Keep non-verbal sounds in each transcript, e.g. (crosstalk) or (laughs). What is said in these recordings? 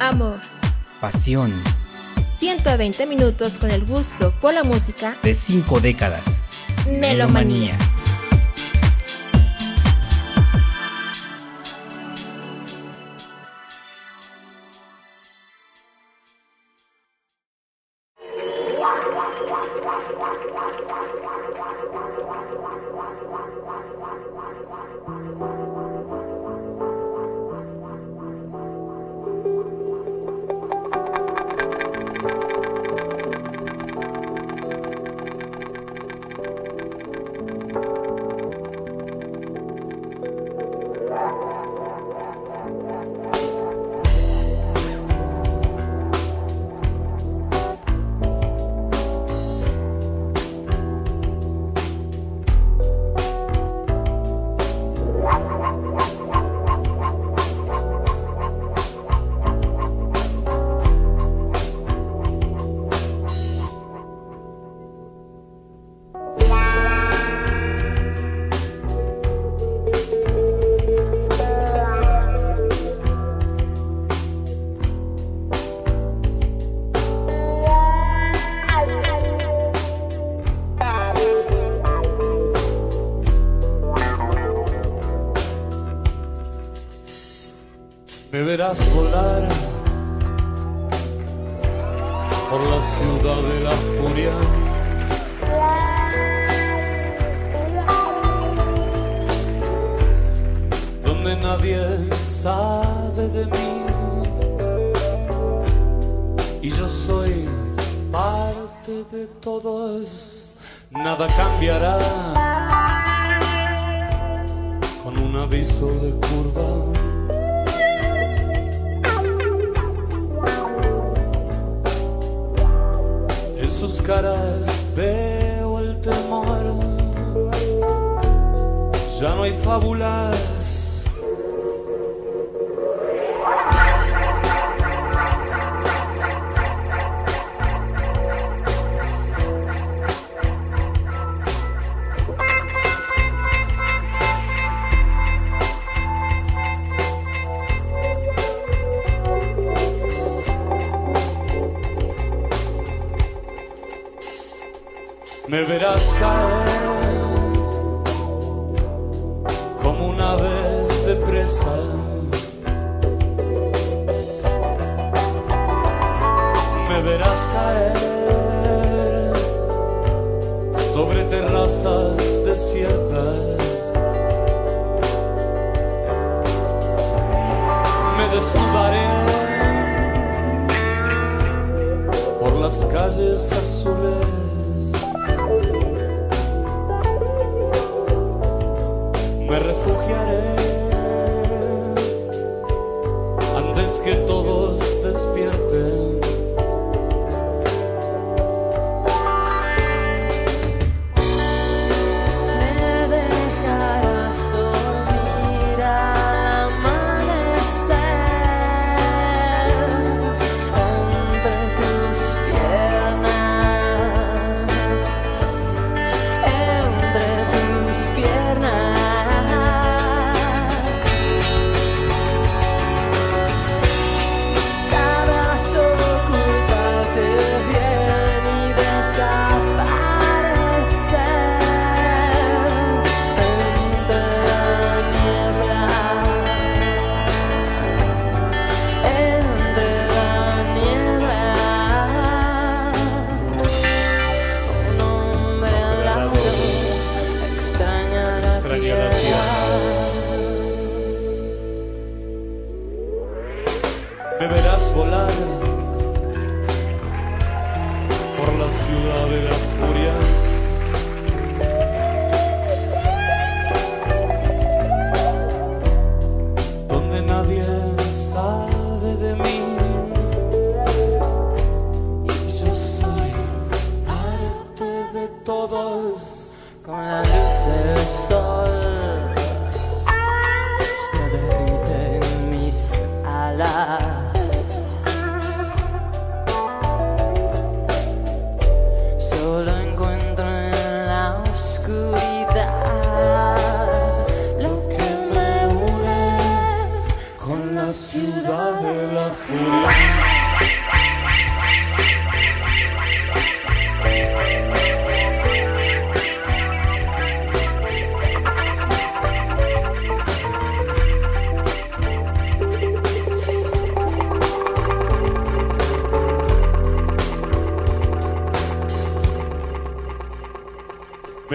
amor, pasión. 120 minutos con el gusto por la música de cinco décadas. Melomanía.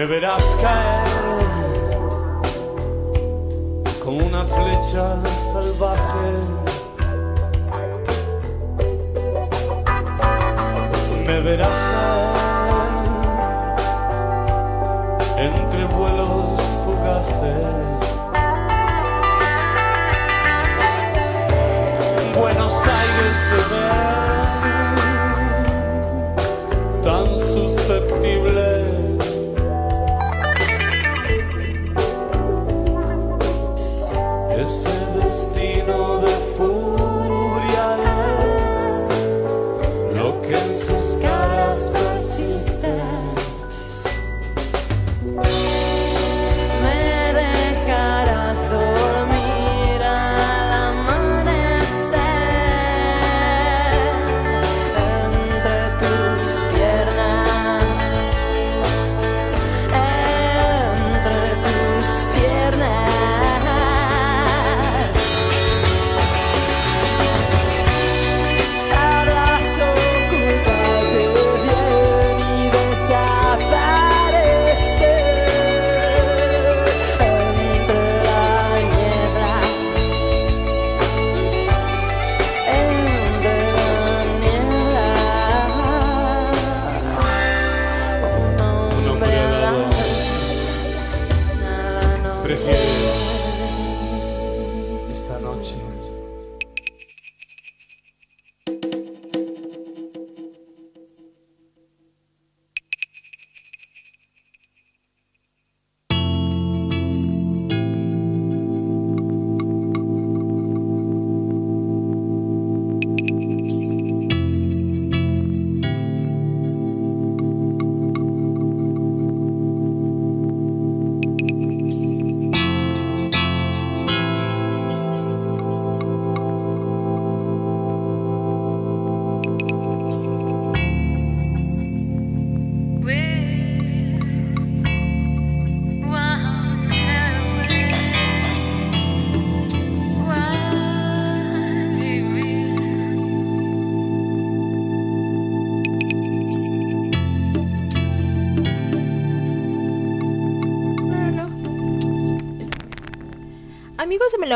Me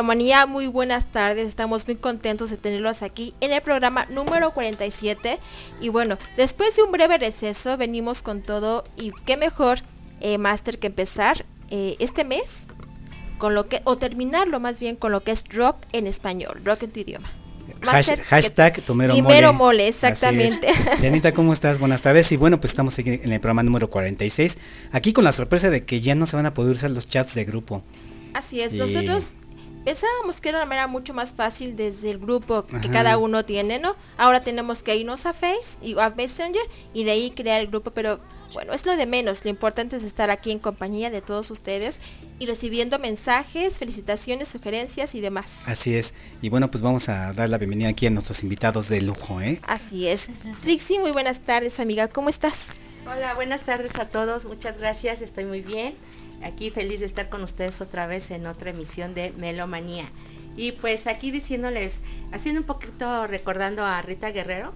Melomanía, muy buenas tardes. Estamos muy contentos de tenerlos aquí en el programa número 47. Y bueno, después de un breve receso, venimos con todo. Y qué mejor, eh, Master, que empezar eh, este mes con lo que, o terminarlo más bien con lo que es rock en español, rock en tu idioma. Master, hashtag que- Tomero Mole. exactamente. (laughs) Dianita, ¿cómo estás? Buenas tardes. Y bueno, pues estamos aquí en el programa número 46. Aquí con la sorpresa de que ya no se van a poder usar los chats de grupo. Así es, Y- nosotros pensábamos que era una manera mucho más fácil desde el grupo que Ajá. cada uno tiene, ¿no? Ahora tenemos que irnos a Face y a Messenger y de ahí crear el grupo, pero bueno, es lo de menos, lo importante es estar aquí en compañía de todos ustedes y recibiendo mensajes, felicitaciones, sugerencias y demás. Así es. Y bueno, pues vamos a dar la bienvenida aquí a nuestros invitados de lujo, ¿eh? Así es. Trixie, muy buenas tardes, amiga, ¿cómo estás? Hola, buenas tardes a todos. Muchas gracias, estoy muy bien. Aquí feliz de estar con ustedes otra vez en otra emisión de Melomanía. Y pues aquí diciéndoles, haciendo un poquito recordando a Rita Guerrero,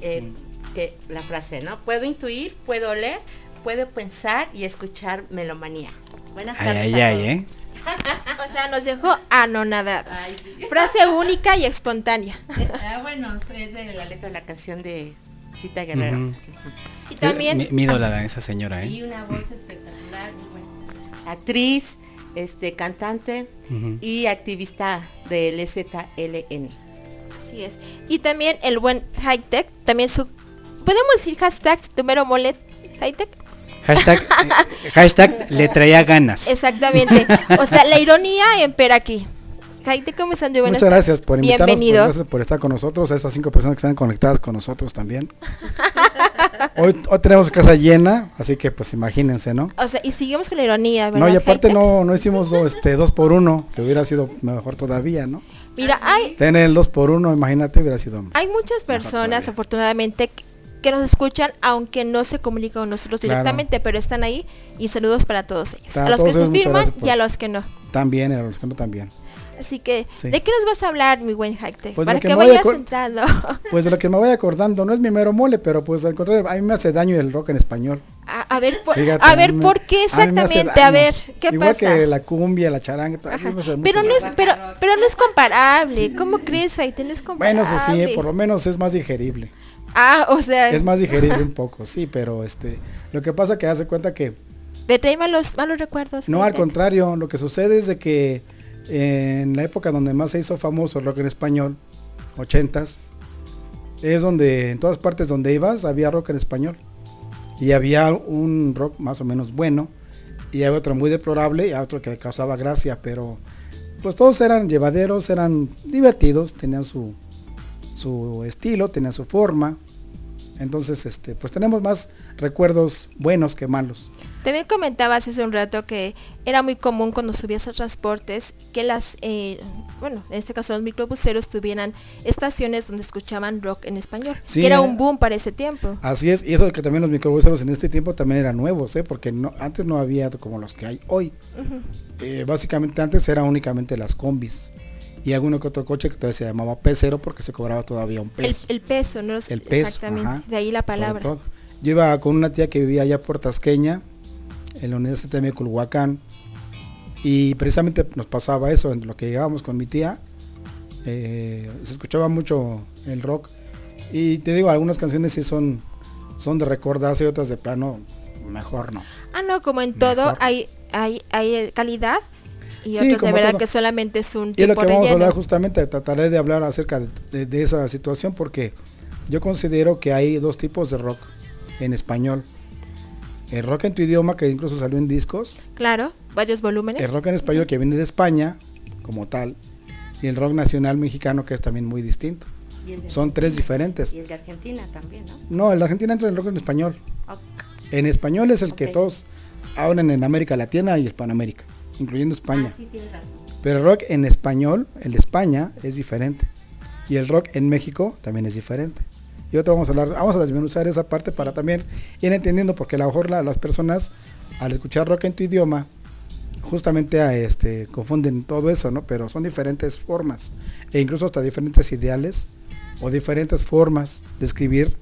eh, que la frase, ¿no? Puedo intuir, puedo leer, puedo pensar y escuchar Melomanía. Buenas tardes. ay, ay. ¿eh? (laughs) O sea, nos dejó anonadados. Ay, sí. Frase única y espontánea. Eh, (laughs) ah, bueno, es de la letra de la canción de Rita Guerrero. Y también Mi, mi ídola, esa señora, Y ¿eh? una voz espectacular, muy buena. Actriz, este, cantante y activista del EZLN. Así es. Y también el buen high tech, también su podemos decir hashtag número mole high tech. Hashtag, (laughs) hashtag le traía ganas. Exactamente. O sea, la ironía empera aquí. Muchas gracias por invitarnos, pues, gracias por estar con nosotros, a estas cinco personas que están conectadas con nosotros también. (laughs) hoy, hoy tenemos casa llena, así que pues imagínense, ¿no? O sea, y seguimos con la ironía, ¿verdad? No, y aparte no, no hicimos dos, este, dos por uno, que hubiera sido mejor todavía, ¿no? Mira, hay, Tener el dos por uno, imagínate, hubiera sido hay muchas personas, afortunadamente, que- nos escuchan, aunque no se comunican con nosotros Claro. directamente, pero están ahí y saludos para todos ellos. Para a los todos que gracias por- y a los que no. también, a los que no también. Así que, Sí. ¿de qué nos vas a hablar, mi buen Jaite? Pues para que que, vayas entrando. (laughs) Pues de lo que me voy acordando, no es mi mero mole, pero pues al contrario, a mí me hace daño el rock en español. a, a ver, por, Fíjate, a ver, ¿por qué exactamente? A ver, ¿qué Igual pasa? que la cumbia, la charanga, todo, Pero no es, pero, pero no es comparable. ¿Cómo crees, Faite? No es Bueno, comparable. eso sí, eh, por lo menos es más digerible. Ah, o sea, Es más digerible un (laughs) poco, sí, pero este, lo que pasa que hace cuenta que te trae malos, malos recuerdos. no, al contrario, lo que sucede es de que en la época donde más se hizo famoso el rock en español, 80s, es donde en todas partes donde ibas había rock en español. Y había un rock más o menos bueno, y había otro muy deplorable y otro que causaba gracia, pero pues todos eran llevaderos, eran divertidos, tenían su, su estilo, tenían su forma. Entonces, este, pues tenemos más recuerdos buenos que malos. También comentabas hace un rato que era muy común cuando subías a transportes que las, eh, bueno, en este caso los microbuseros tuvieran estaciones donde escuchaban rock en español. Sí, que era eh. un boom para ese tiempo. Así es, y eso de que también los microbuseros en este tiempo también eran nuevos, ¿eh? porque no, antes no había como los que hay hoy. Eh, básicamente antes eran únicamente las combis y alguno que otro coche que todavía se llamaba P0 porque se cobraba todavía un peso. el peso, ¿no? El peso, Exactamente. ajá, de ahí la palabra. todo. Yo iba con una tía que vivía allá por Tasqueña, en la unidad CTM de Culhuacán, y precisamente nos pasaba eso, en lo que llegábamos con mi tía, eh, se escuchaba mucho el rock, y te digo, algunas canciones sí son, son de recordarse y otras de plano, mejor no. Ah, no, como en todo hay, hay, hay calidad y Sí, otros de verdad todo. que solamente es un Y es lo tipo que vamos a hablar justamente, trataré de hablar acerca de, de- de esa situación porque yo considero que hay dos tipos de rock en español. El rock en tu idioma que incluso salió en discos, Claro, varios volúmenes. el rock en español que viene de España como tal y el rock nacional mexicano que es también muy distinto. Y el Son tres diferentes. Y el de Argentina también, ¿no? No, en la Argentina entra el rock en español. Ok. En español es el que todos hablan en América Latina y Hispanoamérica, incluyendo España. Ah, sí, tienes razón. Pero el rock en español, el de España, es diferente. Y el rock en México también es diferente. Y ahorita vamos a hablar, vamos a desmenuzar esa parte para también ir entendiendo, porque a lo mejor la- las personas al escuchar rock en tu idioma, justamente a este, confunden todo eso, ¿no? Pero son diferentes formas, e incluso hasta diferentes ideales o diferentes formas de escribir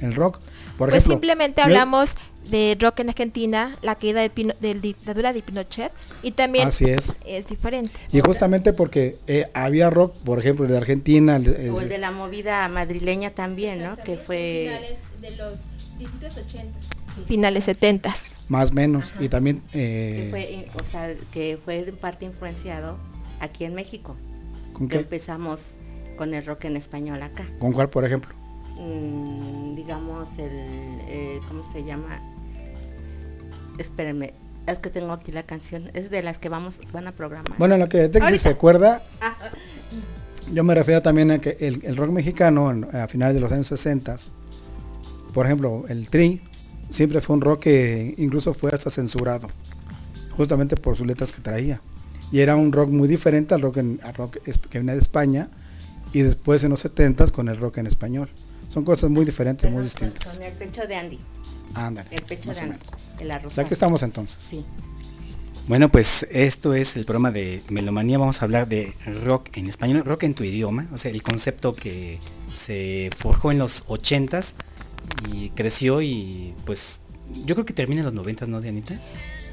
el rock. Por pues ejemplo, simplemente hablamos de rock en Argentina, la caída de, Pino- de la dictadura de Pinochet y también Así es. es diferente. Y justamente porque eh, había rock, por ejemplo, de Argentina, el- el- O el de la movida madrileña también, ¿no? Que fue... de los 80. Finales 70. más o menos, y también que eh, fue, o sea, que fue en parte influenciado aquí en México. ¿con Que qué? empezamos con el rock en español acá. ¿Con cuál, por ejemplo? Mm, digamos el, eh, ¿cómo se llama? Espérenme, es que tengo aquí la canción, es de las que vamos, van a programar. Bueno, en lo que Texas se acuerda, yo me refiero también a que el, el rock mexicano a finales de los años 60, por ejemplo, el Tri, siempre fue un rock que incluso fue hasta censurado, justamente por sus letras que traía. Y era un rock muy diferente al rock, en- al rock que venía de España y después en los 70 con el rock en español. Son cosas muy diferentes, muy distintas. Con el pecho de Andy, Ándale. el pecho más de o Andy, el O arroz. sea que estamos entonces. Sí. Bueno, pues esto es el programa de Melomanía. Vamos a hablar de rock en español, rock en tu idioma. O sea, el concepto que se forjó en los 80s y creció y pues yo creo que termina en los 90s, ¿no, Dianita?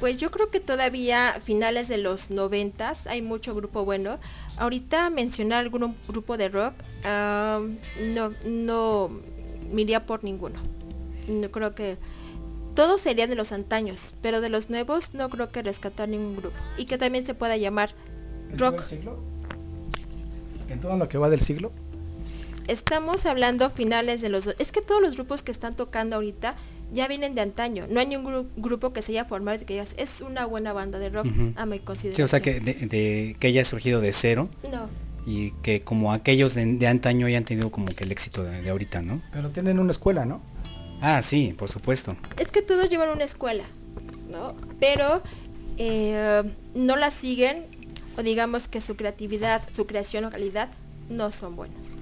Pues yo creo que todavía finales de los noventas hay mucho grupo bueno. Ahorita mencionar algún grupo de rock, no, no me iría por ninguno. No creo que todos serían de los antaños, pero de los nuevos no creo que rescatar ningún grupo. Y que también se pueda llamar ¿En todo rock. el siglo? ¿En todo lo que va del siglo? Estamos hablando finales de los... Es que todos los grupos que están tocando ahorita ya vienen de antaño. No hay ningún gru- grupo que se haya formado y que digas, es una buena banda de rock Ujú. a mi consideración. Sí, o sea que, de, de- que haya surgido de cero No. y que como aquellos de, de antaño hayan tenido como que el éxito de, de ahorita, ¿no? Pero tienen una escuela, ¿no? Ah, sí, por supuesto. Es que todos llevan una escuela, ¿no? Pero eh, no la siguen o digamos que su creatividad, su creación o calidad no son buenos.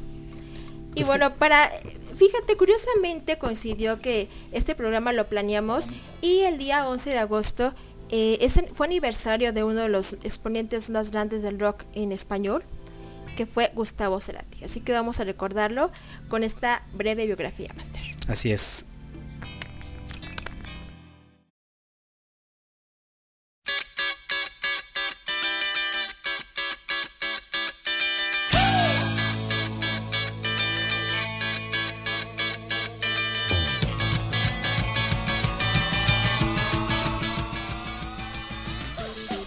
Y Pues bueno, para, fíjate, curiosamente coincidió que este programa lo planeamos y el día 11 de agosto eh, fue aniversario de uno de los exponentes más grandes del rock en español, que fue Gustavo Cerati. Así que vamos a recordarlo con esta breve biografía, Master. Así es.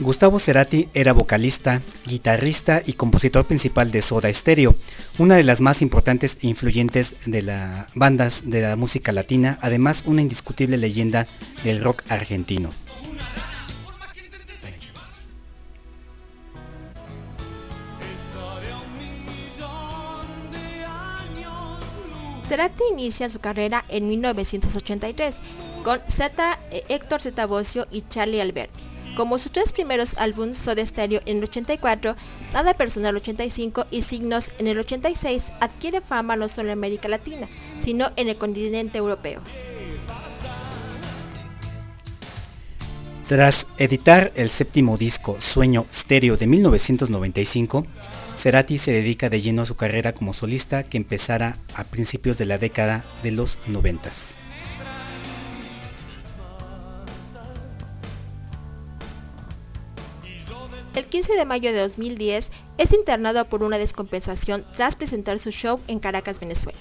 Gustavo Cerati era vocalista, guitarrista y compositor principal de Soda Stereo, una de las más importantes e influyentes de las bandas de la música latina, además una indiscutible leyenda del rock argentino. Cerati inicia su carrera en 1983 con Z, eh, Héctor Zeta y Charlie Alberti. Como sus tres primeros álbumes Soda Stereo en el 84, Nada Personal 85 y Signos en el 86 adquiere fama no solo en América Latina, sino en el continente europeo. Tras editar el séptimo disco Sueño Stereo de 1995, Cerati se dedica de lleno a su carrera como solista que empezara a principios de la década de los noventas. El 15 de mayo de 2010 es internado por una descompensación tras presentar su show en Caracas, Venezuela.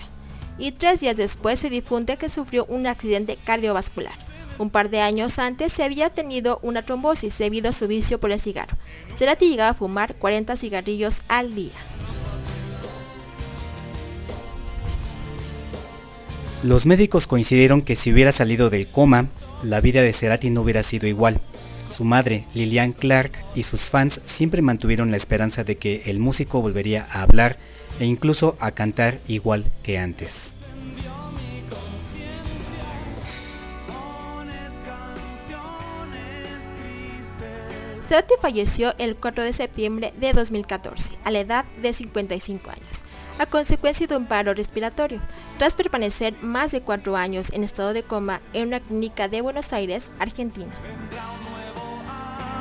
Y tres días después se difunde que sufrió un accidente cardiovascular. Un par de años antes se había tenido una trombosis debido a su vicio por el cigarro. Cerati llegaba a fumar 40 cigarrillos al día. Los médicos coincidieron que si hubiera salido del coma, la vida de Cerati no hubiera sido igual. Su madre, Lillian Clark, y sus fans siempre mantuvieron la esperanza de que el músico volvería a hablar e incluso a cantar igual que antes. Cerati falleció el 4 de septiembre de 2014, a la edad de 55 años, a consecuencia de un paro respiratorio, tras permanecer más de cuatro años en estado de coma en una clínica de Buenos Aires, Argentina.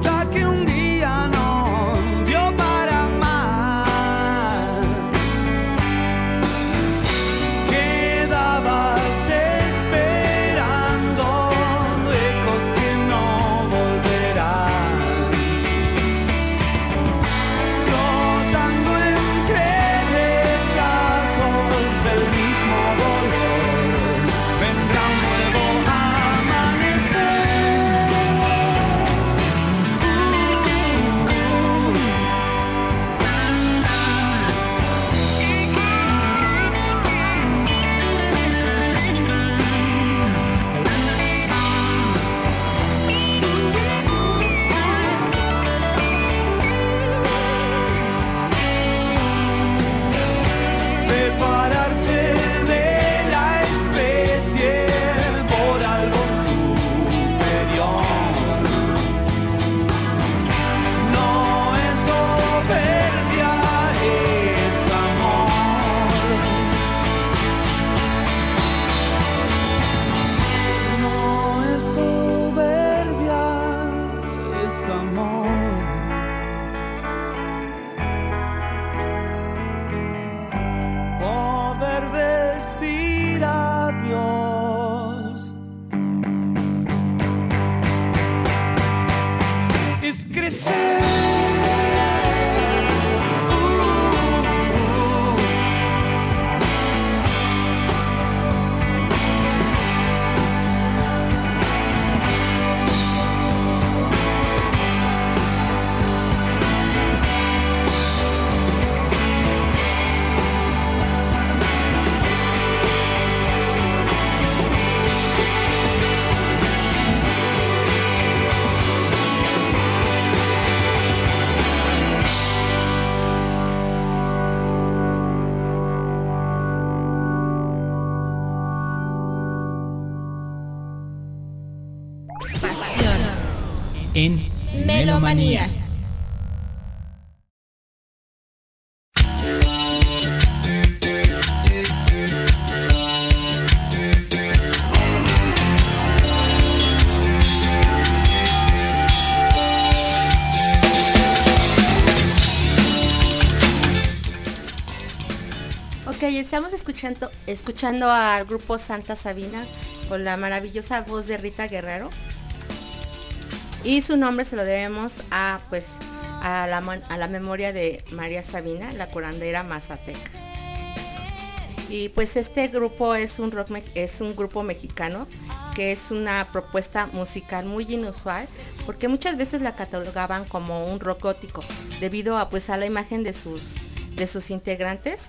stuck in Estamos escuchando, escuchando al grupo Santa Sabina con la maravillosa voz de Rita Guerrero. Y su nombre se lo debemos a pues a la, a la memoria de María Sabina, la curandera mazateca. Y pues este grupo es un rock es un grupo mexicano que es una propuesta musical muy inusual porque muchas veces la catalogaban como un rock gótico debido a pues a la imagen de sus de sus integrantes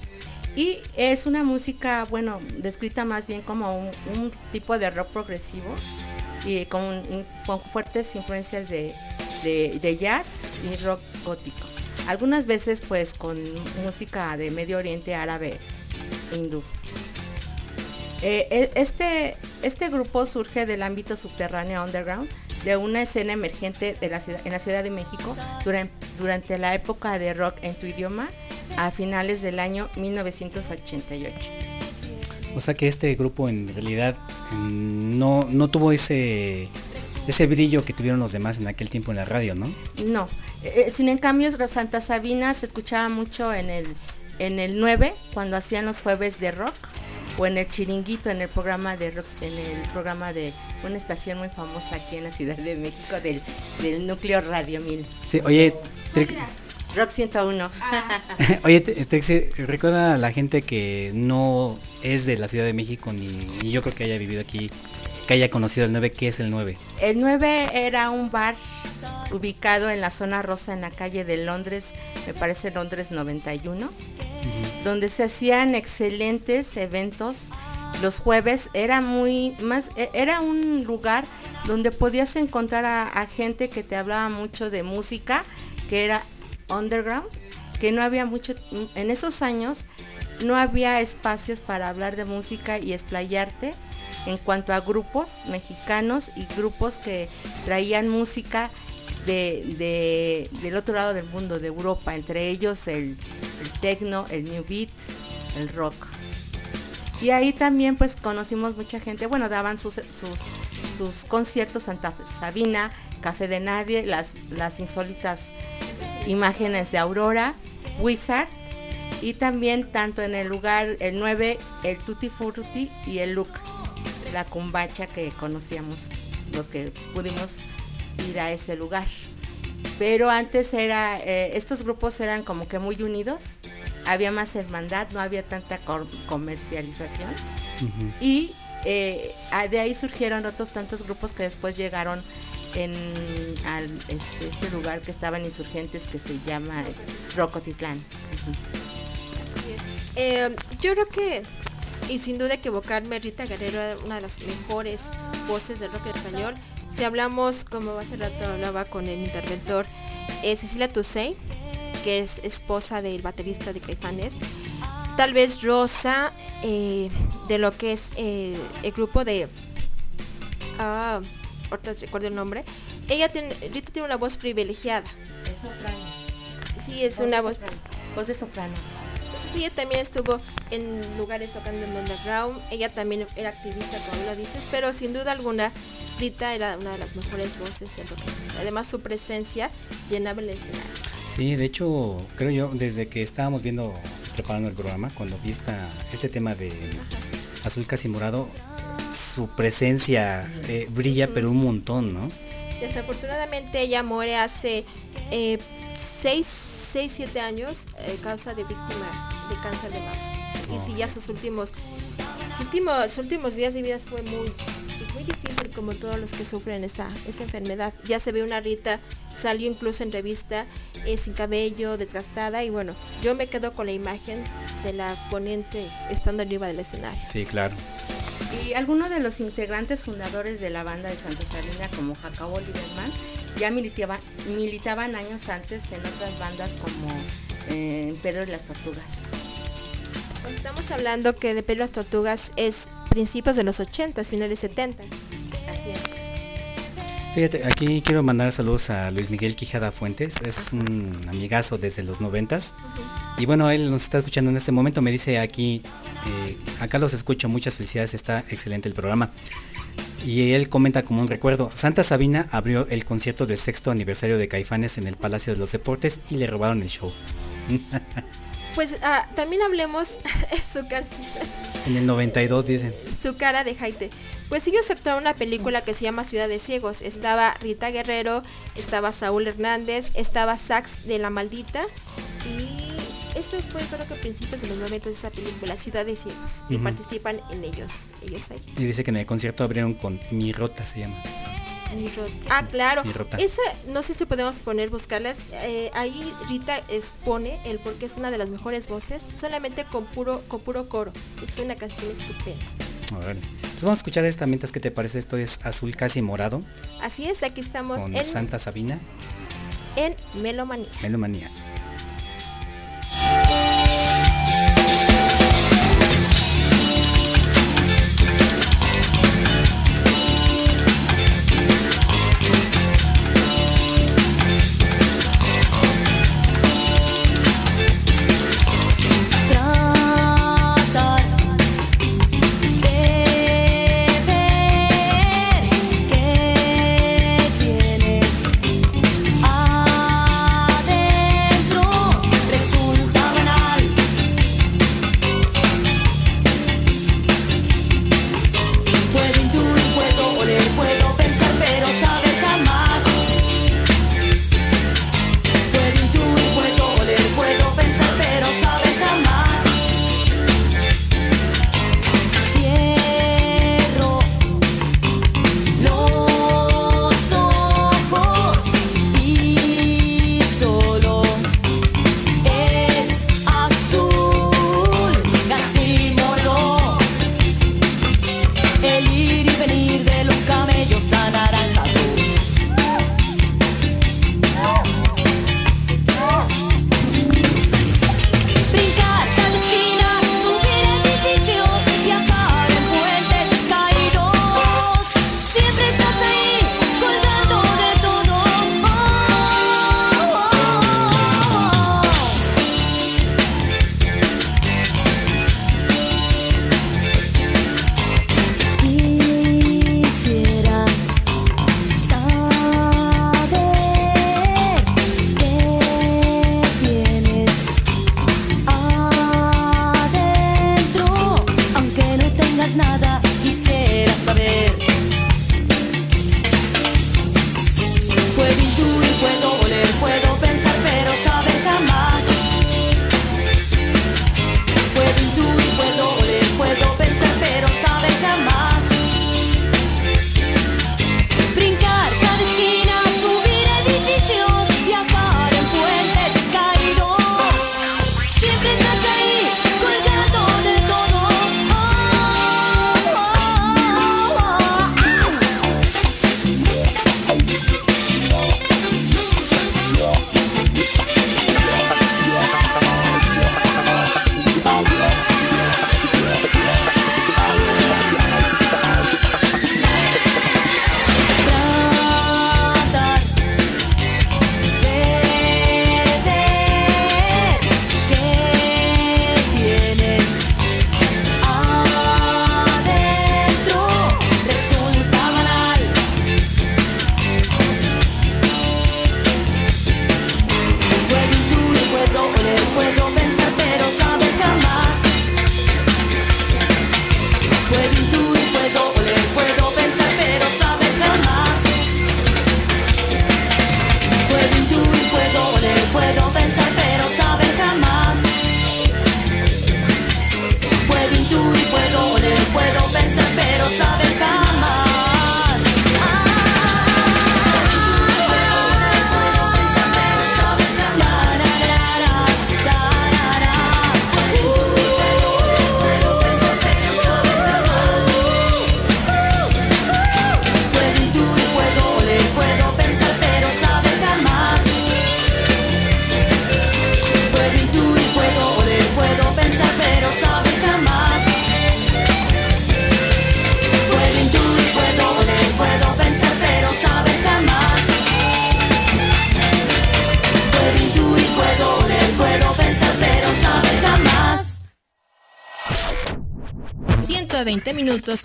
y es una música bueno descrita más bien como un, tipo de rock progresivo y con, fuertes influencias de, jazz y rock gótico. Algunas veces pues con música de Medio Oriente árabe hindú. Eh, e- este, este grupo surge del ámbito subterráneo underground de una escena emergente en la Ciudad de México durante, durante la época de rock en tu idioma a finales del año 1988. O sea que este grupo en realidad mm, no, no tuvo ese ese brillo que tuvieron los demás en aquel tiempo en la radio, ¿no? No, eh, eh, sin en cambio Santa Sabina se escuchaba mucho en el, en el 9 cuando hacían los jueves de rock o en el chiringuito en el programa de rock, en el programa de una estación muy famosa aquí en la Ciudad de México del, del núcleo Radio 1000. Sí, oye, Rock 101. (laughs) oye, T- Trixie, recuerda a la gente que no es de la Ciudad de México ni, ni yo creo que haya vivido aquí, que haya conocido el 9, ¿qué es el 9? El 9 era un bar ubicado en la zona rosa en la calle de Londres, me parece Londres 91, donde se hacían excelentes eventos. Los jueves era muy más, e- era un lugar donde podías encontrar a, a gente que te hablaba mucho de música, que era underground, que no había mucho, en esos años no había espacios para hablar de música y explayarte en cuanto a grupos mexicanos y grupos que traían música de, de- del otro lado del mundo, de Europa, entre ellos el, el techno, el new beat, el rock. Y ahí también pues conocimos mucha gente, bueno, daban sus, sus, sus conciertos Santa Sabina, Café de Nadie, las, las insólitas imágenes de Aurora, Wizard y también tanto en el lugar el 9, el Tutti Frutti y el Look, la cumbacha que conocíamos los que pudimos ir a ese lugar. Pero antes era, eh, estos grupos eran como que muy unidos, había más hermandad, no había tanta comercialización y eh, de ahí surgieron otros tantos grupos que después llegaron en este, este lugar que estaban insurgentes que se llama Rocotitlán. Ujú. Eh, yo creo que, y sin duda equivocarme, Rita Guerrero era una de las mejores voces del rock español. Si hablamos, como hace rato hablaba con el interventor, eh, Cecilia Toussaint, que es esposa del baterista de Caifanes, tal vez Rosa, eh, de lo que es eh, el grupo de... Ah, ahorita recuerdo el nombre. Ella tiene, Rita tiene una voz privilegiada. Es soprano. Sí, es Voz una de voz soprano. Voz de soprano. Ella también estuvo en lugares tocando en underground. Ella también era activista, como lo dices, pero sin duda alguna, Rita era una de las mejores voces en en español. Además, su presencia llenaba el escenario. Sí, de hecho, creo yo, desde que estábamos viendo, preparando el programa, cuando vi esta, este tema de azul casi morado, su presencia eh, brilla, pero un montón, ¿no? Desafortunadamente, ella muere hace 6, 6, 7 años a causa de víctima de cáncer de mama. Y sí, ya sus últimos, sus últimos, sus últimos días de vida fue muy, pues, muy difícil como todos los que sufren esa, esa enfermedad. Ya se ve una Rita, salió incluso en revista, eh, sin cabello, desgastada y bueno, yo me quedo con la imagen de la ponente estando arriba del escenario. Sí, claro. Y algunos de los integrantes fundadores de la banda de Santa Sabina, como Jacobo Lieberman, ya militaba- militaban años antes en otras bandas como eh, Pedro y las Tortugas. Pues estamos hablando que de Pedro las Tortugas es principios de los 80, finales 70. Fíjate, aquí quiero mandar saludos a Luis Miguel Quijada Fuentes, es un amigazo desde los noventas. Y bueno, él nos está escuchando en este momento, me dice aquí, eh, acá los escucho, muchas felicidades, está excelente el programa. Y él comenta como un recuerdo, Santa Sabina abrió el concierto del sexto aniversario de Caifanes en el Palacio de los Deportes y le robaron el show. (laughs) Pues ah, también hablemos (laughs) su canción, En el 92 dicen. su cara de Jaite. Pues ellos actuaron una película que se llama Ciudad de Ciegos. Estaba Rita Guerrero, estaba Saúl Hernández, estaba Sax de la Maldita y eso fue creo que a principios de los 90 esa película, Ciudad de Ciegos. Y Ujú. participan en ellos, ellos ahí. Y dice que en el concierto abrieron con Mi Rota se llama. Mi Ah, claro. Mi Rota. Esa, no sé si podemos poner, buscarlas. Eh, ahí Rita expone el por qué es una de las mejores voces, solamente con puro, con puro coro. Es una canción estupenda. Órale. Pues vamos a escuchar esta mientras que te parece esto es azul casi morado Así es, aquí estamos con en, Santa Sabina, en Melomanía. Melomanía.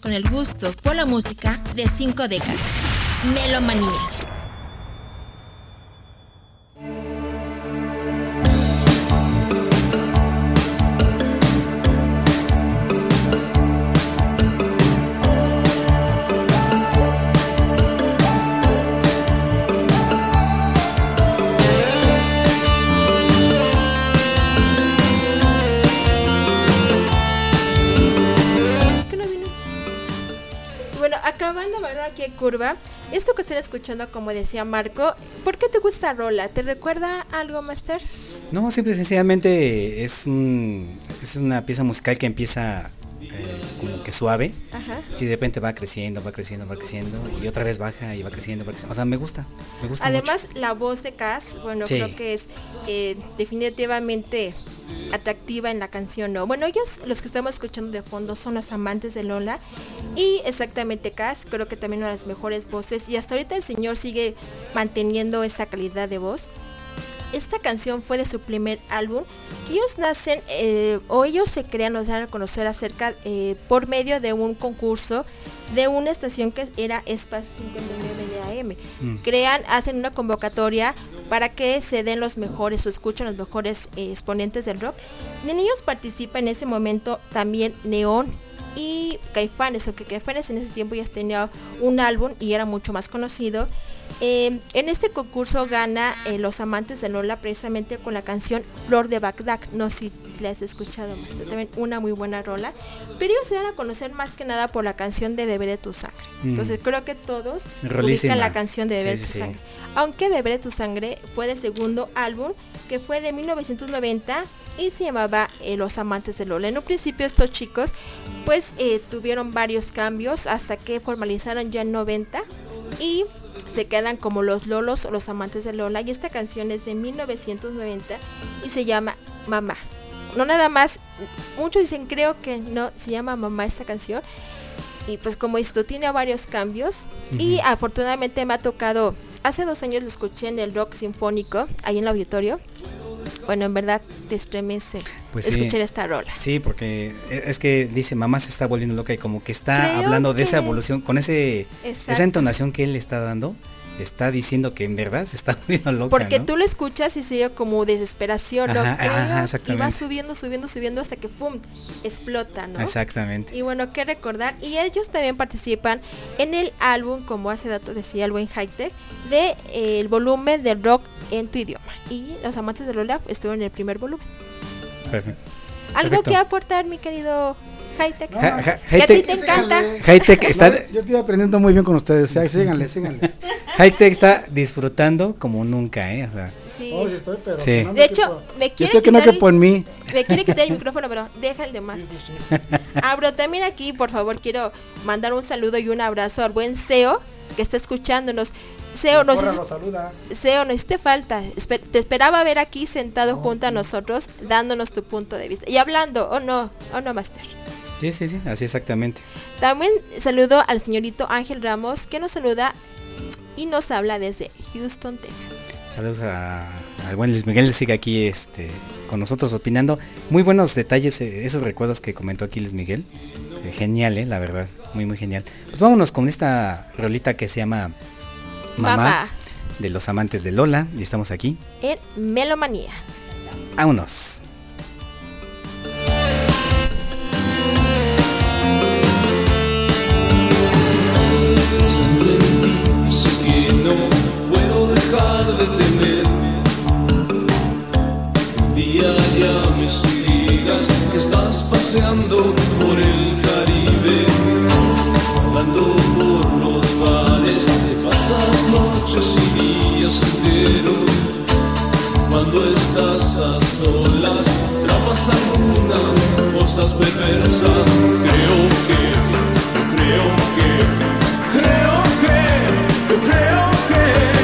Con el gusto por la música de 5 décadas. Melomanía. Escuchando, como decía Marco, ¿por qué te gusta Rola? ¿Te recuerda algo, Master? No, simple y sencillamente es, un, es una pieza musical que empieza eh, como que suave Ajá. y de repente va creciendo, va creciendo, va creciendo y otra vez baja y va creciendo, va creciendo. O sea, me gusta, me gusta Además, la voz de Cass, bueno, Sí. creo que es eh, definitivamente atractiva en la canción, ¿no? Bueno, ellos, los que estamos escuchando de fondo, son los amantes de Lola. Y exactamente Cass, creo que también una de las mejores voces. Y hasta ahorita el señor sigue manteniendo esa calidad de voz. Esta canción fue de su primer álbum, que ellos nacen, eh, o ellos se crean, o se dan a conocer acerca, eh, por medio de un concurso de una estación que era Espacio 59 de AM. Mm. Crean, hacen una convocatoria para que se den los mejores o escuchen los mejores eh, exponentes del rock. En ellos participa en ese momento también Neón y Caifanes, aunque Caifanes en ese tiempo ya tenía un álbum y era mucho más conocido. Eh, en este concurso gana eh, Los Amantes de Lola precisamente con la canción Flor de Bagdad. No sé si la has escuchado, Master, también una muy buena rola. Pero ellos se dan a conocer más que nada por la canción de Beberé tu sangre. Mm. Entonces creo que todos Rolísima. ubican la canción de Beberé Sí, tu sí, sí. sangre. Aunque Beberé tu sangre fue del segundo álbum que fue de 1990 y se llamaba eh, Los Amantes de Lola. En un principio estos chicos pues eh, tuvieron varios cambios hasta que formalizaron ya en 90 y se quedan como los Lolos o los amantes de Lola y esta canción es de 1990 y se llama Mamá. No nada más, muchos dicen creo que no, se llama Mamá esta canción y pues como esto tiene varios cambios y afortunadamente me ha tocado, hace dos años lo escuché en el rock sinfónico, ahí en el auditorio. Bueno, en verdad te estremece Pues sí. escuchar esta rola. Sí, porque e- es que dice, mamá se está volviendo loca y como que está Creo hablando de esa evolución, con ese Exacto. esa entonación que él le está dando, está diciendo que en verdad se está (laughs) volviendo loca. Porque ¿no? tú lo escuchas y se como desesperación. Ajá, ajá, y va subiendo, subiendo, subiendo hasta que ¡pum! explota, ¿no? Exactamente. Y bueno, que recordar, y ellos también participan en el álbum, como hace dato decía el buen High Tech, de eh, el volumen de rock en tu idioma. Y los amantes de Lola estuvieron en el primer volumen. Perfecto. ¿Algo Perfecto. que aportar, mi querido High Tech? No, ja- que a ti Hightech- te encanta. Hightech está, No, yo estoy aprendiendo muy bien con ustedes. Síganle, síganle. (laughs) Hightech está disfrutando como nunca, ¿eh? O sea, Sí. Oh, sí estoy, pero Sí. que no me De hecho, quepo- me Yo quiere estoy que no el- en mí. Me quiere quitar el micrófono, pero deja el de más. Ah, pero también aquí, por favor, quiero mandar un saludo y un abrazo al buen Seo que está escuchándonos. Seo, nos. Seo, nos hiciste falta. Te esperaba ver aquí sentado Oh, junto a sí. nosotros, dándonos tu punto de vista. Y hablando, oh no, oh no, Master. Sí, sí, sí, así exactamente. También saludo al señorito Ángel Ramos, que nos saluda y nos habla desde Houston, Texas. Saludos a- al buen Luis Miguel, sigue aquí este con nosotros opinando. Muy buenos detalles, eh, esos recuerdos que comentó aquí Luis Miguel. Eh, genial, eh, la verdad, muy muy genial. Pues vámonos con esta rolita que se llama Mamá, Mamá. de los amantes de Lola y estamos aquí. En Melomanía. Vámonos. Dejar de temer. Día llames y digas que estás paseando por el Caribe, nadando por los bares, te pasas noches y días enteros. Cuando estás a solas, trapas algunas cosas perversas. Creo que, creo que, creo que, yo creo que,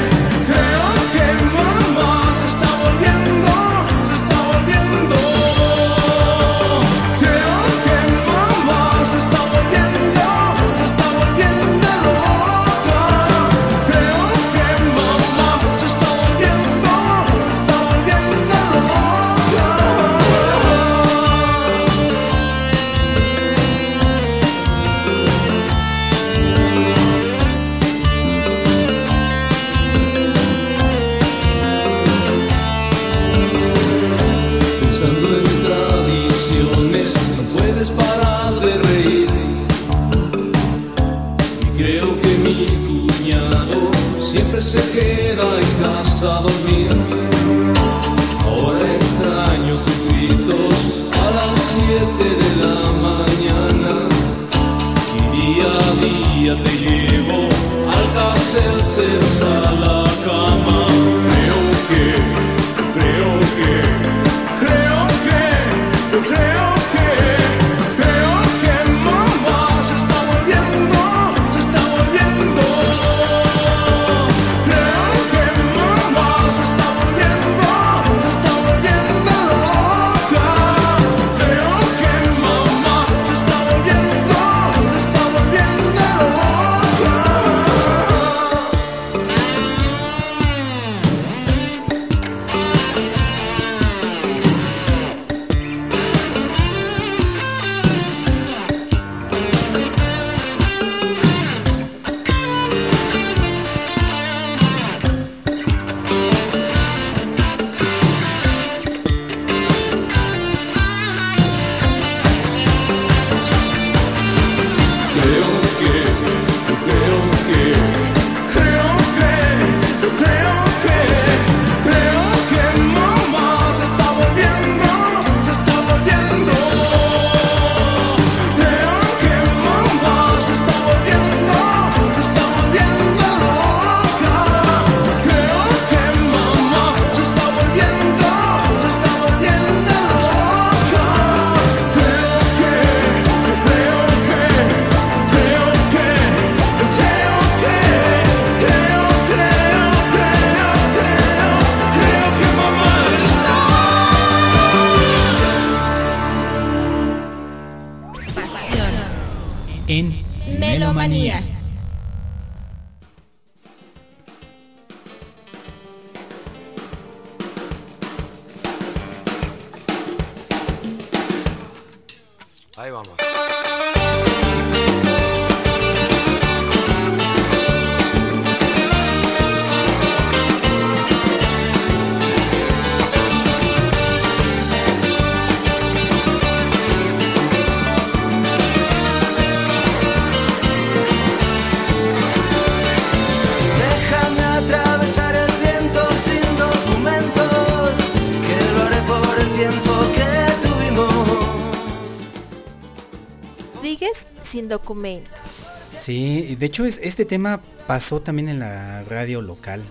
de hecho es, este tema pasó también en la radio local,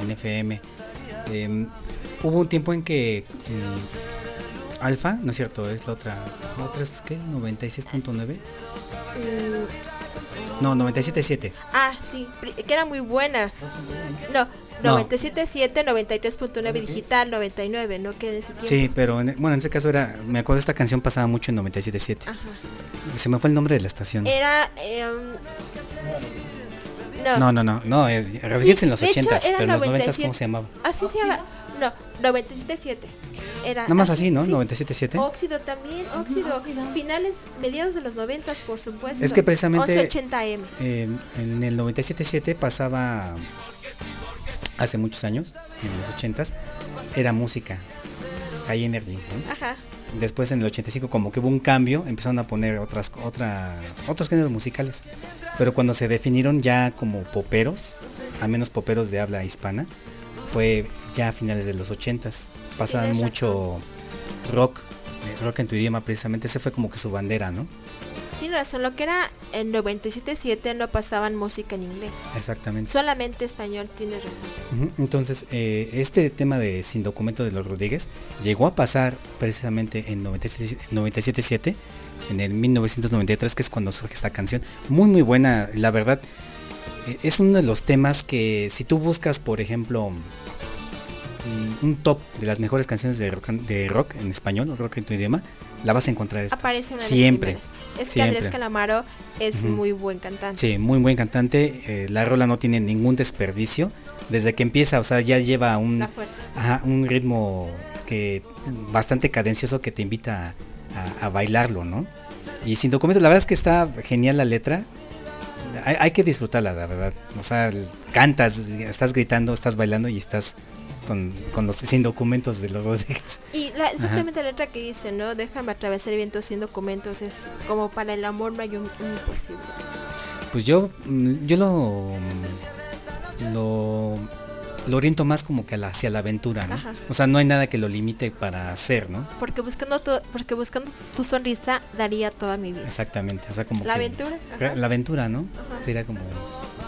en FM. Em, hubo un tiempo en que mm, Alfa, ¿no es cierto? Es la otra, la otra es ¿qué? 96.9. Mm, No, 97.7. ah, sí, que era muy buena. No, No. 97.7, 93.9 digital, 99, ¿no? Que en ese tiempo. Sí, pero en- bueno, en ese caso era, me acuerdo esta canción pasaba mucho en 97.7. Ajá. Se me fue el nombre de la estación. Era... no, No, no, no, no, es Rodríguez Sí, en los de hecho, 80s, era pero en los 90s 97. ¿cómo se llamaba? Así se llama. No, 97.7. Era Nada más así, ¿no? sí. 97.7. Óxido también, óxido. Finales, mediados de los 90, por supuesto. Es que precisamente- 1180M. Eh, en el 97.7 pasaba hace muchos años, en los 80s, era música, High Energy. ¿no? Ajá. Después en el 85 como que hubo un cambio, empezaron a poner otras otra, otros géneros musicales. Pero cuando se definieron ya como poperos, a menos poperos de habla hispana, fue ya a finales de los 80s. Pasaban mucho rock, eh, rock en tu idioma precisamente, ese fue como que su bandera, ¿no? Tiene razón, lo que era en 97.7 no pasaban música en inglés. Exactamente. Solamente español, tienes razón. Entonces, eh, este tema de Sin Documento de los Rodríguez llegó a pasar precisamente en 97 97.7, en el 1993, que es cuando surge esta canción. Muy, muy buena, la verdad. eh, es uno de los temas que si tú buscas, por ejemplo, un top de las mejores canciones de rock, de rock en español, rock en tu idioma, la vas a encontrar esta. Aparece una de Siempre. Es que. Andrés Calamaro es muy buen cantante. Sí, muy buen cantante. eh, la rola no tiene ningún desperdicio. Desde que empieza, o sea, ya lleva un, ajá, ritmo que bastante cadencioso que te invita a, a bailarlo, ¿no? Y sin documentos, la verdad es que está genial la letra. Hay, hay que disfrutarla, la verdad. O sea, cantas, estás gritando, estás bailando y estás con, con los sin documentos de los Rodríguez. Y la, exactamente la letra que dice, ¿no? Déjame atravesar el viento sin documentos. Es como para el amor no hay un, un imposible. Pues yo, mm, yo lo, lo, lo oriento más como que hacia la aventura, ¿no? Ajá. O sea, no hay nada que lo limite para hacer, ¿no? Porque buscando tu, porque buscando tu sonrisa daría toda mi vida. Exactamente, o sea, como La que- aventura, ajá. La aventura, ¿no? Ajá. Sería como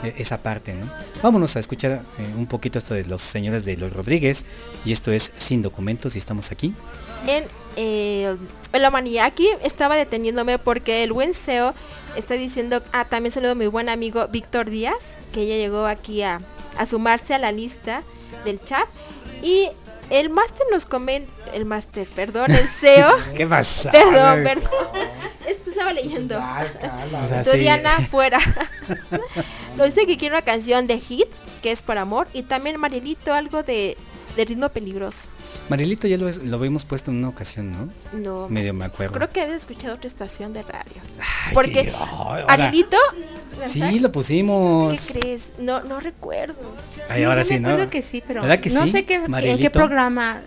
esa parte, ¿no? Vámonos a escuchar eh, un poquito esto de los señores de los Rodríguez y esto es Sin Documentos y estamos aquí. En eh, Melomanía, aquí estaba deteniéndome porque el buen SEO está diciendo, ah, también saludo a mi buen amigo Víctor Díaz, que ya llegó aquí a, a sumarse a la lista del chat. Y el máster nos comenta, el máster, perdón, el SEO, (laughs) ¿Qué pasa? perdón, perdón, (laughs) estaba leyendo. O sea, (laughs) sí. Estudiana fuera. Nos dice que quiere una canción de hit, que es por amor, y también Marilito algo de, de ritmo peligroso. Marilito ya lo, es- lo habíamos puesto en una ocasión, ¿no? No, Medio me acuerdo. creo que había escuchado otra estación de radio. Ay, Porque ahora- Marilito, ¿verdad? Sí, lo pusimos. ¿qué crees? No, no recuerdo. Ay, ahora sí, ¿no? acuerdo que sí, pero ¿Verdad que no sí? sé qué, en qué programa.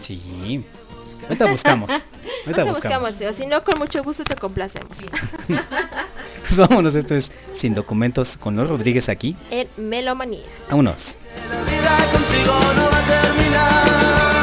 Sí. Sí. Ahorita buscamos. Ahorita buscamos. buscamos, si no, con mucho gusto te complacemos. (laughs) Pues vámonos, esto es Sin Documentos con los Rodríguez aquí. en Melomanía. Vámonos. La vida contigo no va a terminar.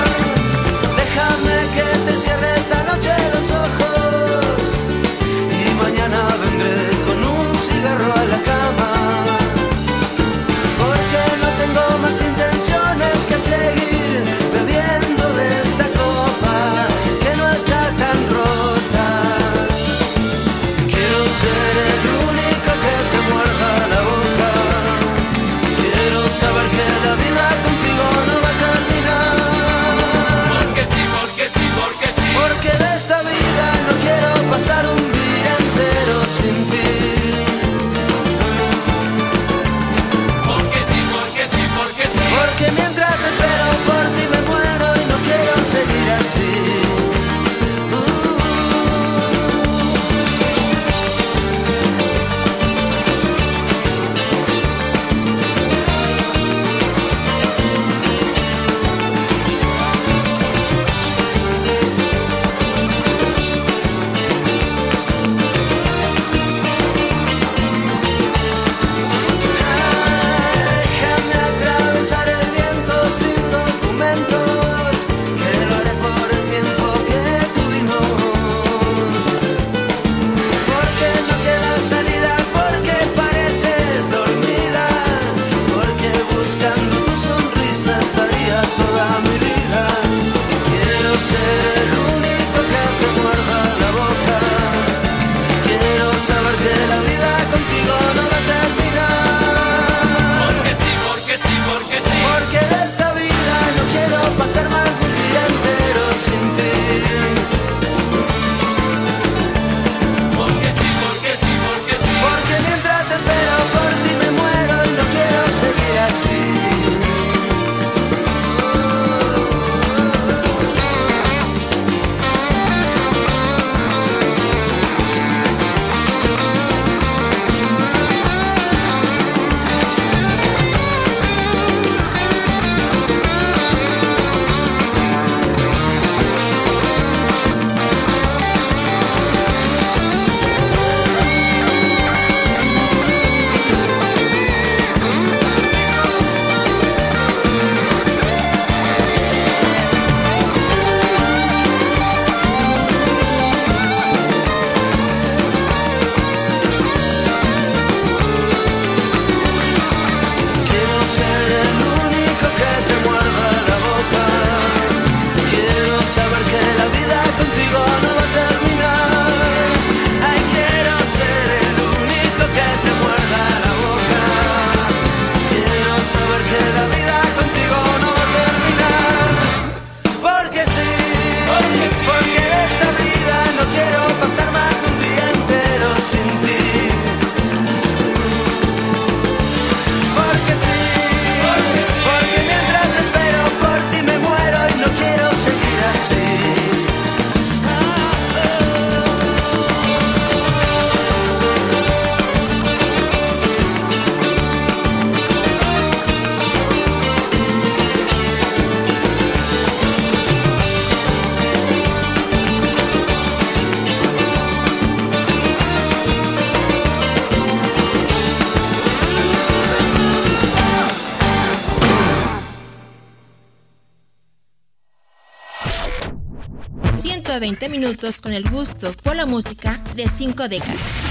...120 minutos con el gusto por la música de cinco décadas.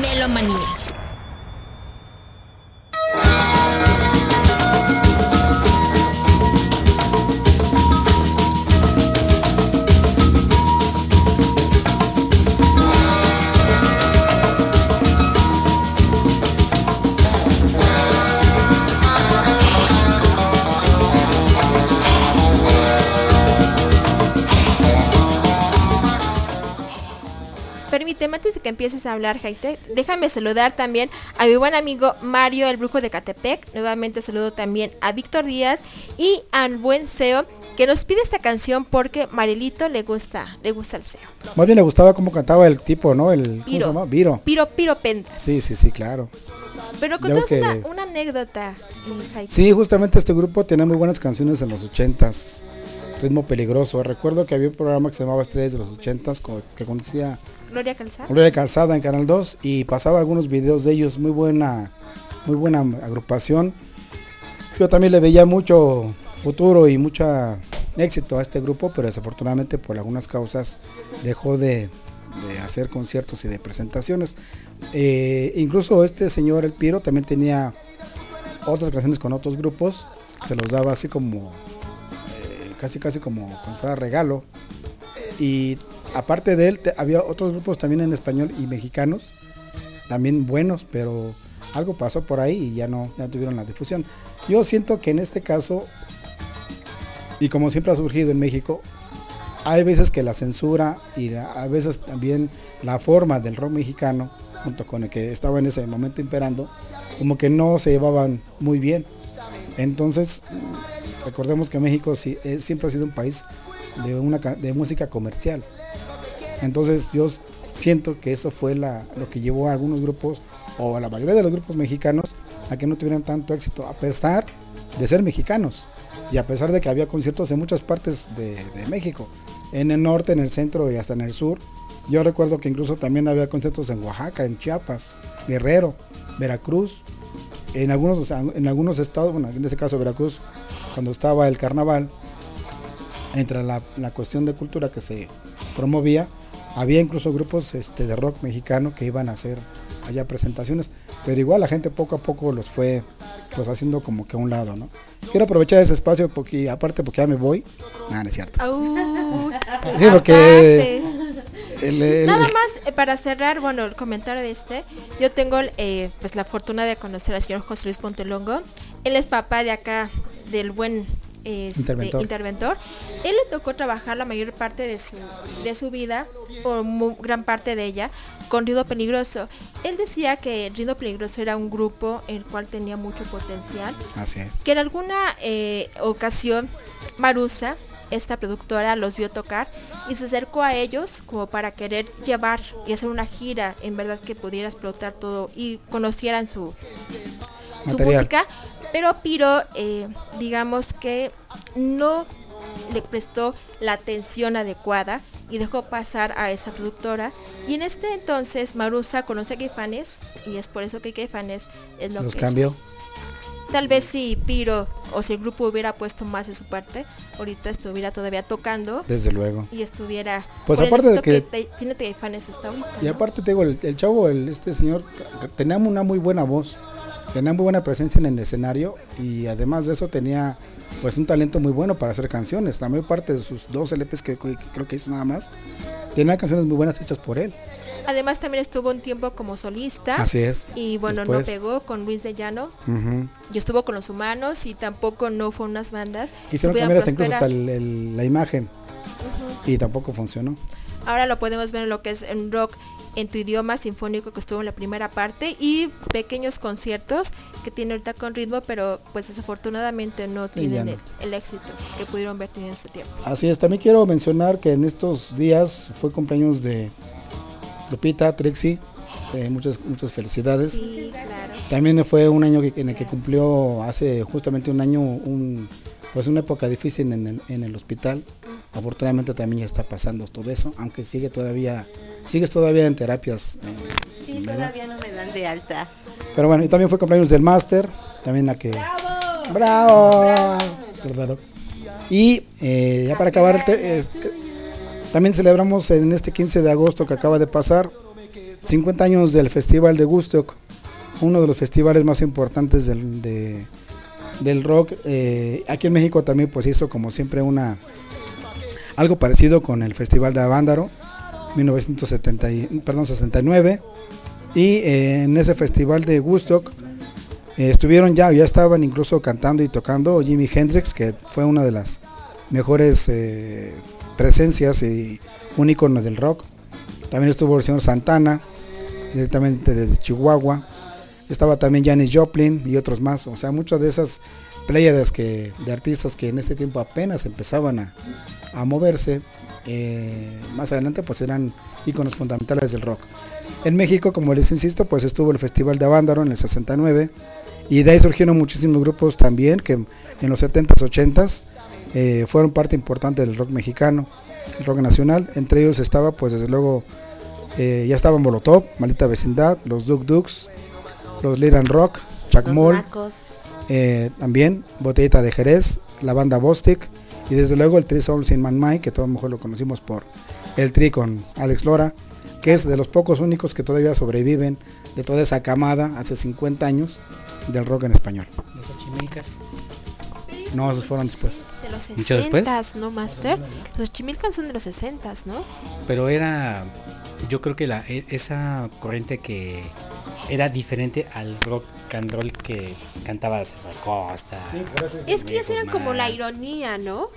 Melomanía. Empieces a hablar, Jaite, déjame saludar también a mi buen amigo Mario, el brujo de Catepec. Nuevamente saludo también a Víctor Díaz y al buen Seo, que nos pide esta canción porque Marilito le gusta, le gusta el Seo. Más bien le gustaba cómo cantaba el tipo, ¿no? El, ¿Cómo se Viro. llama? Viro. Piro, Piro Pendas. Sí, sí, sí, claro. Pero ves una, una anécdota, Jaite. Sí, justamente este grupo tenía muy buenas canciones en los ochentas. Ritmo peligroso. Recuerdo que había un programa que se llamaba Estrellas de los ochentas co- que conducía Gloria Calzada. Gloria Calzada en Canal 2 y pasaba algunos videos de ellos. Muy buena, muy buena agrupación. Yo también le veía mucho futuro y mucho éxito a este grupo, pero desafortunadamente por algunas causas dejó de, hacer conciertos y de presentaciones. Eh, incluso este señor El Piro también tenía otras canciones con otros grupos, se los daba así como, eh, casi casi como, como fuera regalo. Y aparte de él, había otros grupos también en español y mexicanos, también buenos, pero algo pasó por ahí y ya no, ya tuvieron la difusión. Yo siento que en este caso, y como siempre ha surgido en México, hay veces que la censura y a veces también la forma del rock mexicano, junto con el que estaba en ese momento imperando, como que no se llevaban muy bien. Entonces, recordemos que México es- siempre ha sido un país de música comercial. Entonces yo siento que eso fue lo que llevó a algunos grupos, o a la mayoría de los grupos mexicanos, a que no tuvieran tanto éxito, a pesar de ser mexicanos. Y a pesar de que había conciertos en muchas partes de, México, en el norte, en el centro y hasta en el sur. Yo recuerdo que incluso también había conciertos en Oaxaca, en Chiapas, Guerrero, Veracruz, en algunos, en algunos estados, bueno, en ese caso Veracruz, cuando estaba el carnaval, entre la cuestión de cultura que se promovía, había incluso grupos este, de rock mexicano que iban a hacer allá presentaciones, pero igual la gente poco a poco los fue pues haciendo como que a un lado, ¿no? Quiero aprovechar ese espacio porque aparte porque ya me voy, nada, no es cierto. (laughs) Sí, porque aparte. el- el- Nada más eh, para cerrar, bueno, el comentario de este, yo tengo eh, pues la fortuna de conocer al señor José Luis Montelongo. Él es papá de acá del buen este, Interventor. interventor. Él le tocó trabajar la mayor parte de su de su vida o gran parte de ella con Rido Peligroso. Él decía que Rido Peligroso era un grupo el cual tenía mucho potencial Así es. que en alguna eh, ocasión Marusa, esta productora, los vio tocar y se acercó a ellos como para querer llevar y hacer una gira, en verdad que pudiera explotar todo y conocieran su, su música, pero Piro, eh, digamos que no le prestó la atención adecuada y dejó pasar a esa productora. Y en este entonces Marusa conoce a Caifanes y es por eso que Caifanes es lo Los que cambió. es. Tal vez si Piro o si el grupo hubiera puesto más de su parte, ahorita estuviera todavía tocando Desde luego. y estuviera Pues aparte de que- tiene hasta ahorita. Y ¿no? aparte te digo, el, el chavo, el, este señor, tenía una muy buena voz, tenía muy buena presencia en el escenario y además de eso tenía pues un talento muy bueno para hacer canciones. La mayor parte de sus dos LPs que, que creo que hizo nada más, tenía canciones muy buenas hechas por él. Además también estuvo un tiempo como solista. Así es. Y bueno, Después- no pegó con Luis de Llano. Y estuvo con los humanos y tampoco no fue unas bandas. Quisieron cambiar hasta incluso hasta prosperar. el- el- la imagen y tampoco funcionó. Ahora lo podemos ver en lo que es en rock en tu idioma sinfónico que estuvo en la primera parte y pequeños conciertos que tiene ahorita con ritmo, pero pues desafortunadamente no tienen el, el éxito que pudieron ver teniendo ese tiempo. Así es, también quiero mencionar que en estos días fue cumpleaños de Lupita, Trixie, eh, muchas, muchas felicidades. Sí, claro. También fue un año que- en el que cumplió hace justamente un año un, pues una época difícil en el, en el hospital. Afortunadamente también ya está pasando todo eso, aunque sigue todavía, sigues todavía en terapias. eh, Sí, ¿verdad? todavía no me dan de alta. Pero bueno, y también fue cumpleaños del máster, también la que... ¡Bravo! Perdón. Y eh, ya para acabar, el te- este, también celebramos en este 15 de agosto que acaba de pasar 50 años del Festival de Woodstock, uno de los festivales más importantes del, de- del rock. Eh, aquí en México también pues hizo como siempre una algo parecido con el Festival de Avándaro, 1970, y- perdón, 69. Y eh, en ese festival de Woodstock eh, estuvieron ya, ya estaban incluso cantando y tocando Jimi Hendrix, que fue una de las mejores presencias y un ícono del rock. También estuvo el señor Santana, directamente desde Chihuahua. Estaba también Janis Joplin y otros más. O sea, muchas de esas pléyades que, de artistas que en ese tiempo apenas empezaban a, moverse, eh, más adelante pues eran íconos fundamentales del rock. En México, como les insisto, pues estuvo el Festival de Avándaro en el 69 y de ahí surgieron muchísimos grupos también que en los 70s, 80s eh, fueron parte importante del rock mexicano, el rock nacional. Entre ellos estaba, pues desde luego, eh, ya estaban Molotov, Maldita Vecindad, los Duk Duks, los Liran Rock, Chacmol, nacos. eh, también Botellita de Jerez, la banda Bostic y desde luego el Tri Souls in Man Mike, que todo mejor lo conocimos por el Tri con Alex Lora, que es de los pocos únicos que todavía sobreviven de toda esa camada hace 50 años del rock en español. Los Xochimilcas. No, esos fueron después. De los ¿Mucho después? 60 ¿no, Master? Los Chimilcans son de los 60 ¿no? Pero era, yo creo que la, e- esa corriente que era diferente al rock and roll que cantaba César Costa. Es que ellos eran como la ironía, ¿no?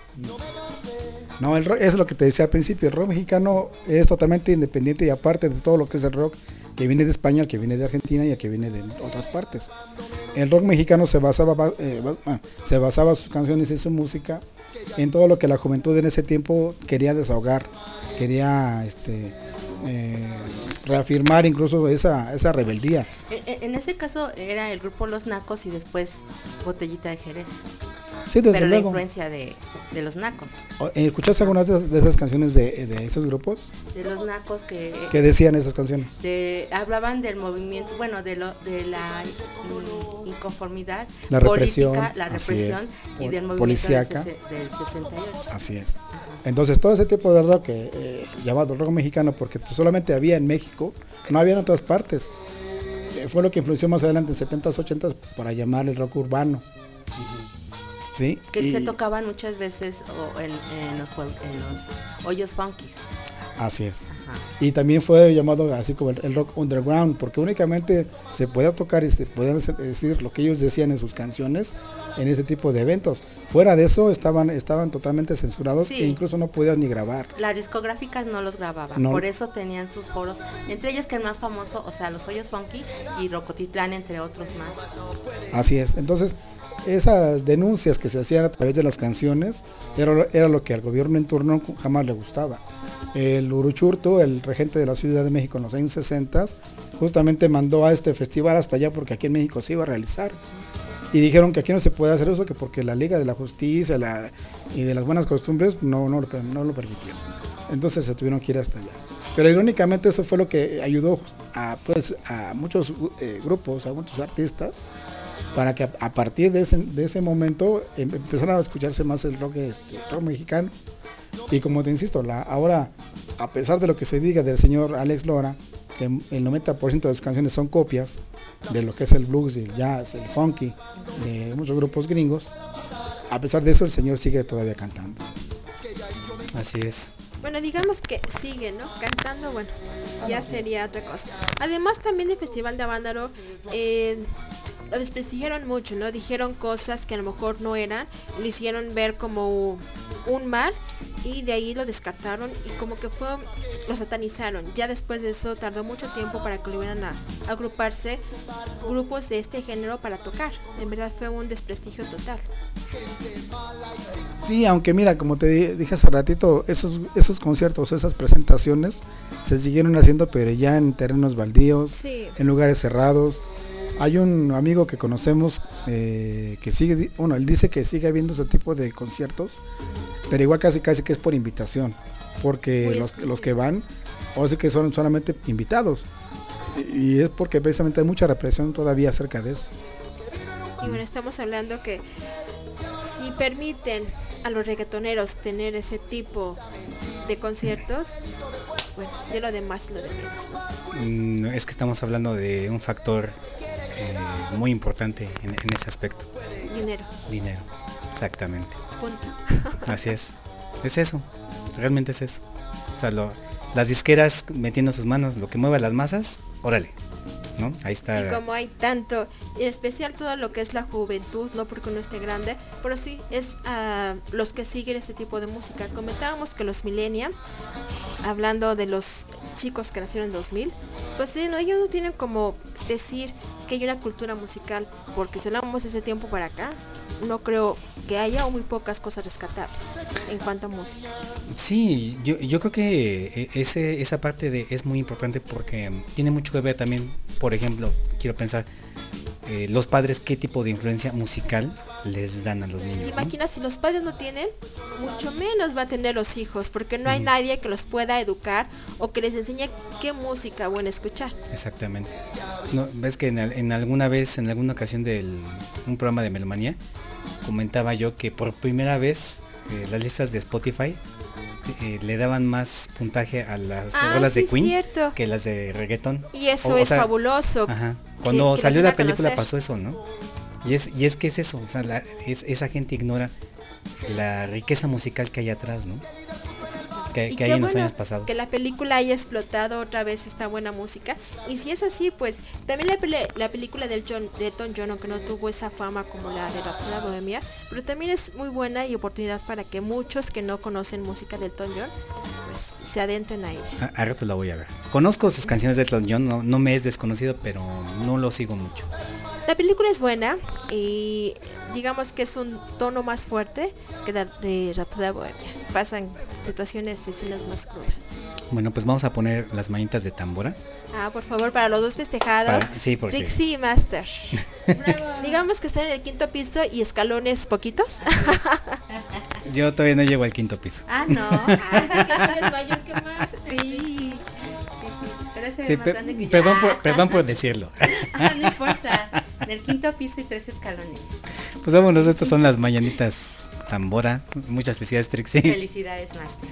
No, el rock, es lo que te decía al principio, el rock mexicano es totalmente independiente y aparte de todo lo que es el rock que viene de España, el que viene de Argentina y el que viene de otras partes. El rock mexicano se basaba, ba- eh, se basaba sus canciones y su música en todo lo que la juventud en ese tiempo quería desahogar, quería este, eh, reafirmar incluso esa, esa rebeldía. E- e- En ese caso era el grupo Los Nacos y después Botellita de Jerez. Sí, desde pero la luego. influencia de, de los Nacos. Eh, ¿Escuchaste algunas de esas, de esas canciones de, de esos grupos? De los Nacos que, que decían esas canciones? de- hablaban del movimiento, bueno, de, lo, de la mm, inconformidad La política, represión, la así represión es, y del movimiento del, policíaca. sese- del 68. Así es. Entonces todo ese tipo de rock eh, eh, llamado rock mexicano, porque solamente había en México, no había en otras partes. Eh, fue lo que influenció más adelante en 70s, 80s para llamar el rock urbano. ¿Sí? Que Y- se tocaban muchas veces o en, en los, pueb- en los hoyos funkis. Así es. Ajá. Y también fue llamado así como el, el rock underground, porque únicamente se podía tocar y se podían decir lo que ellos decían en sus canciones en ese tipo de eventos. Fuera de eso estaban, estaban totalmente censurados Sí. e incluso no podías ni grabar. Las discográficas no los grababan, No. por eso tenían sus foros, entre ellos que el más famoso, o sea, los hoyos funky y Rocotitlán, entre otros más. Así es. Entonces, esas denuncias que se hacían a través de las canciones era, era lo que al gobierno en turno jamás le gustaba. El Uruchurtu, el regente de la Ciudad de México en los años 60, justamente mandó a este festival hasta allá porque aquí en México se iba a realizar. Y dijeron que aquí no se puede hacer eso, que porque la Liga de la Justicia y de las buenas costumbres no, no, no lo permitió. Entonces se tuvieron que ir hasta allá. Pero irónicamente eso fue lo que ayudó a, pues, a muchos eh, grupos, a muchos artistas, para que a, partir de ese, de ese momento em- empezara a escucharse más el rock, este, rock mexicano. Y como te insisto, la, ahora, a pesar de lo que se diga del señor Alex Lora, que el 90% de sus canciones son copias de lo que es el blues, el jazz, el funky, de muchos grupos gringos, a pesar de eso el señor sigue todavía cantando. Así es. Bueno, digamos que sigue, ¿no? Cantando, bueno, ya sería otra cosa. Además también el Festival de Avándaro, eh, lo desprestigiaron mucho, ¿no? Dijeron cosas que a lo mejor no eran, lo hicieron ver como un mal y de ahí lo descartaron y como que fue, lo satanizaron. Ya después de eso tardó mucho tiempo para que volvieran a agruparse grupos de este género para tocar. En verdad fue un desprestigio total. Sí, aunque mira, como te di- dije hace ratito, esos, esos conciertos, esas presentaciones se siguieron haciendo, pero ya en terrenos baldíos, Sí. en lugares cerrados. Hay un amigo que conocemos eh, que sigue, bueno, él dice que sigue habiendo ese tipo de conciertos, pero igual casi casi que es por invitación, porque los, los que van, o sí que son solamente invitados. Y, y es porque precisamente hay mucha represión todavía acerca de eso. Y bueno, estamos hablando que si permiten a los reggaetoneros tener ese tipo de conciertos, bueno, ya lo demás lo de menos, ¿no? Mm, es que estamos hablando de un factor eh, muy importante en, en ese aspecto. Dinero, Dinero. Exactamente. punto. Así es. Es eso. Realmente es eso. O sea, lo- las disqueras metiendo sus manos, lo que mueva las masas, órale. ¿No? Ahí está. Y como hay tanto, en especial todo lo que es la juventud, no porque uno esté grande, pero sí es a los que siguen este tipo de música. Comentábamos que los millennials, hablando de los chicos que nacieron en 2000, pues no, ellos no tienen como decir que hay una cultura musical, porque si hablamos ese tiempo para acá, no creo que haya o muy pocas cosas rescatables en cuanto a música. Sí, yo, yo creo que eh, ese, esa parte de, es muy importante porque tiene mucho que ver también, por ejemplo, quiero pensar, eh, los padres qué tipo de influencia musical les dan a los niños. ¿no? Imagina si los padres no tienen, mucho menos va a tener los hijos, porque no hay nadie que los pueda educar o que les enseñe qué música buena escuchar. Exactamente. No, ves que en, al- en alguna vez, en alguna ocasión del un programa de Melomanía, comentaba yo que por primera vez eh, las listas de Spotify eh, le daban más puntaje a las Ah, rolas de Queen cierto. que las de reggaeton. Y eso O- o es sea, fabuloso. Ajá. Cuando que salió la película conocer. pasó eso, ¿no? Y es, y es que es eso, o sea, la- es- esa gente ignora la riqueza musical que hay atrás, ¿no? Que, Y que qué hay en los bueno años pasados. Que la película haya explotado otra vez esta buena música. Y si es así, pues también la, pele- la película del John, de Elton John, aunque no tuvo esa fama como la de Rhapsody Bohemia, pero también es muy buena y oportunidad para que muchos que no conocen música de Elton John, pues se adentren a ella. A, a rato la voy a ver. Conozco sus canciones de Elton John, no, no me es desconocido, pero no lo sigo mucho. La película es buena y digamos que es un tono más fuerte que la de Rhapsody Bohemia. Pasan situaciones, escenas más crudas. Bueno, pues vamos a poner las manitas de tambora. Ah, por favor, para los dos festejados, Para- sí, porque- Trixie y Master. (laughs) Digamos que están en el quinto piso y escalones poquitos. Yo todavía no llego al quinto piso. Ah, no. (laughs) es mayor que más. Sí. Sí, sí. Pero ese Sí, es más pe- grande que yo. perdón, por, (laughs) perdón por decirlo. (laughs) No importa. En el quinto piso y tres escalones. Pues vámonos, estas son las mañanitas tambora. Muchas felicidades, Trixie. Felicidades, Master.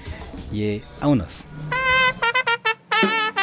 Y eh, vámonos. (laughs)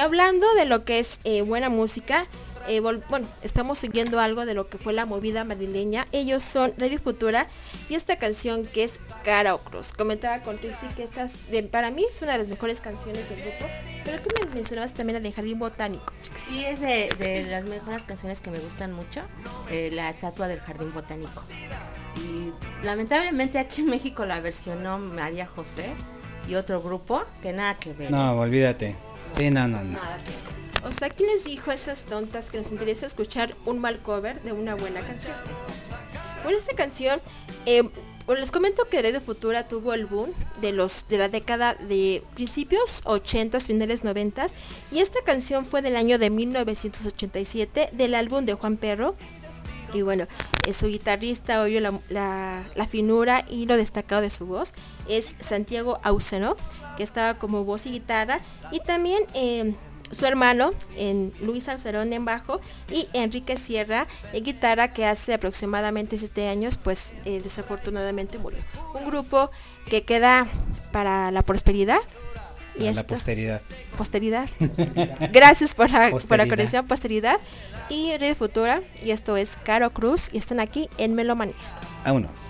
hablando de lo que es eh, buena música, eh, bueno, estamos siguiendo algo de lo que fue la movida madrileña. Ellos son Radio Futura y esta canción que es Cara Cruz. Comentaba con Trixie que esta es de- para mí es una de las mejores canciones del grupo, pero tú me mencionabas también la de Jardín Botánico. Sí, es de, de las mejores canciones que me gustan mucho, eh, la estatua del jardín botánico. Y lamentablemente aquí en México la versionó María José y otro grupo que nada que ver. No, olvídate. Sí, no, no, no. Nada que ver. O sea, ¿quién les dijo a esas tontas que nos interesa escuchar un mal cover de una buena canción? Bueno, esta canción, eh, bueno, les comento que Radio Futura tuvo el boom de los de la década de principios 80s, finales 90s, y esta canción fue del año de 1987 del álbum de Juan Perro, Y bueno, eh, su guitarrista, obvio, la, la- finura y lo destacado de su voz es Santiago Auseno, que estaba como voz y guitarra. Y también eh, su hermano, en Luis Aucerón en bajo y Enrique Sierra en guitarra, que hace aproximadamente 7 años, pues eh, desafortunadamente murió. Un grupo que queda para la prosperidad. Y la esto- posteridad. (laughs) posteridad. Gracias por la, por la conexión, posteridad. Y Radio Futura. Y esto es Caro Cruz. Y están aquí en Melomanía. Vámonos.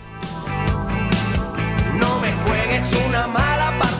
No me juegues una mala partida.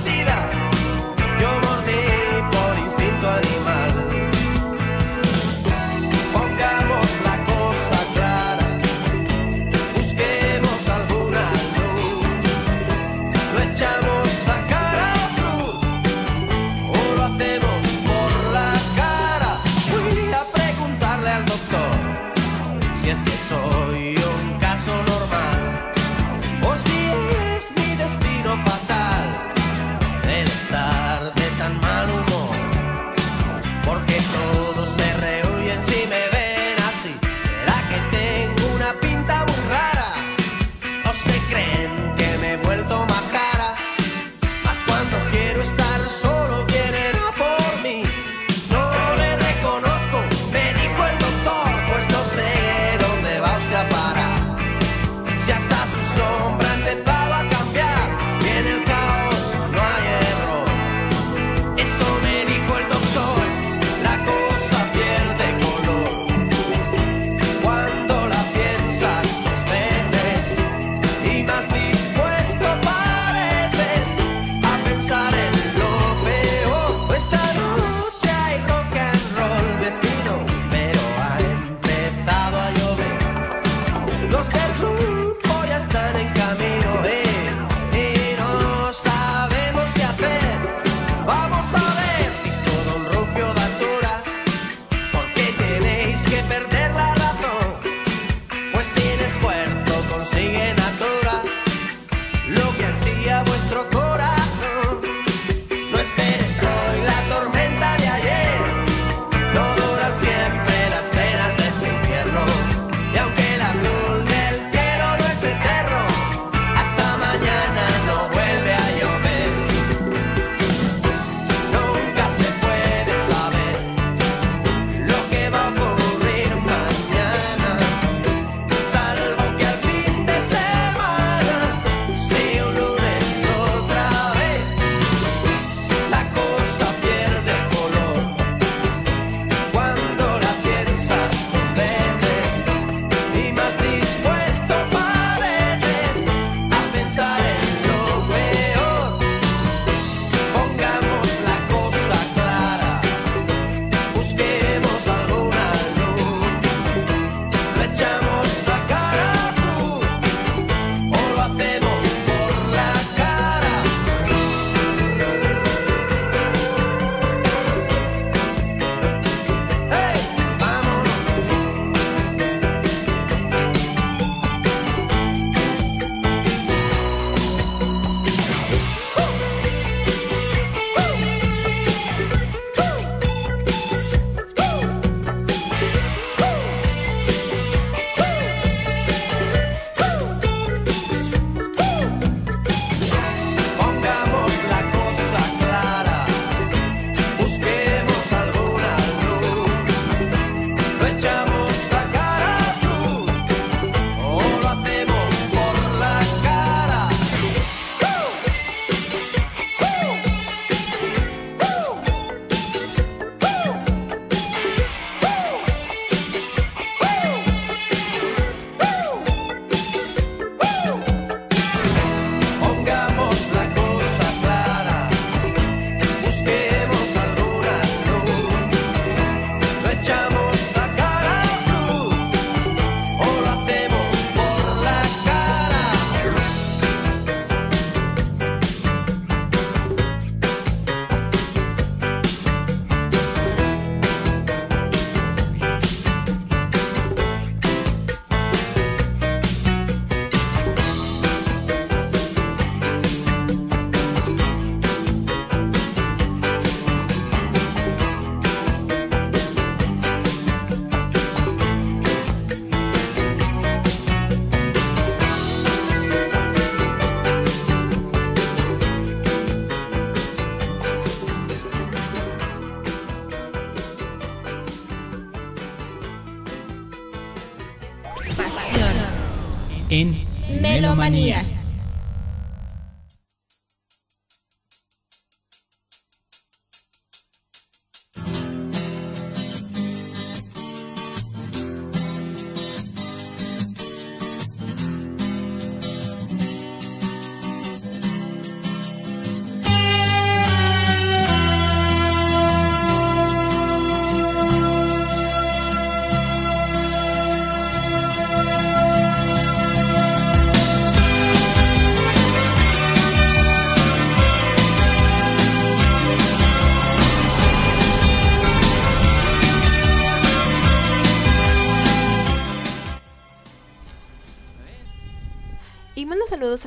Melomanía.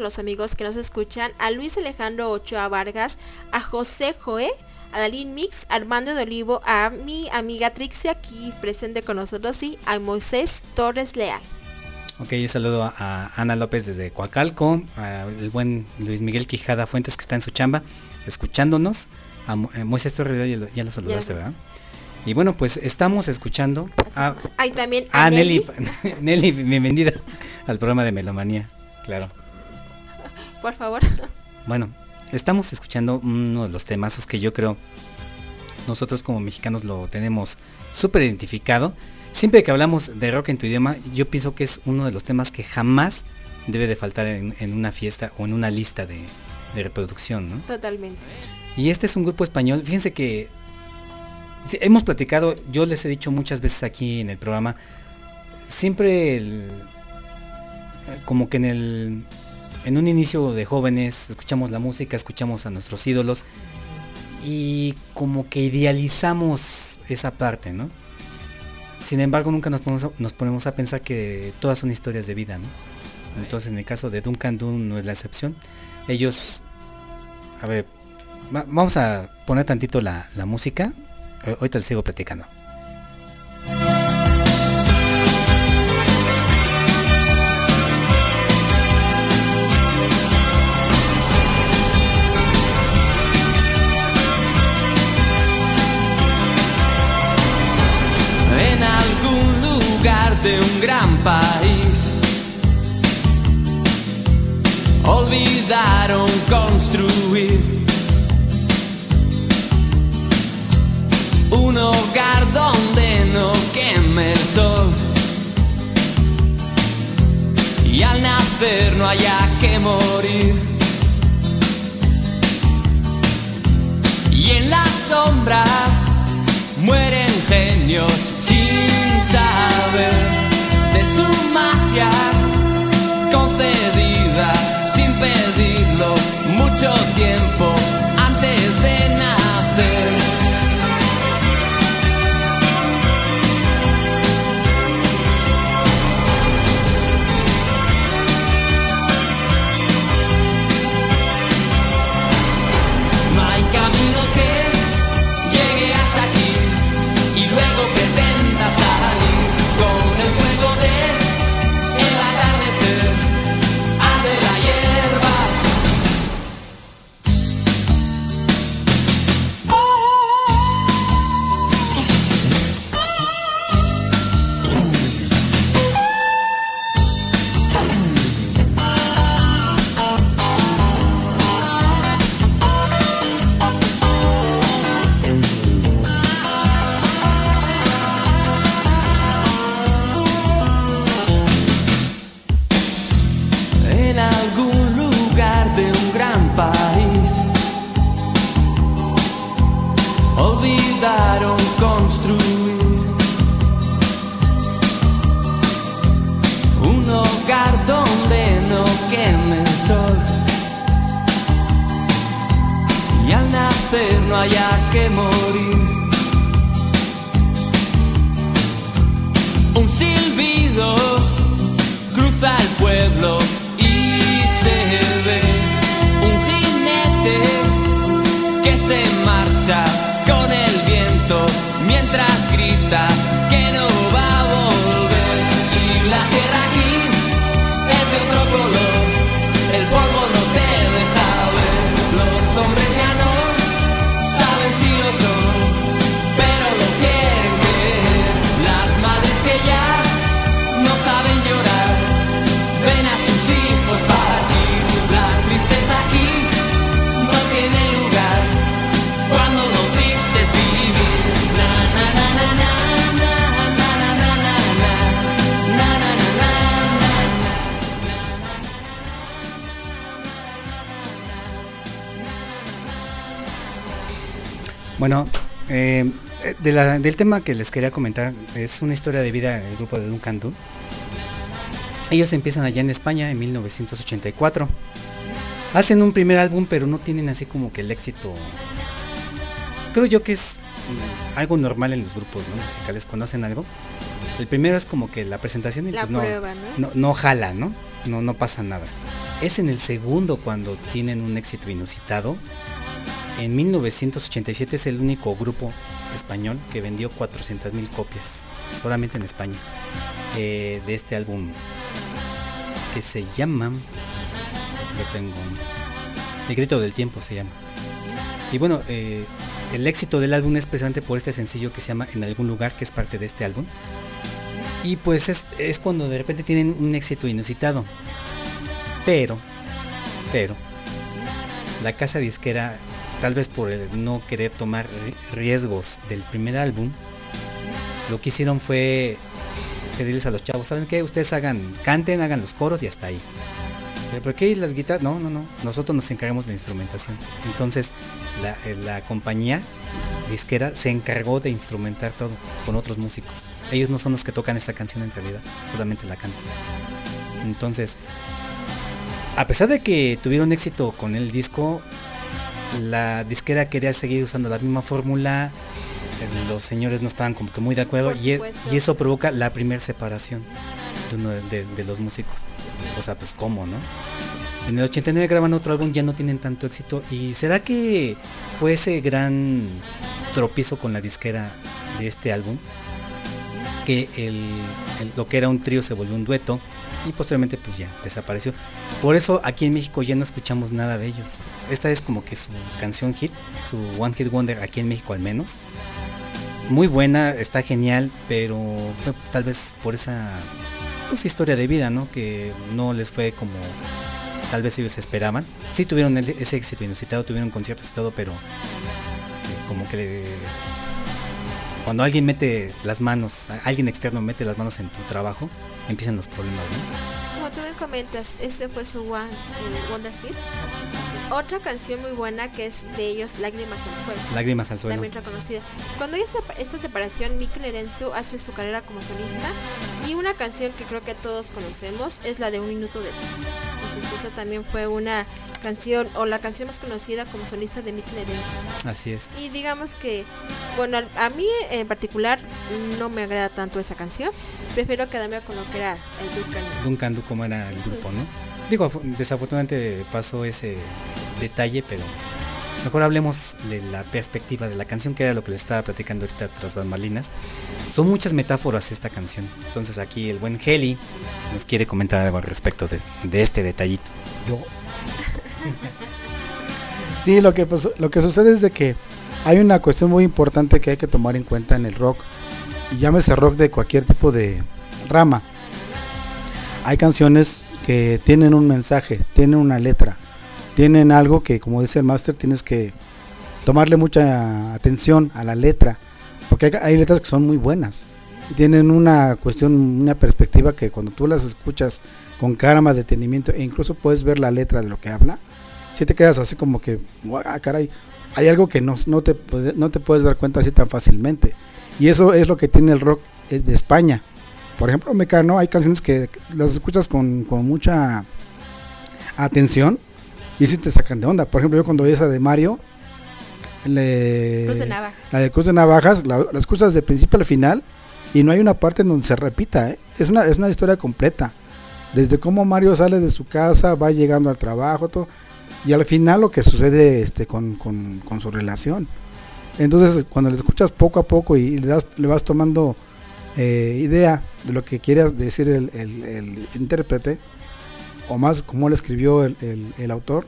Los amigos que nos escuchan, a Luis Alejandro Ochoa Vargas, a José Joé, a Dalín Mix, a Armando de Olivo, a mi amiga Trixie aquí presente con nosotros y a Moisés Torres Leal. Ok, yo saludo a- Ana López desde Coacalco, al buen Luis Miguel Quijada Fuentes que está en su chamba, escuchándonos. A eh, Moisés Torres ya lo, ya lo saludaste, ¿verdad? Y bueno, pues estamos escuchando a, Hay también a a. Nelly, (laughs) Nelly, bienvenida al programa de Melomanía, claro. Por favor. Bueno, estamos escuchando uno de los temazos que yo creo nosotros como mexicanos lo tenemos súper identificado. Siempre que hablamos de rock en tu idioma, yo pienso que es uno de los temas que jamás debe de faltar en, en una fiesta o en una lista de, de reproducción, ¿no? Totalmente. Y este es un grupo español. Fíjense que hemos platicado, yo les he dicho muchas veces aquí en el programa, siempre el- como que en el en un inicio de jóvenes escuchamos la música, escuchamos a nuestros ídolos y como que idealizamos esa parte, ¿no? Sin embargo, nunca nos ponemos, a, pensar que todas son historias de vida, ¿no? Entonces, en el caso de Duncan Dunn no es la excepción. Ellos, a ver, Va- vamos a poner tantito la, la música. Ahorita les sigo platicando. Un gran país. Olvidaron construir un hogar donde no queme el sol. Y al nacer no haya que morir. Y en la sombra mueren genios sin saber de su magia concedida sin pedirlo mucho tiempo de la- del tema que les quería comentar es una historia de vida del grupo de Duncan Du. Ellos empiezan allá en España en 1984. Hacen un primer álbum, pero no tienen así como que el éxito. Creo yo que es mm, algo normal en los grupos ¿no? musicales cuando hacen algo. El primero es como que la presentación y La pues prueba, ¿no? no, no jala, ¿no? No, no pasa nada. Es en el segundo cuando tienen un éxito inusitado. En 1987 es el único grupo español que vendió 400.000 copias, solamente en España, eh, de este álbum que se llama, lo tengo, El Grito del Tiempo se llama. Y bueno, eh, el éxito del álbum es precisamente por este sencillo que se llama En algún lugar, que es parte de este álbum. Y pues es, es cuando de repente tienen un éxito inusitado. Pero, pero, la casa disquera, tal vez por no querer tomar ri- riesgos del primer álbum, lo que hicieron fue pedirles a los chavos, ¿saben qué? Ustedes hagan, canten, hagan los coros y hasta ahí. Pero ¿por qué las guitarras? No, no, no. Nosotros nos encargamos de la instrumentación. Entonces, la, eh, la compañía disquera se encargó de instrumentar todo con otros músicos. Ellos no son los que tocan esta canción en realidad, solamente la cantan. Entonces, a pesar de que tuvieron éxito con el disco, la disquera quería seguir usando la misma fórmula. Los señores no estaban como que muy de acuerdo y, e- y eso provoca la primera separación de uno de, de- de los músicos. O sea, pues cómo, ¿no? En el 89 graban otro álbum, ya no tienen tanto éxito. ¿Y será que fue ese gran tropiezo con la disquera de este álbum? Que el, el- lo que era un trío se volvió un dueto y posteriormente pues ya desapareció. Por eso aquí en México ya no escuchamos nada de ellos. Esta es como que su canción hit, su One Hit Wonder aquí en México al menos. Muy buena, está genial, pero fue tal vez por esa pues, historia de vida, ¿no? Que no les fue como tal vez ellos esperaban. Sí tuvieron ese éxito inusitado, tuvieron conciertos y todo, pero eh, como que cuando alguien mete las manos, alguien externo mete las manos en tu trabajo, empiezan los problemas, ¿no? Como tú me comentas, este fue su One el Wonder Hit. Otra canción muy buena que es de ellos, Lágrimas al Suelo. Lágrimas al suelo. También reconocida. Cuando hay esta, separación, Mikel Erenzu hace su carrera como solista y una canción que creo que todos conocemos es la de Un Minuto de Ti. Entonces esa también fue una canción o la canción más conocida como solista de Mikel Erenzu. Así es. Y digamos que, bueno, a mí en particular no me agrada tanto esa canción. Prefiero quedarme con lo que era el Duncan. Duncan Du como era el grupo, ¿no? Digo, desafortunadamente pasó ese detalle, pero mejor hablemos de la perspectiva de la canción, que era lo que les estaba platicando ahorita tras bambalinas. Son muchas metáforas esta canción. Entonces aquí el buen Heli nos quiere comentar algo al respecto de, de este detallito. Yo. (laughs) Sí, lo que, pues, lo que sucede es de que hay una cuestión muy importante que hay que tomar en cuenta en el rock. Y llámese rock de cualquier tipo de rama. Hay canciones que tienen un mensaje, tienen una letra, tienen algo que, como dice el máster, tienes que tomarle mucha atención a la letra. Porque hay, letras que son muy buenas. Tienen una cuestión, una perspectiva que cuando tú las escuchas con calma, detenimiento, e incluso puedes ver la letra de lo que habla, si te quedas así como que, "Guau, caray, hay algo que no, no, te, no te puedes dar cuenta así tan fácilmente. Y eso es lo que tiene el rock eh, de España. Por ejemplo, Mecano, hay canciones que las escuchas con, con mucha atención y si te sacan de onda. Por ejemplo, yo cuando oí esa de Mario, le- Cruz de Navajas. la de Cruz de Navajas, la, la escuchas de principio al final y no hay una parte en donde se repita. ¿eh? Es, una, es una historia completa. Desde cómo Mario sale de su casa, va llegando al trabajo, todo, y al final lo que sucede este, con, con- su relación. Entonces, cuando le escuchas poco a poco y le, das, le vas tomando eh, idea de lo que quiere decir el, el- intérprete, o más como le escribió el, el- autor,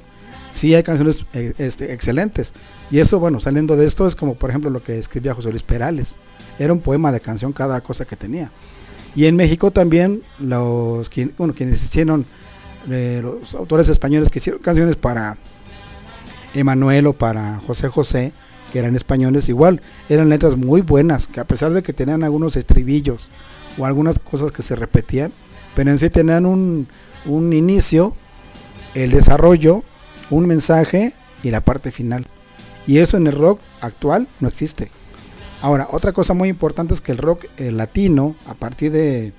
sí hay canciones eh, este, excelentes. Y eso, bueno, saliendo de esto es como por ejemplo lo que escribía José Luis Perales. Era un poema de canción cada cosa que tenía. Y en México también los bueno, quienes hicieron, los autores españoles que hicieron canciones para Emanuel o para José José, que eran españoles, igual eran letras muy buenas, que a pesar de que tenían algunos estribillos o algunas cosas que se repetían, pero en sí tenían un, un inicio, el desarrollo, un mensaje y la parte final. Y eso en el rock actual no existe. Ahora, otra cosa muy importante es que el rock eh, latino, a partir de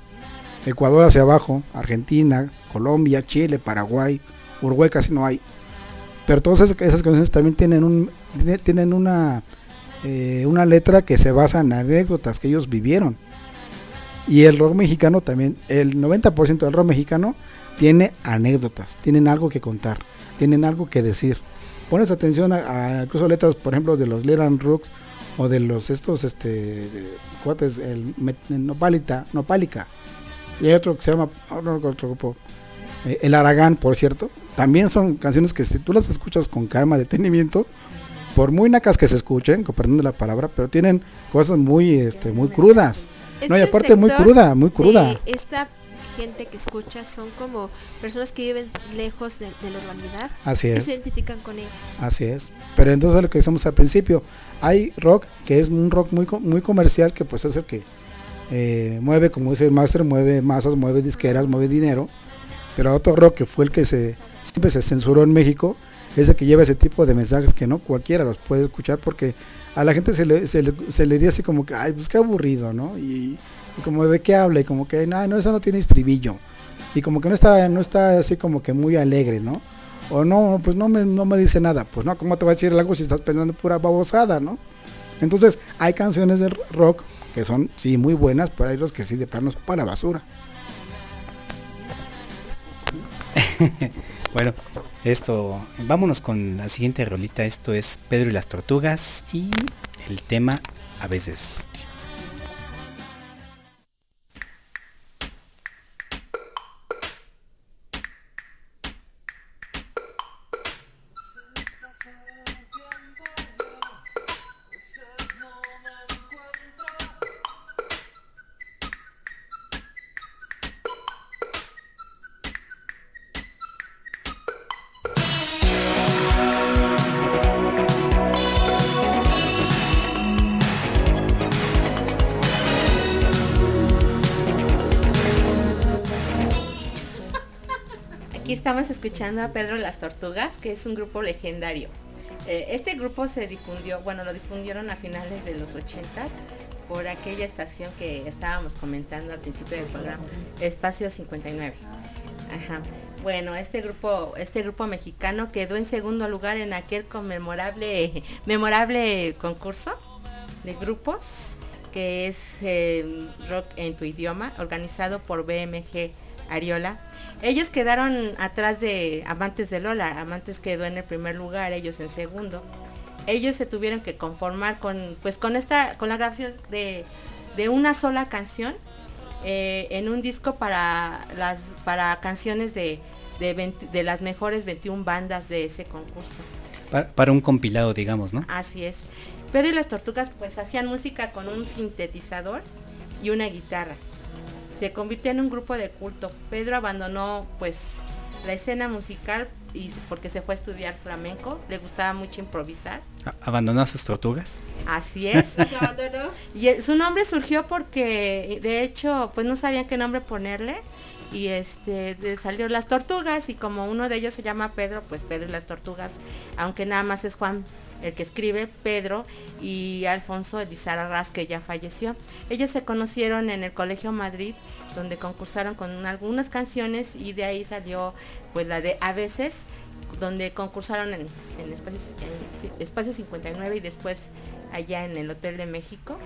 Ecuador hacia abajo, Argentina, Colombia, Chile, Paraguay, Uruguay casi no hay. Pero todas esas, canciones también tienen un tiene- tienen una eh, una letra que se basa en anécdotas que ellos vivieron. Y el rock mexicano también, el 90% del rock mexicano tiene anécdotas, tienen algo que contar, tienen algo que decir. Pones atención a, a incluso letras, por ejemplo, de los Leland Rooks o de los estos este cuates, el Met- Nopalita, Nopálica. Y hay otro que se llama, ah, no, otro grupo, eh, El Aragán, por cierto. También son canciones que si tú las escuchas con calma, detenimiento, por muy nacas que se escuchen, con perdón de la palabra, pero tienen cosas muy, este, muy crudas. No, y aparte muy cruda, muy cruda. esta gente que escucha son como personas que viven lejos de, de la urbanidad Así y es. se identifican con ellas. Así es. Pero entonces lo que decíamos al principio, hay rock que es un rock muy muy comercial que pues es el que eh, mueve, como dice el máster, mueve masas, mueve disqueras, mueve dinero. Pero otro rock que fue el que se siempre se censuró en México es el que lleva ese tipo de mensajes que no cualquiera los puede escuchar porque a la gente se le, se le, se diría así como que, ay, pues qué aburrido, ¿no? Y, como de qué habla y como que, no, no, eso no tiene estribillo. Y como que no está, no está así como que muy alegre, ¿no? O no, pues no me, no me dice nada. Pues no, ¿cómo te va a decir algo si estás pensando pura babosada, no? Entonces, hay canciones de rock que son, sí, muy buenas, pero hay los que sí, de plano es para basura. (laughs) Bueno, esto, vámonos con la siguiente rolita. Esto es Pedro y las Tortugas y el tema a veces. Estamos escuchando a Pedro Las Tortugas, que es un grupo legendario. Eh, este grupo se difundió, bueno, lo difundieron a finales de los 80s por aquella estación que estábamos comentando al principio del programa, Espacio 59. Ajá. Bueno, este grupo, este grupo mexicano quedó en segundo lugar en aquel conmemorable, memorable concurso de grupos que es eh, Rock en tu idioma, organizado por BMG Ariola. Ellos quedaron atrás de Amantes de Lola, Amantes quedó en el primer lugar, ellos en segundo. Ellos se tuvieron que conformar con, pues con esta, con la grabación de, de una sola canción eh, en un disco para las, para canciones de, de, 20 de las mejores 21 bandas de ese concurso. Para, para un compilado, digamos, ¿no? Así es. Pedro y las tortugas pues hacían música con un sintetizador y una guitarra. Se convirtió en un grupo de culto. Pedro abandonó pues la escena musical y porque se fue a estudiar flamenco. Le gustaba mucho improvisar. A- Abandonó a sus tortugas. Así (laughs) es. Se abandonó. Y el- su nombre surgió porque de hecho pues no sabían qué nombre ponerle y este de- salió las tortugas y como uno de ellos se llama Pedro pues Pedro y las tortugas aunque nada más es Juan el que escribe Pedro y Alfonso Elizarraz que ya falleció ellos se conocieron en el Colegio Madrid donde concursaron con un- algunas canciones y de ahí salió pues la de a veces donde concursaron en, en espacio, en sí, espacio 59 y después allá en el Hotel de México.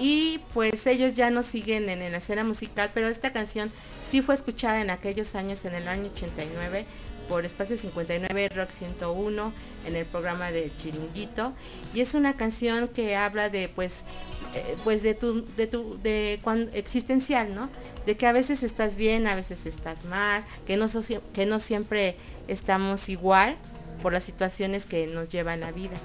Y pues ellos ya no siguen en, en la escena musical, pero esta canción sí fue escuchada en aquellos años, en el año 89, por Espacio 59 Rock 101, en el programa del Chiringuito. Y es una canción que habla de pues eh, pues de tu, de tu, de cuando existencial, ¿no? De que a veces estás bien, a veces estás mal, que no, que no siempre estamos igual por las situaciones que nos llevan la vida.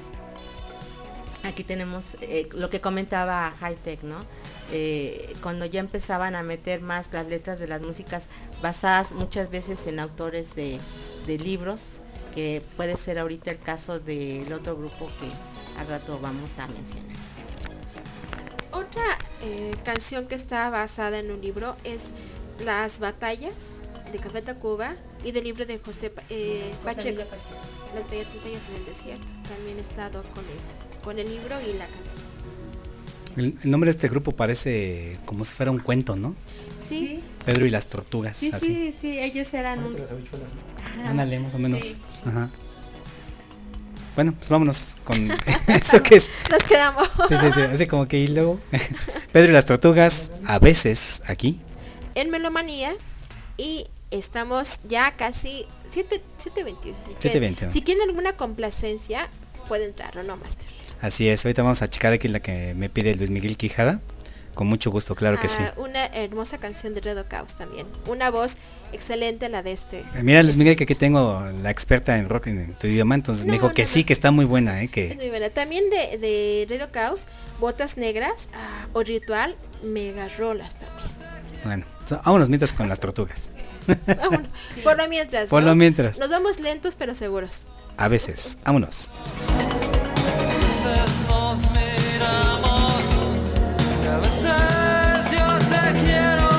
Aquí tenemos eh, lo que comentaba High Tech, ¿no? Eh, cuando ya empezaban a meter más las letras de las músicas basadas muchas veces en autores de, de libros, que puede ser ahorita el caso del otro grupo que al rato vamos a mencionar. Otra eh, canción que está basada en un libro es Las batallas de Café Tacuba y del libro de José eh, José Pacheco. Las bellas Batallas en el desierto. También he estado con el, con el libro y la canción. El, el nombre de este grupo parece como si fuera un cuento, ¿no? Sí, Pedro y las tortugas. Sí, así. sí, sí, ellos eran un... Ándale, más o menos. Sí. Ajá. Bueno, pues vámonos con (laughs) eso que es. nos quedamos. Sí, sí, sí, así como que y luego (laughs) Pedro y las tortugas a veces aquí. en Melomanía y estamos ya casi 7 7.21. Así que 7:21. si quieren alguna complacencia, puede entrar, ¿o no, Master? Así es, ahorita vamos a checar aquí la que me pide Luis Miguel Quijada. Con mucho gusto, claro que sí. Ah, Una hermosa canción de Redo Caos también. Una voz excelente la de este. Eh, Mira Luis Miguel que aquí tengo la experta en rock en tu idioma, entonces me dijo no, que no. sí, que está muy buena, ¿eh? Es que muy buena. También de, de Redo Caos, Botas Negras ah, o Ritual, Mega Rolas también. bueno, so- vámonos mientras con las tortugas. (laughs) Vámonos. Por lo mientras. Por ¿no? lo mientras. Nos vamos lentos pero seguros. A veces, vámonos. A veces nos miramos y a veces yo te quiero.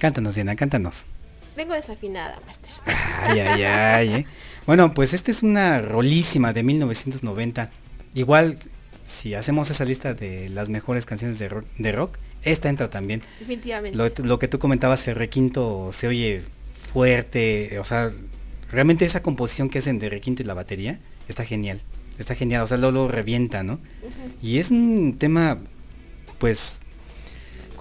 Cántanos, Diana, cántanos. Vengo desafinada, Master. Ay, ay, ay. eh. Bueno, pues esta es una rolísima de 1990. Igual, si hacemos esa lista de las mejores canciones de rock, de rock esta entra también. Definitivamente. Lo, lo que tú comentabas, el requinto se oye fuerte, o sea, realmente esa composición que hacen de requinto y la batería está genial. Está genial, o sea, luego, luego revienta, ¿no? Y es un tema, pues,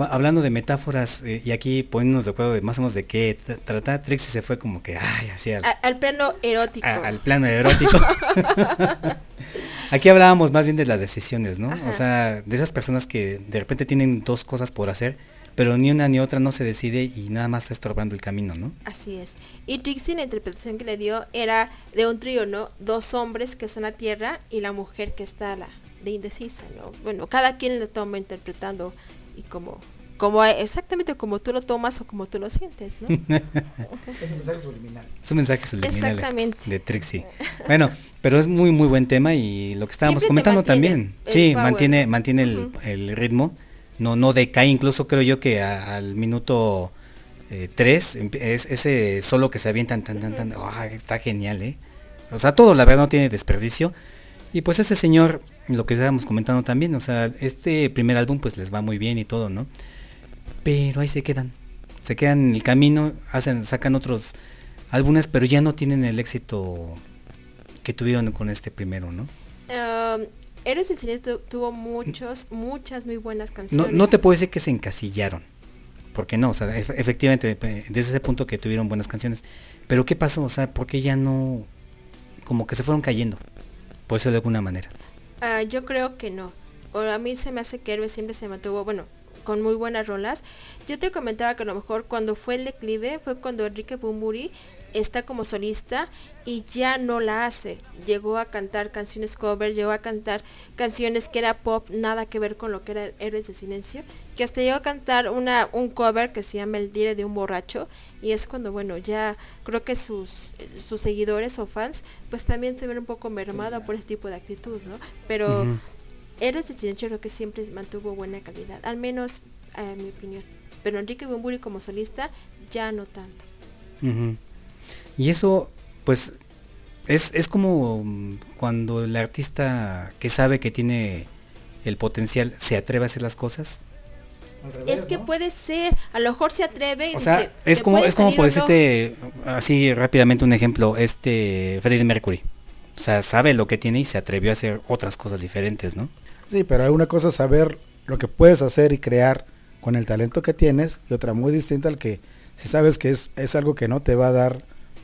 hablando de metáforas, eh, y aquí poniéndonos de acuerdo de más o menos de qué tra- trata, Trixie se fue como que, ay, así al, A- al plano erótico. a- al plano erótico. (laughs) Aquí hablábamos más bien de las decisiones, ¿no? Ajá. O sea, de esas personas que de repente tienen dos cosas por hacer, pero ni una ni otra no se decide y nada más está estorbando el camino, ¿no? Así es. Y Trixie, la interpretación que le dio era de un trío, ¿no? Dos hombres que son a tierra y la mujer que está la de indecisa, ¿no? Bueno, cada quien lo toma interpretando y como, como exactamente como tú lo tomas o como tú lo sientes, ¿no? (laughs) Es un mensaje subliminal. Es un mensaje subliminal Exactamente. de Trixie. Bueno, pero es muy muy buen tema y lo que estábamos Siempre comentando también. el Sí, power. mantiene mantiene el, ritmo, no no decae, incluso creo yo que a- al minuto 3 es ese solo que se avientan tan tan tan, ah, está genial, ¿eh? O sea, todo la verdad no tiene desperdicio. Y pues ese señor, lo que estábamos comentando también, o sea, este primer álbum pues les va muy bien y todo, ¿no? Pero ahí se quedan. Se quedan en el camino, hacen, sacan otros álbumes, pero ya no tienen el éxito que tuvieron con este primero, ¿no? Um, Héroes del Silencio tu- tuvo muchos, muchas muy buenas No, canciones. no te puedo decir que se encasillaron. Porque no, o sea, ef- efectivamente, desde ese punto que tuvieron buenas canciones. Pero ¿qué pasó? O sea, ¿por qué ya no, como que se fueron cayendo? Por eso de alguna manera. Ah, yo creo que no. O a mí se me hace que Héroes siempre se mantuvo, bueno, con muy buenas rolas. Yo te comentaba que a lo mejor cuando fue el declive fue cuando Enrique Bumburi está como solista y ya no la hace. Llegó a cantar canciones cover, llegó a cantar canciones que era pop, nada que ver con lo que era Héroes de Silencio, que hasta llegó a cantar una, un cover que se llama El Dire de un borracho y es cuando, bueno, ya creo que sus, sus seguidores o fans pues también se ven un poco mermados por ese tipo de actitud, ¿no? Pero... Héroes de Silencio creo que siempre mantuvo buena calidad, al menos a mi opinión. Pero Enrique Bumburi como solista ya no tanto. Y eso, pues, es, es como mm, cuando el artista que sabe que tiene el potencial se atreve a hacer las cosas. Revés, es que ¿no? puede ser, a lo mejor se atreve y O sea, dice, es "¿te como, es como por o no?". decirte así rápidamente un ejemplo, este Freddie Mercury. O sea, sabe lo que tiene y se atrevió a hacer otras cosas diferentes, ¿no? Sí, pero hay una cosa saber lo que puedes hacer y crear con el talento que tienes y otra muy distinta al que si sabes que es, es algo que no te va a dar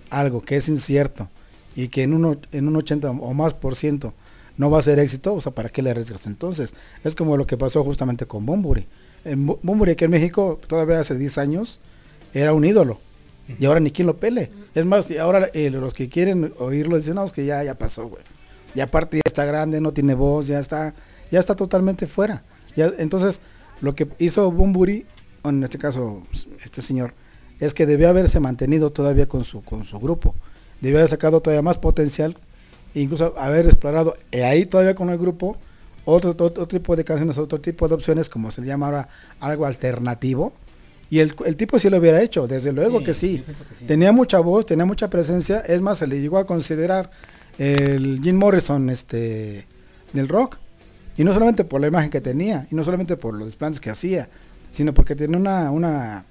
algo que es incierto y que en un, en un 80 o más por ciento no va a ser éxito, o sea, ¿para qué le arriesgas entonces? Es como lo que pasó justamente con Bumburi. En Bu- Bumburi aquí en México todavía hace 10 años era un ídolo y ahora ni quien lo pele. Es más, ahora eh, los que quieren oírlo dicen, no, es que ya, ya pasó, güey. Y aparte ya está grande, no tiene voz, ya está, ya está totalmente fuera. Ya, entonces, lo que hizo Bumburi, o en este caso este señor, es que debió haberse mantenido todavía con su, con su grupo. Debió haber sacado todavía más potencial, incluso haber explorado eh, ahí todavía con el grupo otro, otro, otro tipo de canciones, otro tipo de opciones, como se le llama ahora algo alternativo. Y el, el tipo sí lo hubiera hecho, desde luego Sí, que sí. yo pienso que sí. Tenía mucha voz, tenía mucha presencia. Es más, se le llegó a considerar el Jim Morrison este, del rock. Y no solamente por la imagen que tenía, y no solamente por los desplantes que hacía, sino porque tenía una... una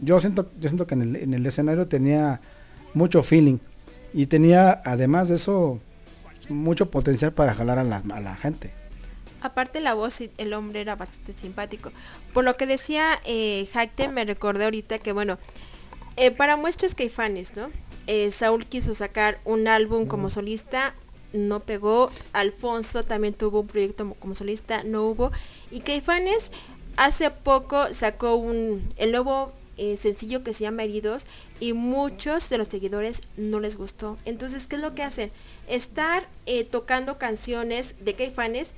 yo, siento, yo siento que en el, en el escenario tenía mucho feeling. Y tenía, además de eso, mucho potencial para jalar a la, a la gente. Aparte la voz, y el hombre era bastante simpático. Por lo que decía eh, Hackte, me recordé ahorita que, bueno, eh, para muestras caifanes, ¿no? Eh, Saúl quiso sacar un álbum como solista, no pegó. Alfonso también tuvo un proyecto mo- como solista, no hubo. Y Caifanes hace poco sacó un, el nuevo eh, sencillo que se llama Heridos y muchos de los seguidores no les gustó. Entonces, ¿qué es lo que hacen? Estar eh, tocando canciones de Caifanes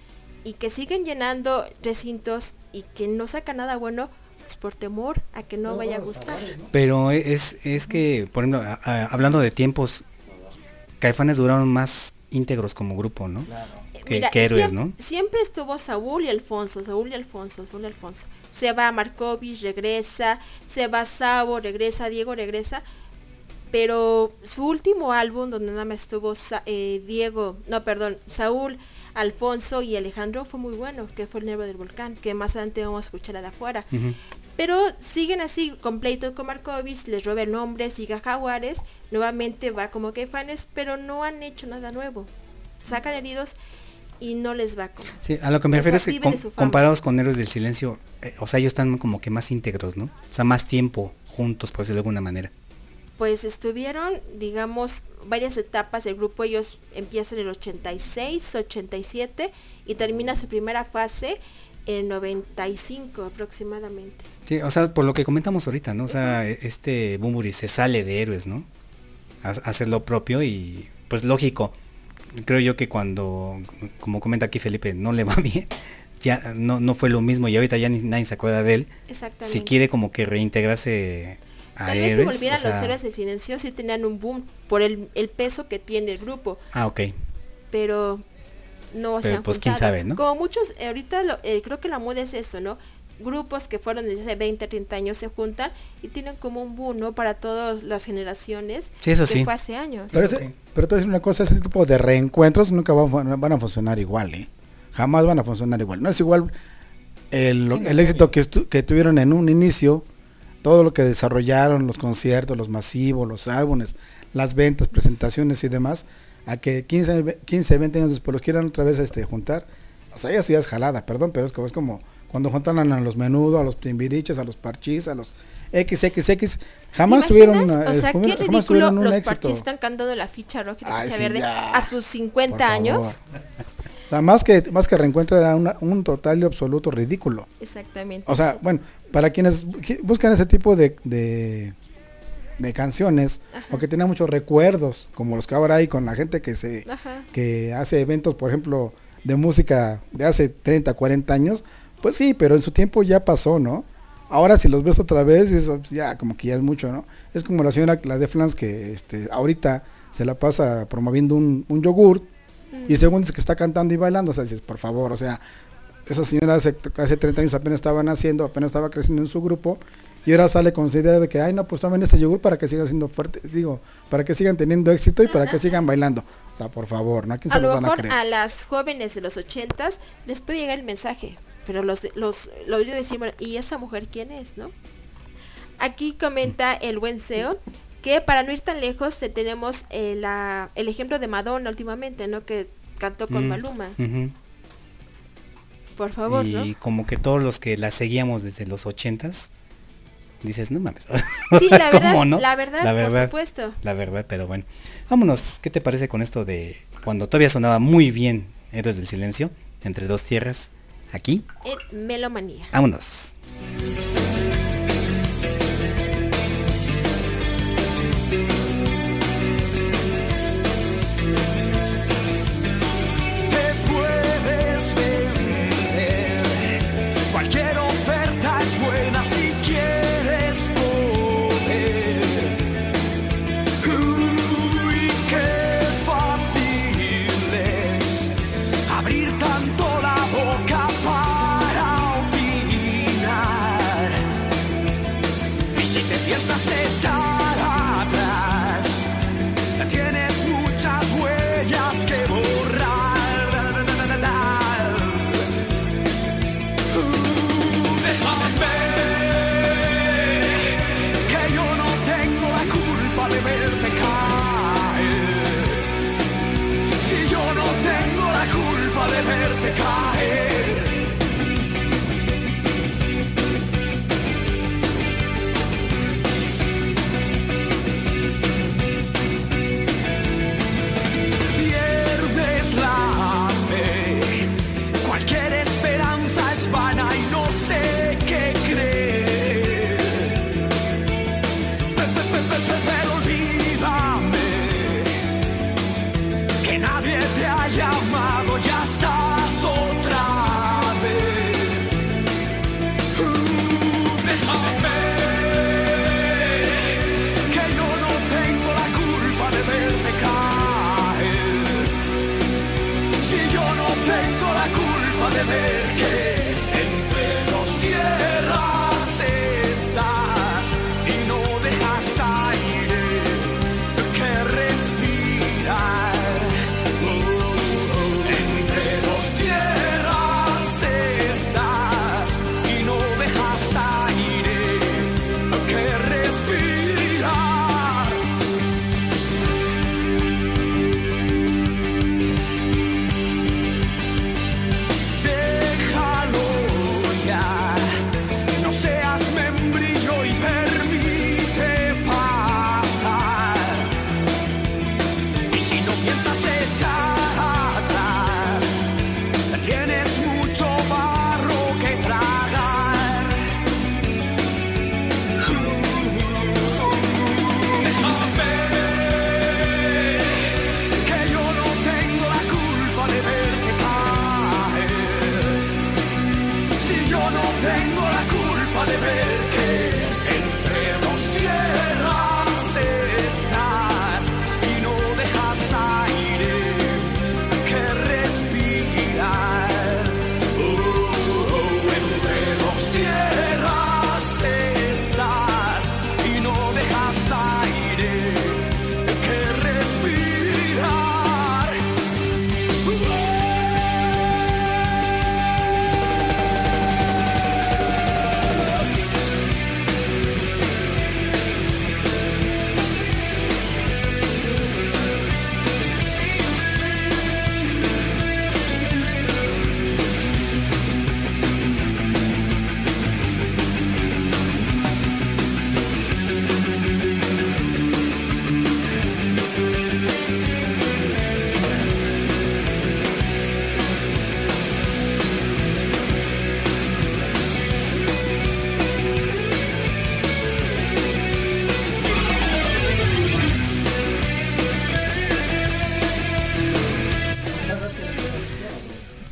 y que siguen llenando recintos y que no saca nada bueno pues por temor a que no vaya a gustar. Pero es, es que, por ejemplo, a- a- hablando de tiempos, Caifanes duraron más íntegros como grupo, ¿no? Eh, Mira. Siempre estuvo Saúl y Alfonso, Saúl y Alfonso, Saúl y Alfonso. Se va Markovich, regresa, se va Sabo, regresa, Diego regresa. Pero su último álbum, donde nada más estuvo Sa- eh, Diego, no, perdón, Saúl, Alfonso y Alejandro, fue muy bueno, que fue el Nervo del Volcán, que más adelante vamos a escuchar a de afuera. Pero siguen así, con pleito con Markovich, les roba el nombre, sigue a Jaguares, nuevamente va como que fanes, pero no han hecho nada nuevo. Sacan heridos y no les va como. Sí, a lo que me O sea, refiero es que com- comparados con Héroes del Silencio, eh, o sea, ellos están como que más íntegros, ¿no? O sea, más tiempo juntos, por decirlo de alguna manera. Pues estuvieron, digamos, varias etapas del grupo. Ellos empiezan en el 86, 87 y termina su primera fase en 95 aproximadamente. Sí, o sea, por lo que comentamos ahorita, ¿no? O sea, e- este Bumburi se sale de héroes, ¿no? A, a hacer lo propio y pues lógico. Creo yo que cuando, como comenta aquí Felipe, no le va (laughs) bien, ya no, no fue lo mismo y ahorita ya ni, nadie se acuerda de él. Exactamente. Si quiere como que reintegrarse a Tal vez si volvieran o sea- los héroes del silencio sí tenían un boom por el, el peso que tiene el grupo, Ah, ok. pero no se Pero, han pues, quién sabe, ¿no? Como muchos, ahorita lo- eh, creo que la moda es eso, ¿no? Grupos que fueron desde hace 20, 30 años se juntan y tienen como un boom, ¿no? Para todas las generaciones. Sí, eso que sí. fue hace años. Pero, ese- pero te voy a decir una cosa, ese tipo de reencuentros nunca van, van a funcionar igual, ¿eh? Jamás van a funcionar igual. No es igual el, Sí, el éxito que, estu- que tuvieron en un inicio, todo lo que desarrollaron, los conciertos, los masivos, los álbumes, las ventas, presentaciones y demás, a que 15, ve- 15 20 años después los quieran otra vez este, juntar. O sea, ya es jalada, perdón, pero es como, es como cuando juntan a los menudo, a los timbiriches, a los parchís, a los XXX, jamás ¿Te tuvieron una, O sea, eh, qué jamás ridículo los éxito. parchís están cantando la ficha roja y la Ay, ficha sí, verde ya. a sus 50 Por años. O sea, más que, más que reencuentro era una- un total y absoluto ridículo. Exactamente. O sea, bueno, para quienes bu- buscan ese tipo de, de, de canciones o que tengan muchos recuerdos, como los que ahora hay con la gente que se Ajá. que hace eventos, por ejemplo, de música de hace 30, 40 años, pues sí, pero en su tiempo ya pasó, ¿no? Ahora si los ves otra vez, eso ya como que ya es mucho, ¿no? Es como la señora, la de Flans, que este, ahorita se la pasa promoviendo un, un yogur y según que está cantando y bailando, o sea, dices, por favor, o sea, esa señora hace, hace 30 años apenas estaba naciendo, apenas estaba creciendo en su grupo y ahora sale con su idea de que, ay, no, pues tomen este yogur para que sigan siendo fuertes, digo, para que sigan teniendo éxito y para que sigan bailando. O sea, por favor, ¿no? ¿A quién se A los lo van a mejor creer? a las jóvenes de los ochentas les puede llegar el mensaje, pero los los lo oído decir, bueno, ¿y esa mujer quién es, no? Aquí comenta el buen SEO que para no ir tan lejos te tenemos eh, la, el ejemplo de Madonna últimamente, ¿no? Que cantó con Mm, Maluma. Por favor, y ¿no? como que todos los que la seguíamos desde los ochentas, dices, no mames. Sí, (laughs) la verdad, ¿Cómo no? la verdad, por supuesto. La verdad, pero bueno. Vámonos, ¿qué te parece con esto de cuando todavía sonaba muy bien Héroes del Silencio, entre dos tierras, aquí? En Melomanía. Vámonos.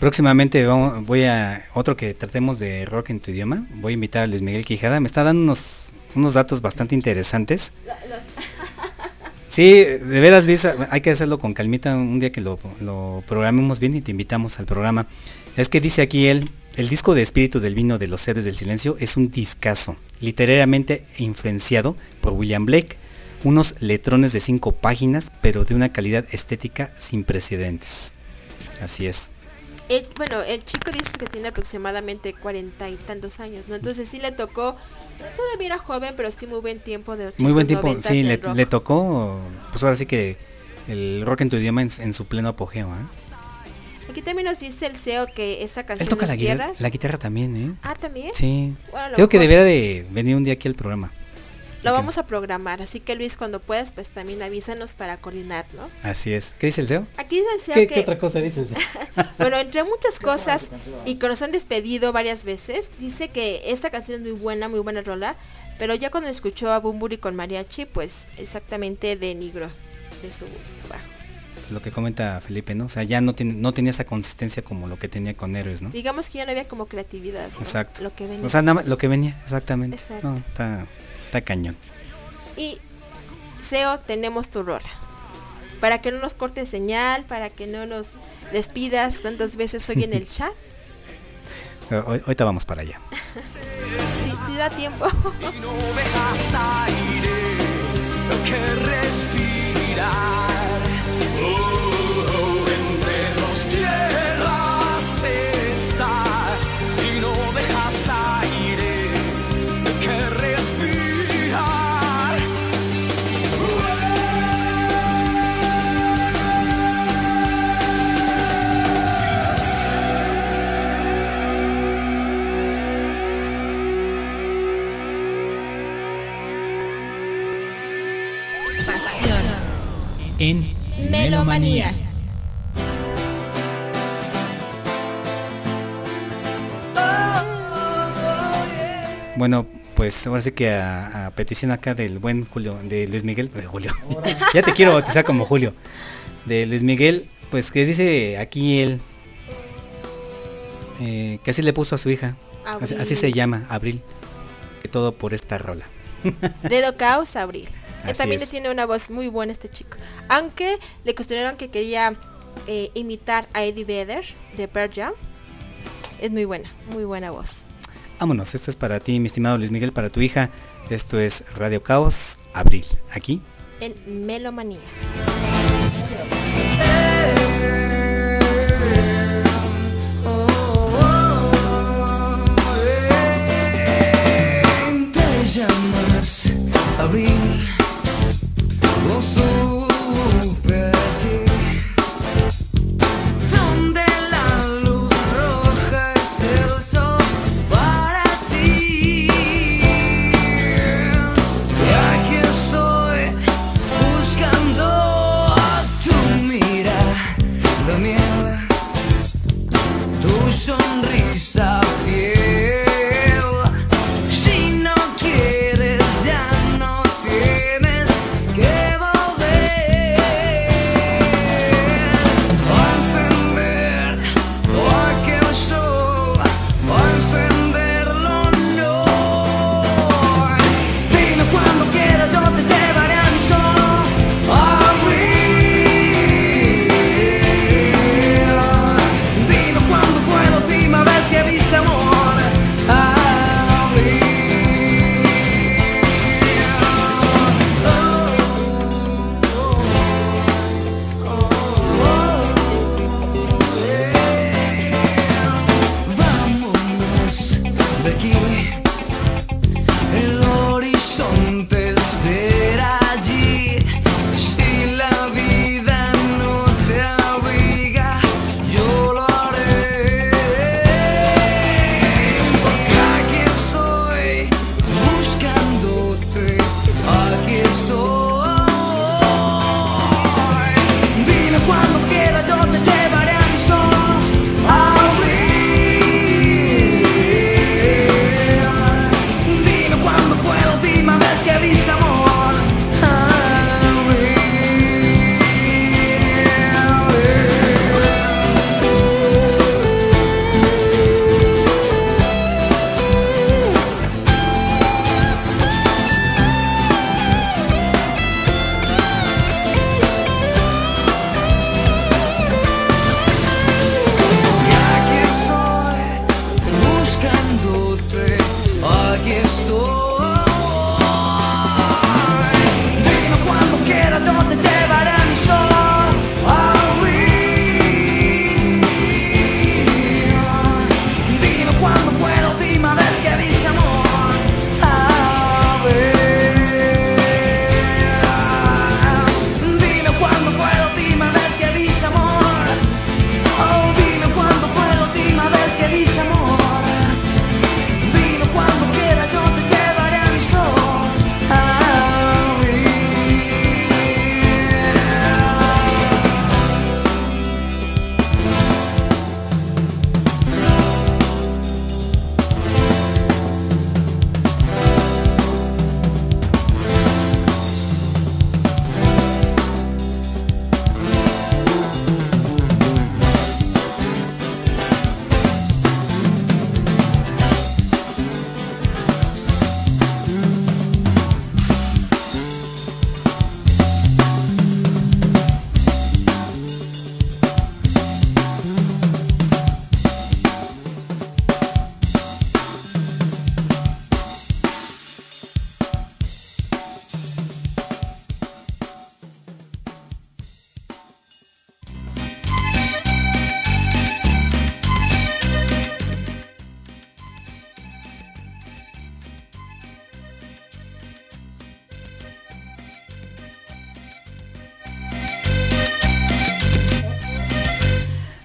Próximamente voy a otro que tratemos de rock en tu idioma. Voy a invitar a Luis Miguel Quijada. Me está dando unos, unos datos bastante interesantes. Sí, de veras Luis, hay que hacerlo con calmita un día que lo, lo programemos bien y te invitamos al programa. Es que dice aquí él, el disco de espíritu del vino de los héroes del silencio es un discazo, literariamente influenciado por William Blake. Unos letrones de cinco páginas, pero de una calidad estética sin precedentes. Así es. El- bueno, el chico dice que tiene aproximadamente cuarenta y tantos años, ¿no? Entonces sí le tocó, todavía era joven, pero sí muy buen tiempo de 80s, Muy buen tiempo, 90s sí, le, tocó, pues ahora sí que el rock en tu idioma en, en su pleno apogeo. ¿eh? Aquí también nos dice el CEO que esa canción Él toca la guitarra, la guitarra también, ¿eh? Ah, también. Sí. Bueno, Tengo que mejor debería de venir un día aquí al programa. Lo vamos a programar, así que Luis, cuando puedas, pues también avísanos para coordinar, ¿no? Así es. ¿Qué dice el CEO? Aquí dice el CEO ¿Qué, que, qué otra cosa dice el CEO? (laughs) bueno, entre muchas (laughs) cosas, y que nos han despedido varias veces, dice que esta canción es muy buena, muy buena rola, pero ya cuando escuchó a Bumburi con mariachi, pues exactamente denigro de su gusto bajo. Es lo que comenta Felipe, ¿no? O sea, ya no, tiene, no tenía esa consistencia como lo que tenía con Héroes, ¿no? Digamos que ya no había como creatividad. ¿no? Exacto. Lo que venía. O sea, nada más lo que venía, exactamente. Exacto. No, está, está cañón. Y SEO, tenemos tu rola. Para que no nos corte señal, para que no nos despidas tantas veces hoy en el (laughs) chat. Hoy- ahorita vamos para allá. Si te da tiempo. que respirar. Oh, oh, entre dos tierras En Melomanía. Bueno, pues ahora sí que a, a petición acá del buen Julio, de Luis Miguel, de Julio. (laughs) ya te quiero bautizar como Julio. De Luis Miguel, pues que dice aquí él eh, que así le puso a su hija. Así, así se llama, Abril. Que todo por esta rola. (laughs) Redo Caos, Abril. Así También es. tiene una voz muy buena este chico. Aunque le cuestionaron que quería eh, imitar a Eddie Vedder de Pearl Jam. es muy buena, muy buena voz. Vámonos, esto es para ti, mi estimado Luis Miguel, para tu hija. Esto es Radio Caos, Abril, aquí. En Melomanía. Te llamas Abril, lo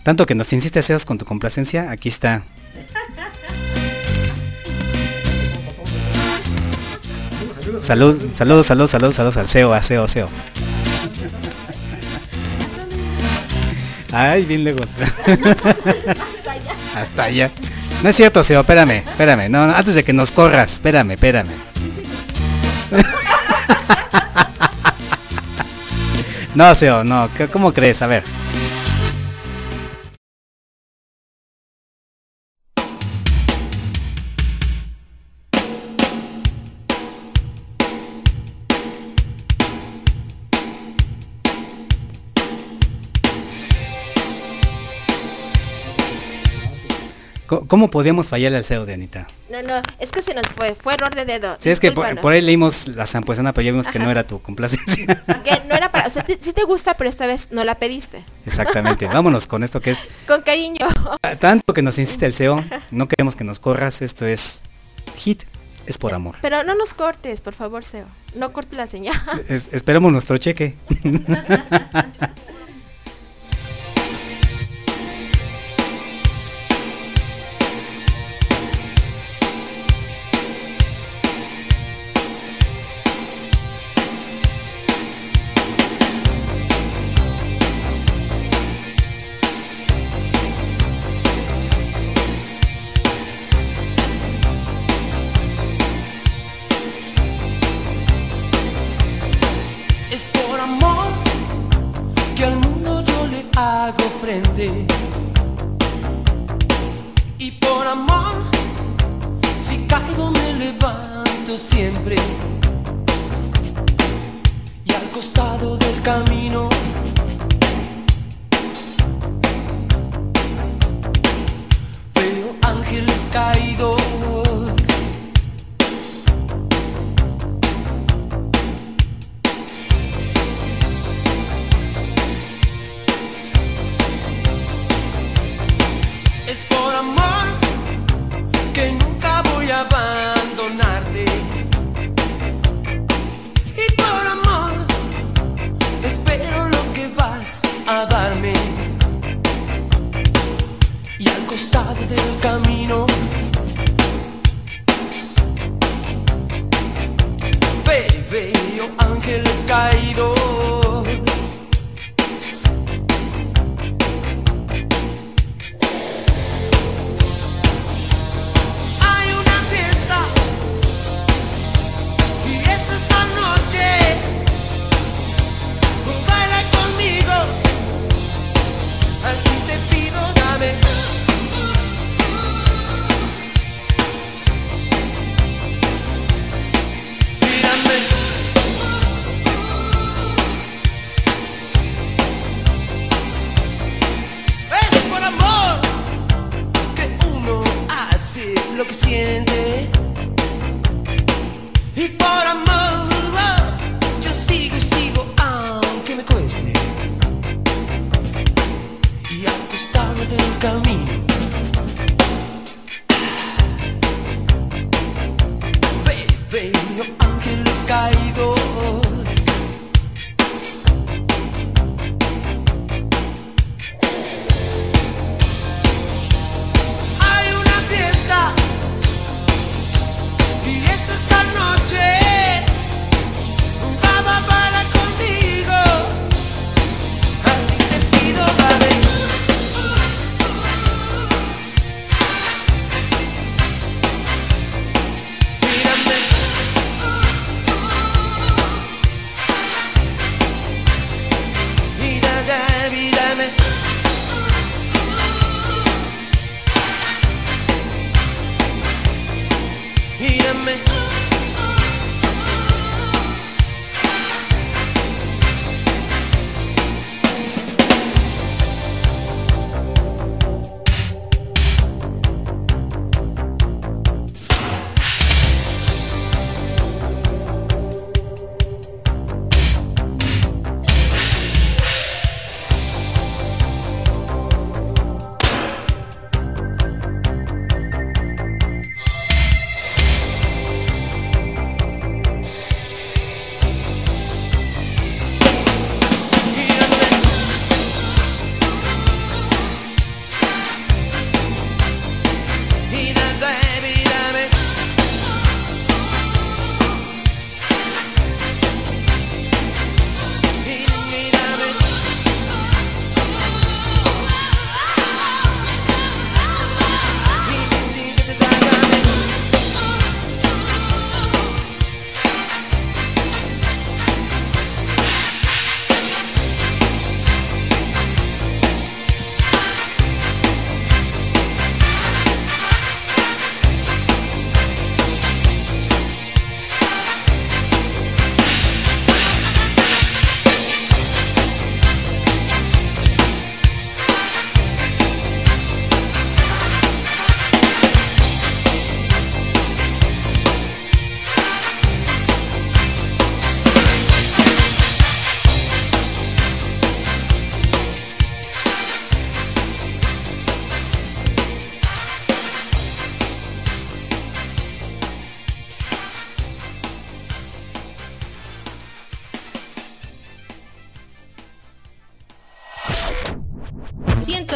Tanto que nos insiste Seos con tu complacencia, aquí está. Salud, salud, salud, salud, salud al SEO, a SEO, SEO. Ay, bien lejos. (laughs) Hasta allá. No es cierto, SEO, espérame, espérame. No, no, antes de que nos corras, espérame, espérame. (laughs) No, SEO, no, ¿qué- ¿cómo crees? A ver. ¿Cómo podíamos fallarle al CEO de Anita? No, no, es que se nos fue, fue error de dedo. Sí, es que por, ahí leímos la zampuesana, pero ya vimos que no era tu complacencia. (laughs) Que no era para, o sea, te- sí te gusta, pero esta vez no la pediste. Exactamente. Vámonos con esto que es (laughs) Con cariño. tanto que nos insiste el CEO. No queremos que nos corras. Esto es hit, es por amor. Pero no nos cortes, por favor, Seo. No cortes la señal. Es- esperemos nuestro cheque. (laughs)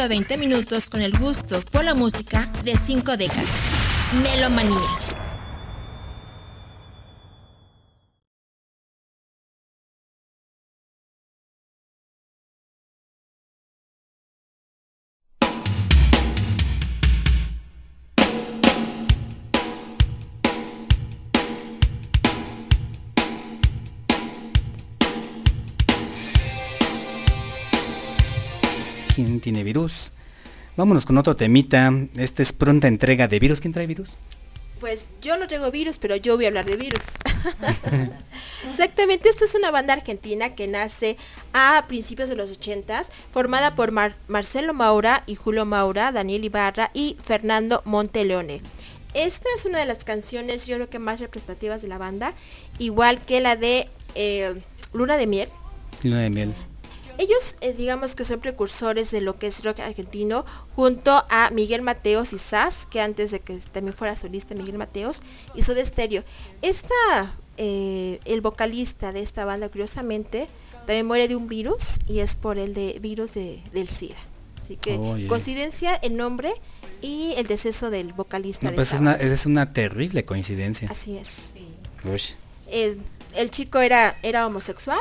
120 minutos con el gusto por la música de 5 décadas. Melomanía. Vámonos con otro temita. Esta es pronta entrega de virus. ¿Quién trae virus? Pues yo no traigo virus, pero yo voy a hablar de virus. (laughs) Exactamente, esta es una banda argentina que nace a principios de los 80 formada por Mar- Marcelo Maura y Julio Maura, Daniel Ibarra y Fernando Monteleone. Esta es una de las canciones, yo creo que más representativas de la banda, igual que la de eh, Luna de Miel. Luna de miel. Ellos, eh, digamos que son precursores de lo que es rock argentino, junto a Miguel Mateos y Sass, que antes de que también fuera solista Miguel Mateos, hizo de estéreo. Esta, eh, el vocalista de esta banda, curiosamente, también muere de un virus y es por el de virus de- del SIDA. Así que Oye. coincidencia el nombre y el deceso del vocalista No, de pues es esta una, banda. esa es una terrible coincidencia. Así es. Ush. el, el chico era, era homosexual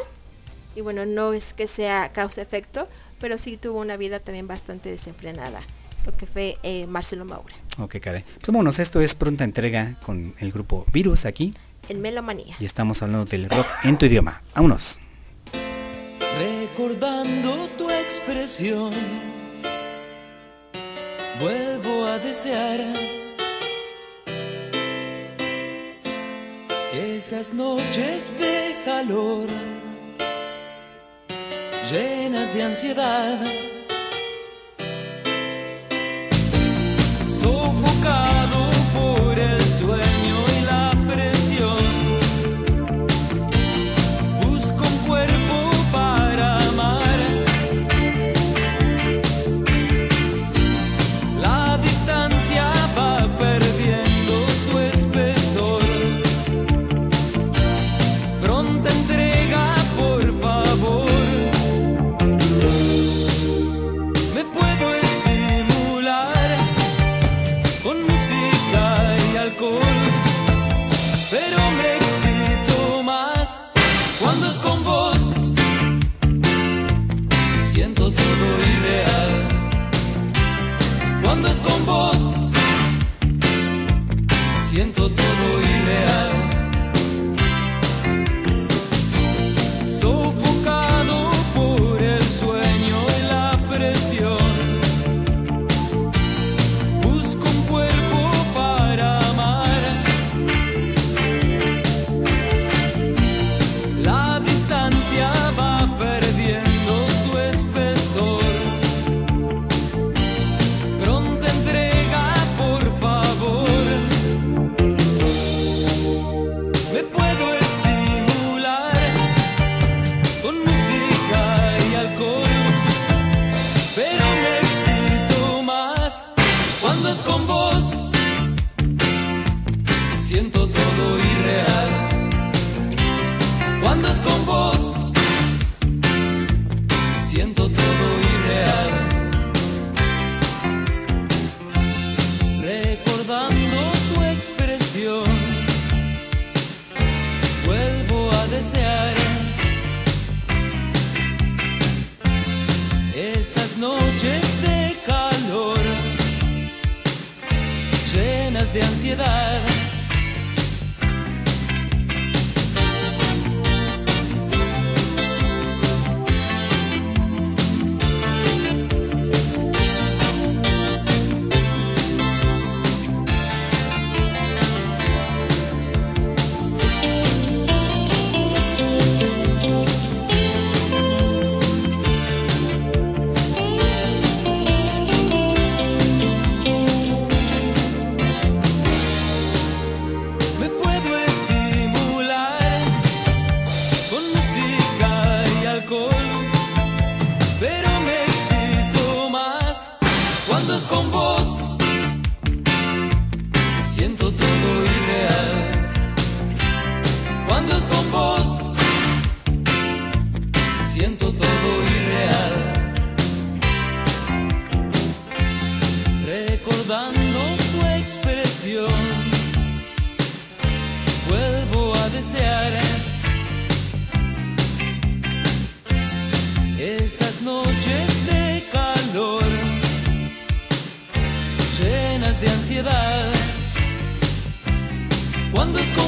y bueno, no es que sea causa-efecto, pero sí tuvo una vida también bastante desenfrenada, lo que fue eh, Marcelo Maura, Ok, caray. Pues vámonos, esto es pronta entrega con el grupo Virus aquí en Melomanía. y estamos hablando del rock en tu idioma. Vámonos. Recordando tu expresión, vuelvo a desear esas noches de calor, llenas de ansiedad, sofocado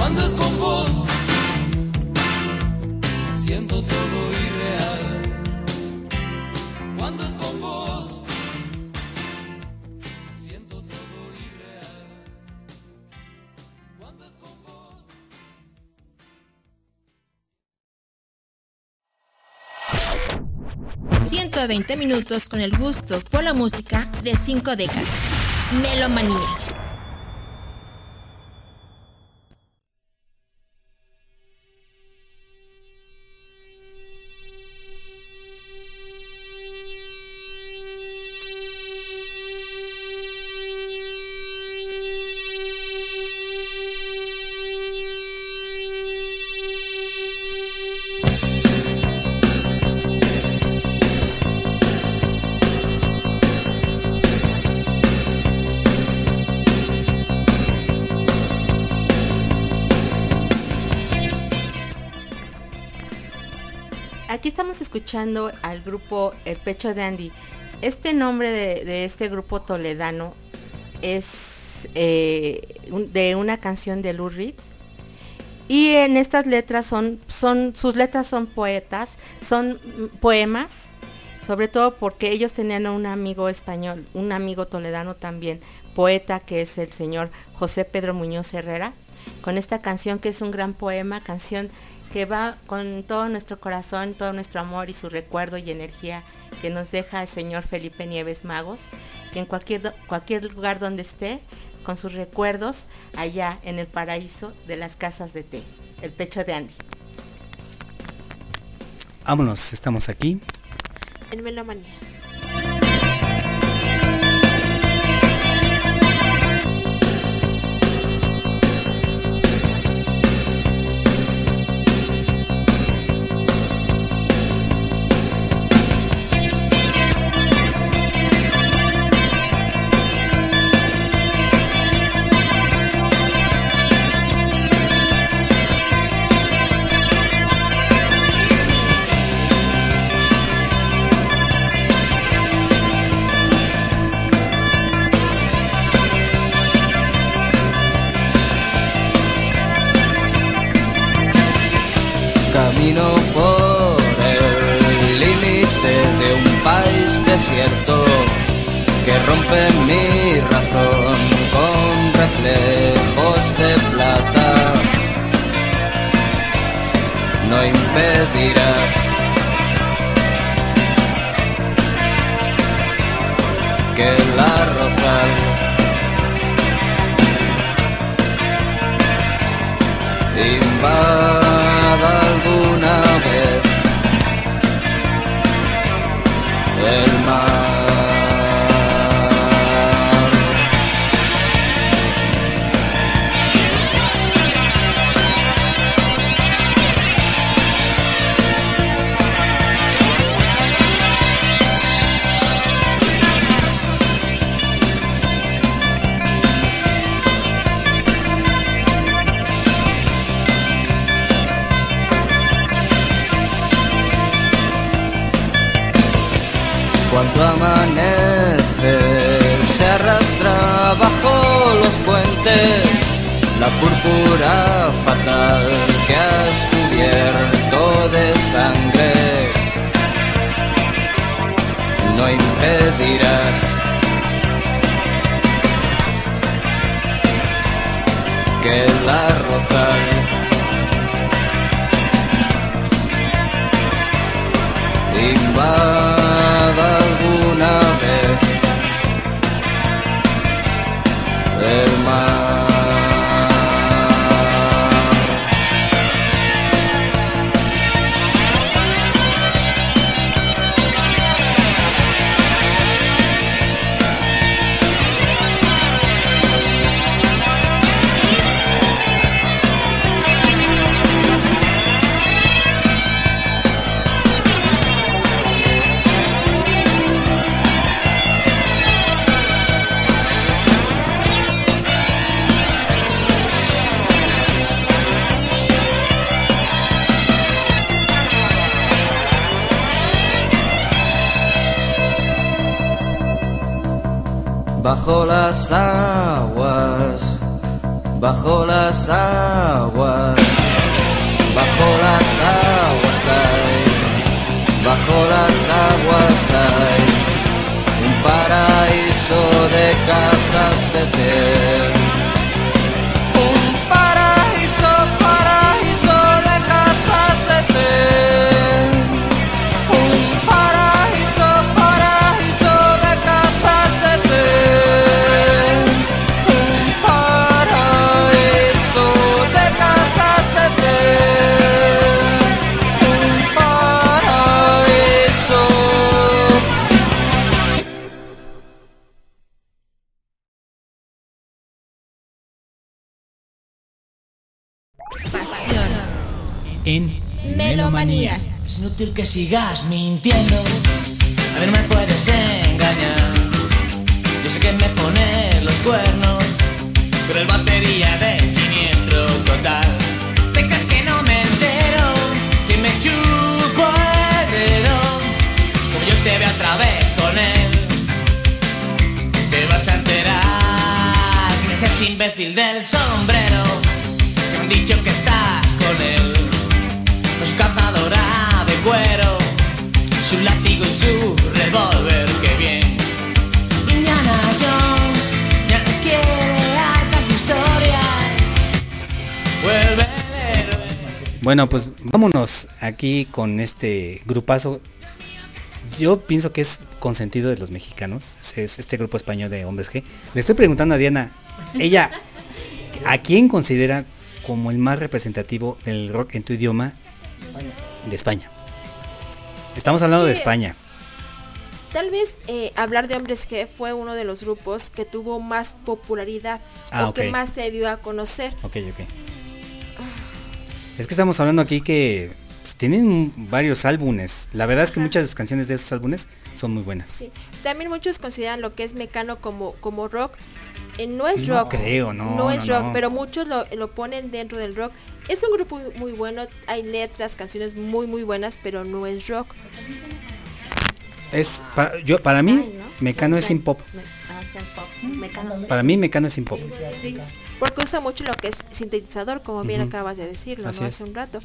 Cuando es con vos, siento todo irreal. Cuando es con vos, siento todo irreal. Cuando es con vos. 120 minutos con el gusto por la música de cinco décadas. Melomanía. Al grupo El Pecho de Andy. Este nombre de, este grupo toledano es eh, de una canción de Lou Reed. Y en estas letras son, son, sus letras son poetas, son mm, poemas, sobre todo porque ellos tenían un amigo español, un amigo toledano también, poeta que es el señor José Pedro Muñoz Herrera, con esta canción que es un gran poema, canción que va con todo nuestro corazón, todo nuestro amor y su recuerdo y energía que nos deja el señor Felipe Nieves Magos, que en cualquier, cualquier lugar donde esté, con sus recuerdos, allá en el paraíso de las casas de té, el pecho de Andy. Vámonos, estamos aquí. En Melomanía. Rompe mi razón con reflejos de plata. No impedirás que la rozal invada alguna vez el mar. La púrpura fatal que has cubierto de sangre. No impedirás que la rozal invada el mar. Bajo las aguas, bajo las aguas, bajo las aguas hay, bajo las aguas hay un paraíso de casas de té. Un paraíso, paraíso de casas de té. Es inútil que sigas mintiendo. A mí no me puedes engañar. Yo sé que me pones los cuernos. Pero el batería de siniestro total. ¿Te crees que no me entero? Que me chupo el dedo. Como yo te veo otra vez con él. Te vas a enterar. Que ese imbécil del sombrero. Bueno, pues vámonos aquí con este grupazo. Yo pienso que es consentido de los mexicanos, es- es este grupo español de hombres G. Le estoy preguntando a Diana, ella, ¿a quién considera como el más representativo del rock en tu idioma de España? Estamos hablando de. España. Tal vez eh, hablar de Hombres G fue uno de los grupos que tuvo más popularidad Ah, o que más se dio a conocer. Ok, ok. Es que estamos hablando aquí que pues, tienen varios álbumes. La verdad es que muchas de sus canciones de esos álbumes son muy buenas. Sí. También muchos consideran lo que es Mecano como, como rock. Eh, no es No rock. creo, no, es no, rock, no. pero muchos lo, lo ponen dentro del rock. Es un grupo muy- bueno, hay letras, canciones muy muy buenas, pero no es rock. Es pa- yo para mí. Mecano es sin pop. Para mí Mecano es sin pop. Sí. Porque usa mucho lo que es sintetizador, como bien Ujú. acabas de decirlo ¿no? es. hace un rato.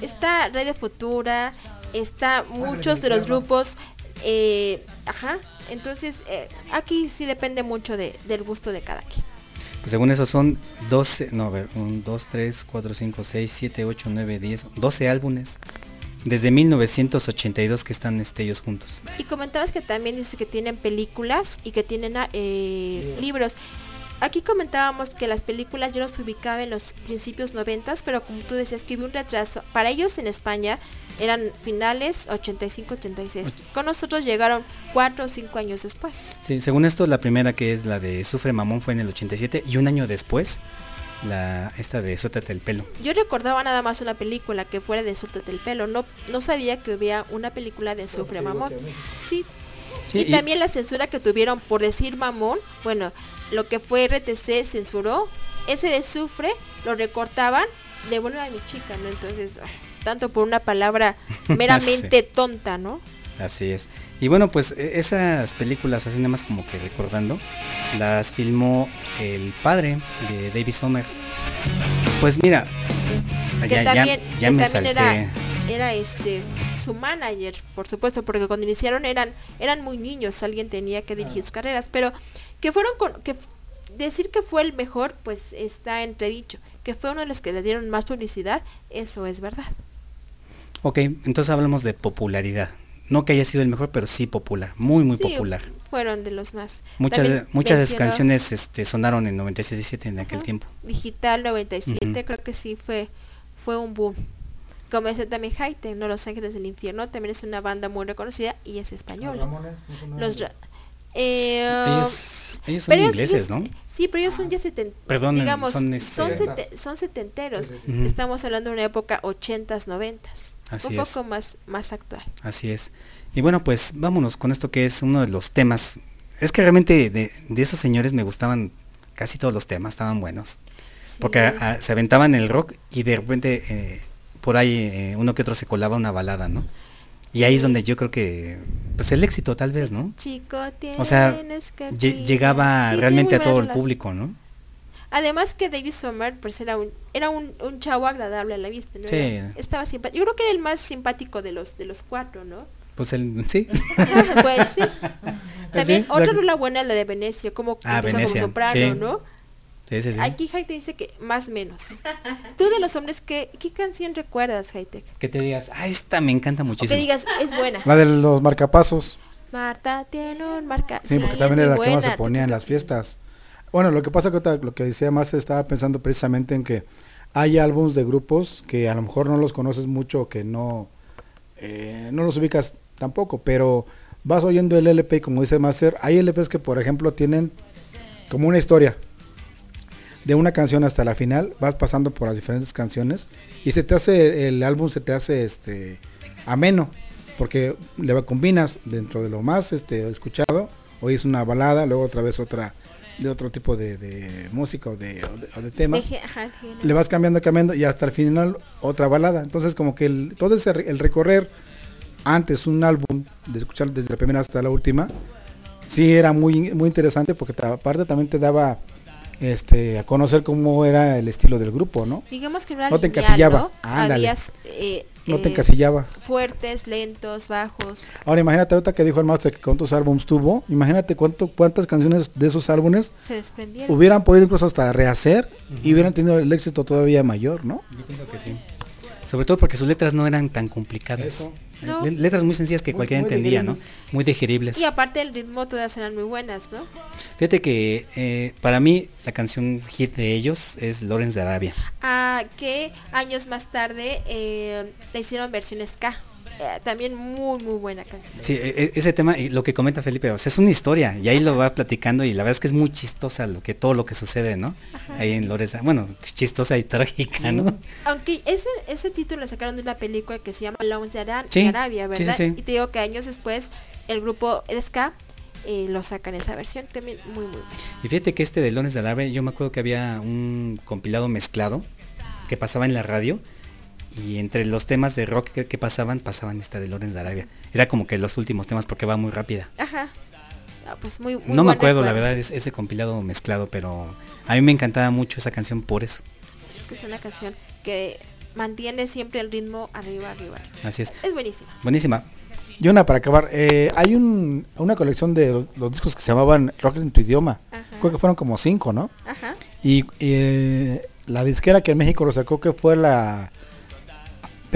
Está Radio Futura, está muchos de los grupos, eh, ajá. Entonces eh, aquí sí depende mucho de- del gusto de cada quien. Pues según eso son 12, no, a ver, 1, 2, 3, 4, 5, 6, 7, 8, 9, 10, 12 álbumes. Desde 1982 que están este, ellos juntos. Y comentabas que también dice que tienen películas y que tienen ah, eh, libros. Aquí comentábamos que las películas yo los ubicaba en los principios noventas, pero como tú decías que hubo un retraso. Para ellos en España eran finales 85-86. Con nosotros llegaron cuatro o cinco años después. Sí, según esto la primera que es la de Sufre Mamón fue en el 87 y un año después la esta de Suéltate el pelo. Yo recordaba nada más una película que fuera de Suéltate el pelo. No, no sabía que hubiera una película de Sufre Mamón. Sí, Sí, y, y- también la censura que tuvieron por decir mamón, bueno, lo que fue RTC censuró, ese de sufre, lo recortaban, devuelve a mi chica, ¿no? Entonces, ah, tanto por una palabra (laughs) meramente tonta, ¿no? Así es. Y bueno, pues e- esas películas, así nada más como que recordando, las filmó el padre de David Summers. Pues mira, Que ya, ya- también, ya que me también salté. era, era este su manager, por supuesto, porque cuando iniciaron eran, eran muy niños, alguien tenía que dirigir sus carreras, pero que fueron con, que decir que fue el mejor, pues está entredicho, que fue uno de los que les dieron más publicidad, eso es verdad. Ok, entonces hablamos de popularidad. No que haya sido el mejor, pero sí popular, muy muy Sí, popular. Fueron de los más. Muchas de, También muchas de sus canciones este, sonaron en 97 en aquel Ajá. tiempo. Digital 97, Ujú. creo que sí fue, fue un boom. Como dice también Haite, ¿no? Los Ángeles del Infierno, también es una banda muy reconocida y es española. Los Ra- eh, Ellos, ellos son ingleses, ellos- ¿no? Sí, pero ellos son ya seten, Perdón, digamos, son, son, este- sete- son setenteros. Estamos hablando de una época 80s, 90s. Así un es. poco más, más actual. Así es. Y bueno, pues vámonos con esto que es uno de los temas. Es que realmente de, de esos señores me gustaban casi todos los temas, estaban buenos. Porque Sí. ah, se aventaban el rock y de repente eh, por ahí eh, uno que otro se colaba una balada, ¿no? Y ahí es donde yo creo que, pues el éxito tal vez, ¿no? Chico, tienes O sea, que cuidar. llegaba Sí, realmente a todo el público, ¿no? Además que David Sommer pues era un era un, un chavo agradable a la vista, ¿no? Sí. Era- estaba simpático. Yo creo que era el más simpático de los de los cuatro, ¿no? Pues el, sí. (laughs) pues sí. (laughs) También Sí, otra la- rola buena la de Venecia, como Ah, empezó Venecia, como soprano, sí. ¿no? Sí, sí, sí. Aquí Hightech dice que más menos. Tú de los hombres, ¿qué, qué canción recuerdas, Hightech? Que te digas, ah, esta me encanta O que muchísimo. digas, es buena. La de los marcapasos. Marta tiene un marca. Sí, porque también era la que más se ponía en las fiestas. Bueno, lo que pasa que lo que decía más estaba pensando precisamente en que hay álbumes de grupos que a lo mejor no los conoces mucho, que no, eh, no los ubicas tampoco, pero vas oyendo el LP y como dice Master, hay LPs que por ejemplo tienen como una historia de una canción hasta la final, vas pasando por las diferentes canciones y se te hace el álbum se te hace este ameno porque le va- combinas dentro de lo más este escuchado, hoy es una balada, luego otra vez otra de otro tipo de, de música o de, o de, o de tema. Deje- ajá, deje- Le vas cambiando, cambiando y hasta el final otra balada. Entonces como que el, todo ese el recorrer antes un álbum, de escuchar desde la primera hasta la última, sí era muy, muy interesante porque aparte también te daba este a conocer cómo era el estilo del grupo, ¿no? Digamos que no era No te lineal, encasillaba. ¿no? Ándale. Eh, No te eh, encasillaba. Fuertes, lentos, bajos. Ahora imagínate ahorita que dijo el master que cuántos álbumes tuvo, imagínate cuánto, cuántas canciones de esos álbumes Se desprendieron. hubieran podido incluso hasta rehacer y hubieran tenido el éxito todavía mayor, ¿no? Yo pienso que sí. Sobre todo porque sus letras no eran tan complicadas. Eso. No. Letras muy sencillas que Muy- cualquiera muy entendía, ¿no? Muy digeribles. Y aparte el ritmo todas eran muy buenas, ¿no? Fíjate que eh, para mí la canción hit de ellos es Lawrence de Arabia. Ah, que años más tarde eh, le hicieron versión ska. Eh, también muy, muy buena canción. Sí, e- e- ese tema, y lo que comenta Felipe, o sea, es una historia y ahí lo va platicando y la verdad es que es muy chistosa lo que todo lo que sucede, ¿no? Ahí en Lawrence, bueno, chistosa y trágica, ¿no? Aunque ese, ese título lo sacaron de una película que se llama Lounge de, Sí, Arabia, ¿verdad? sí. Y te digo que años después el grupo ska eh, lo sacan esa versión también muy, muy buena. Y fíjate que este de Lawrence de Arabia, yo me acuerdo que había un compilado mezclado que pasaba en la radio y entre los temas de rock que, que pasaban, pasaban esta de Lawrence de Arabia. Era como que los últimos temas porque va muy rápida. Ajá. Ah, pues muy, muy no me acuerdo, la verdad, es ese compilado mezclado, pero a mí me encantaba mucho esa canción por eso. Es que es una canción que mantiene siempre el ritmo arriba, arriba. Así es. Es buenísima. Buenísima. Y una para acabar, eh, hay un, una colección de los, los discos que se llamaban Rock en tu idioma. Ajá. Creo que fueron como cinco, ¿no? Ajá. Y eh, la disquera que en México lo sacó, que fue la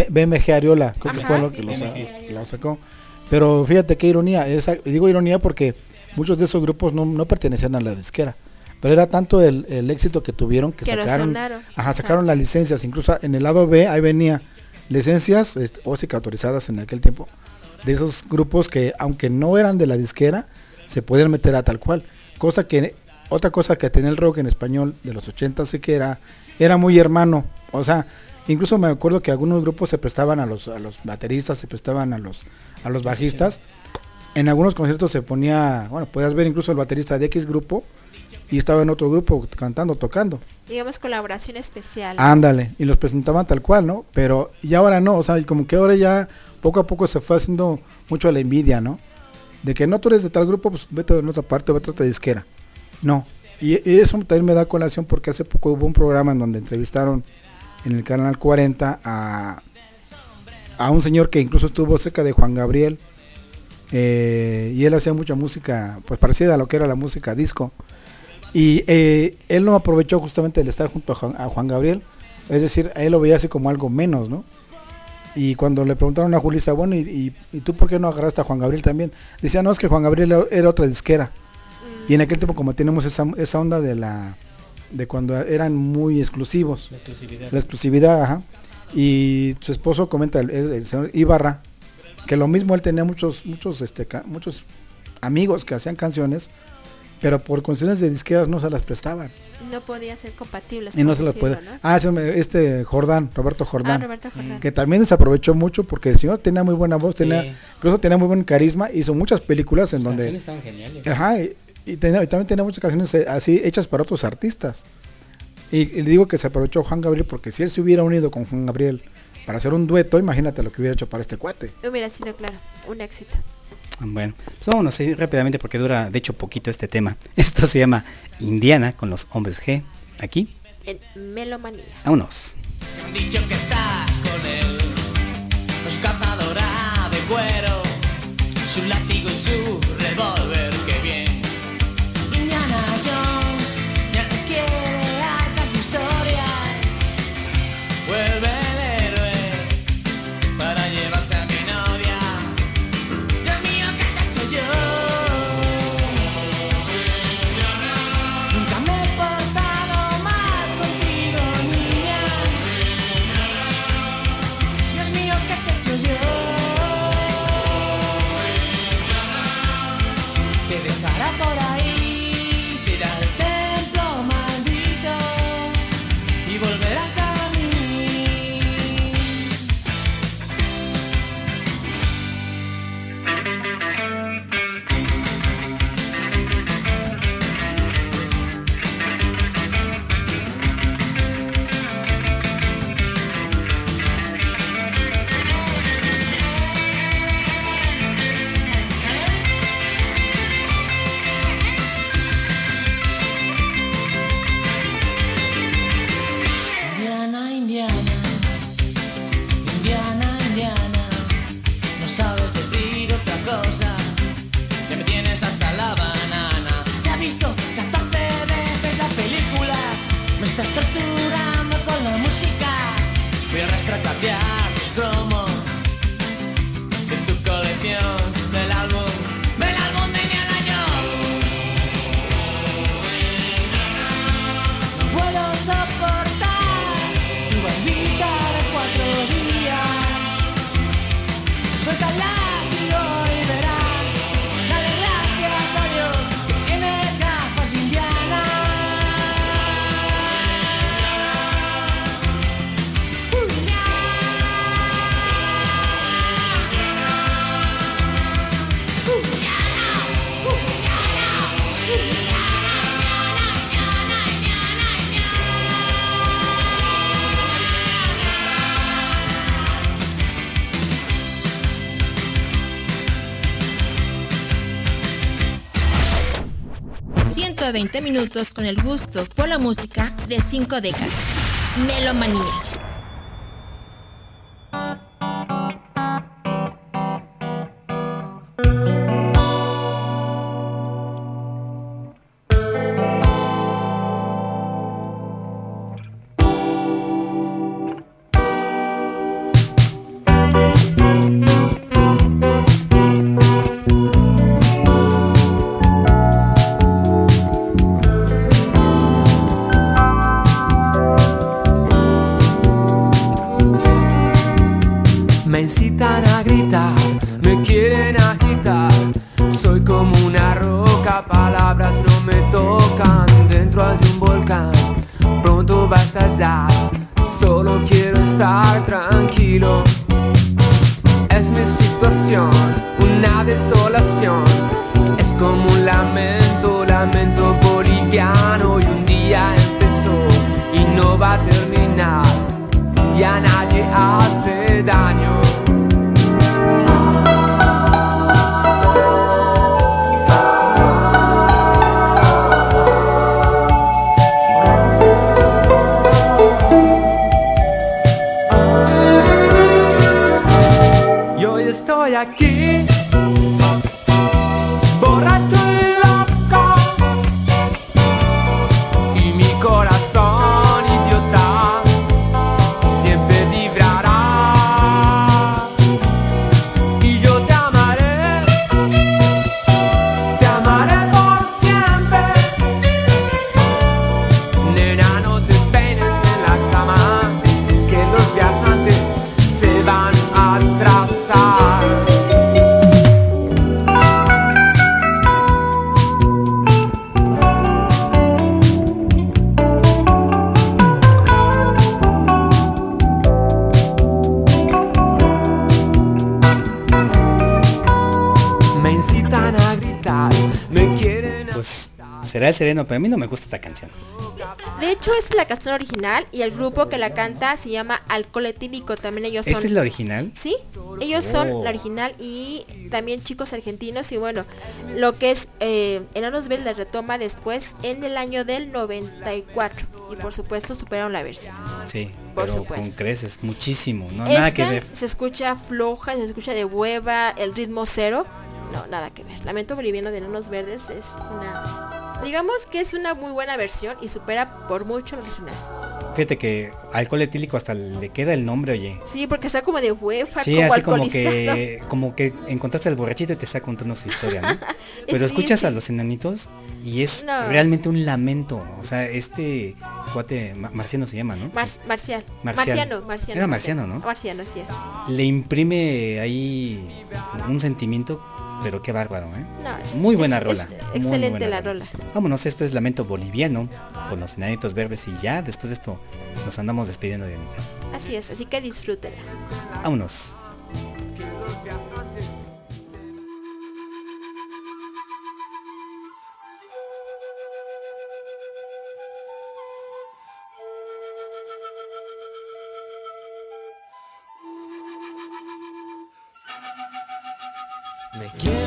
BMG Ariola, creo que fue lo que lo, sacó. Pero fíjate qué ironía, esa, digo ironía porque muchos de esos grupos no, no pertenecían a la disquera. Pero era tanto el, el éxito que tuvieron que, Que sacaron, ajá, sacaron las licencias. Incluso en el lado B ahí venía licencias este, o sí que autorizadas en aquel tiempo de esos grupos que aunque no eran de la disquera se podían meter a tal cual. Cosa que otra cosa que tenía el rock en español de los 80 sí que era era muy hermano. O sea, incluso me acuerdo que algunos grupos se prestaban a los a los bateristas, se prestaban a los a los bajistas. En algunos conciertos se ponía, bueno, podías ver incluso el baterista de X grupo y estaba en otro grupo cantando, tocando. Digamos colaboración especial. Ándale, y los presentaban tal cual, ¿no? Pero y ahora no, o sea, y como que ahora ya poco a poco se fue haciendo mucho la envidia, ¿no? De que no tú eres de tal grupo, pues vete en otra parte, vete a otra disquera. No. Y, y eso también me da colación porque hace poco hubo un programa en donde entrevistaron en el canal 40 a, a un señor que incluso estuvo cerca de Juan Gabriel. eh, y él hacía mucha música, pues parecida a lo que era la música disco. Y eh, él no aprovechó justamente el estar junto a Juan, Gabriel. Es decir, él lo veía así como algo menos, ¿no? Y cuando le preguntaron a Julissa, bueno, ¿y, y, tú por qué no agarraste a Juan Gabriel también? Decía, no, es que Juan Gabriel era otra disquera. Y en aquel tiempo como tenemos esa, esa onda de la de cuando eran muy exclusivos. La exclusividad. La exclusividad, ajá. Y su esposo comenta, el, señor Ibarra, que lo mismo él tenía muchos, muchos, este, muchos amigos que hacían canciones, pero por cuestiones de disqueras no se las prestaban. No podía ser compatibles. Y no se las puede. ¿no? Ah, este Jordán, Roberto Jordán. Ah, Roberto Jordán. Que también se aprovechó mucho porque el señor tenía muy buena voz, tenía, Sí. incluso tenía muy buen carisma, hizo muchas películas en donde... Canciones estaban geniales. Ajá, y, y también tenía muchas canciones eh, así hechas para otros artistas. Y, y digo que se aprovechó Juan Gabriel porque si él se hubiera unido con Juan Gabriel para hacer un dueto, imagínate lo que hubiera hecho para este cuate. Hubiera sido, claro, un éxito. Bueno, pues vámonos a ir rápidamente porque dura de hecho poquito este tema. (laughs) Esto se llama Indiana con los hombres G. Aquí, En Melomanía. vámonos. Me han dicho que estás con él. Los cazadora de cuero, su látigo y su ...120 minutos con el gusto por la música de cinco décadas. Melomanía. Será el sereno, pero a mí no me gusta esta canción. De hecho, es la canción original y el grupo que la canta se llama Alcohol Etílico. También ellos son... ¿Esta es la original? Sí, ellos son Oh. la original y también chicos argentinos y bueno, lo que es eh, Enanos Verdes la retoma después en el año del 94 y por supuesto superaron la versión. Sí, Por pero supuesto. con creces, muchísimo, no nada que ver. se escucha floja, se escucha de hueva, el ritmo cero, no, nada que ver. Lamento Boliviano de Enanos Verdes es una, digamos que es una muy buena versión y supera por mucho la original. Fíjate que alcohol etílico hasta le queda el nombre, oye. Sí, porque está como de hueva, Sí, como así como que, (laughs) como que encontraste al borrachito y te está contando su historia, ¿no? (laughs) Pero Sí, escuchas a los enanitos y es No. realmente un lamento. O sea, este cuate Ma- marciano se llama, ¿no? Mar- marcial. Marcial. Marciano, marciano. Era marciano, ¿no? Marciano, así es. Le imprime ahí un sentimiento, pero qué bárbaro, ¿eh? No, Muy buena es- rola. es muy excelente buena la rola. Vámonos, esto es Lamento Boliviano con los enanitos verdes y ya después de esto nos andamos despidiendo de Anita. Así es, así que disfrútenla. Vámonos. Me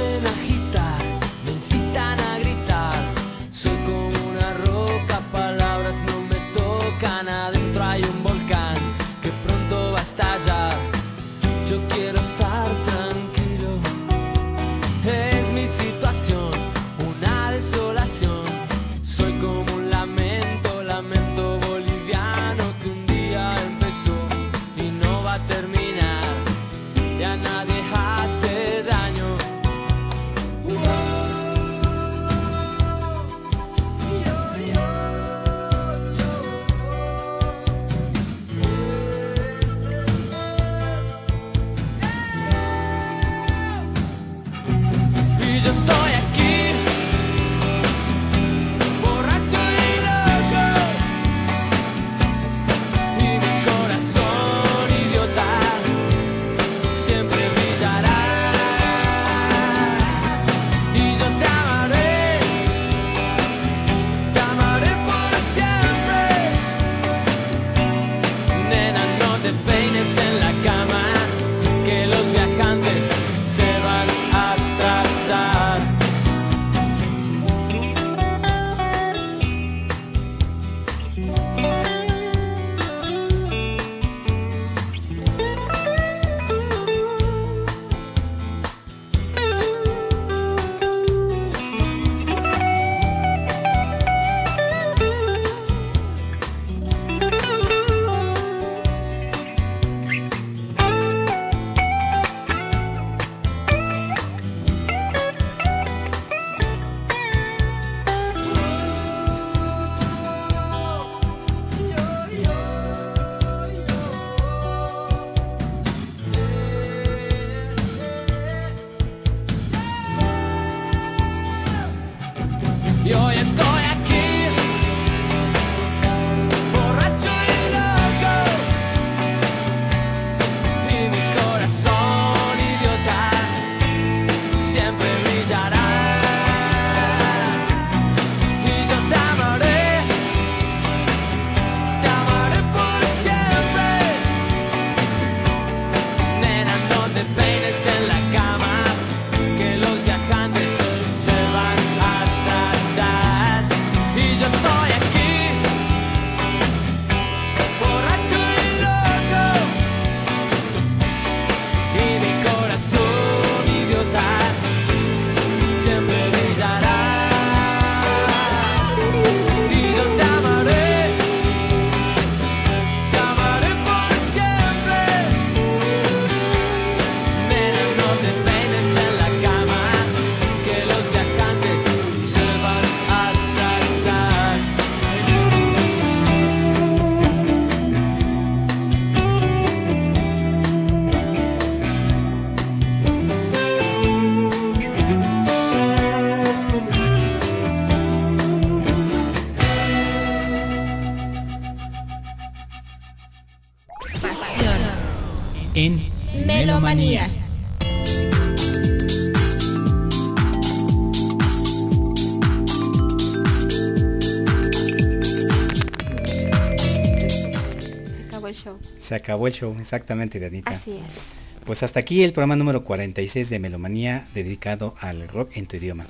Se acabó el show, exactamente, Dianita. Así es. Pues hasta aquí el programa número 46 de Melomanía dedicado al rock en tu idioma.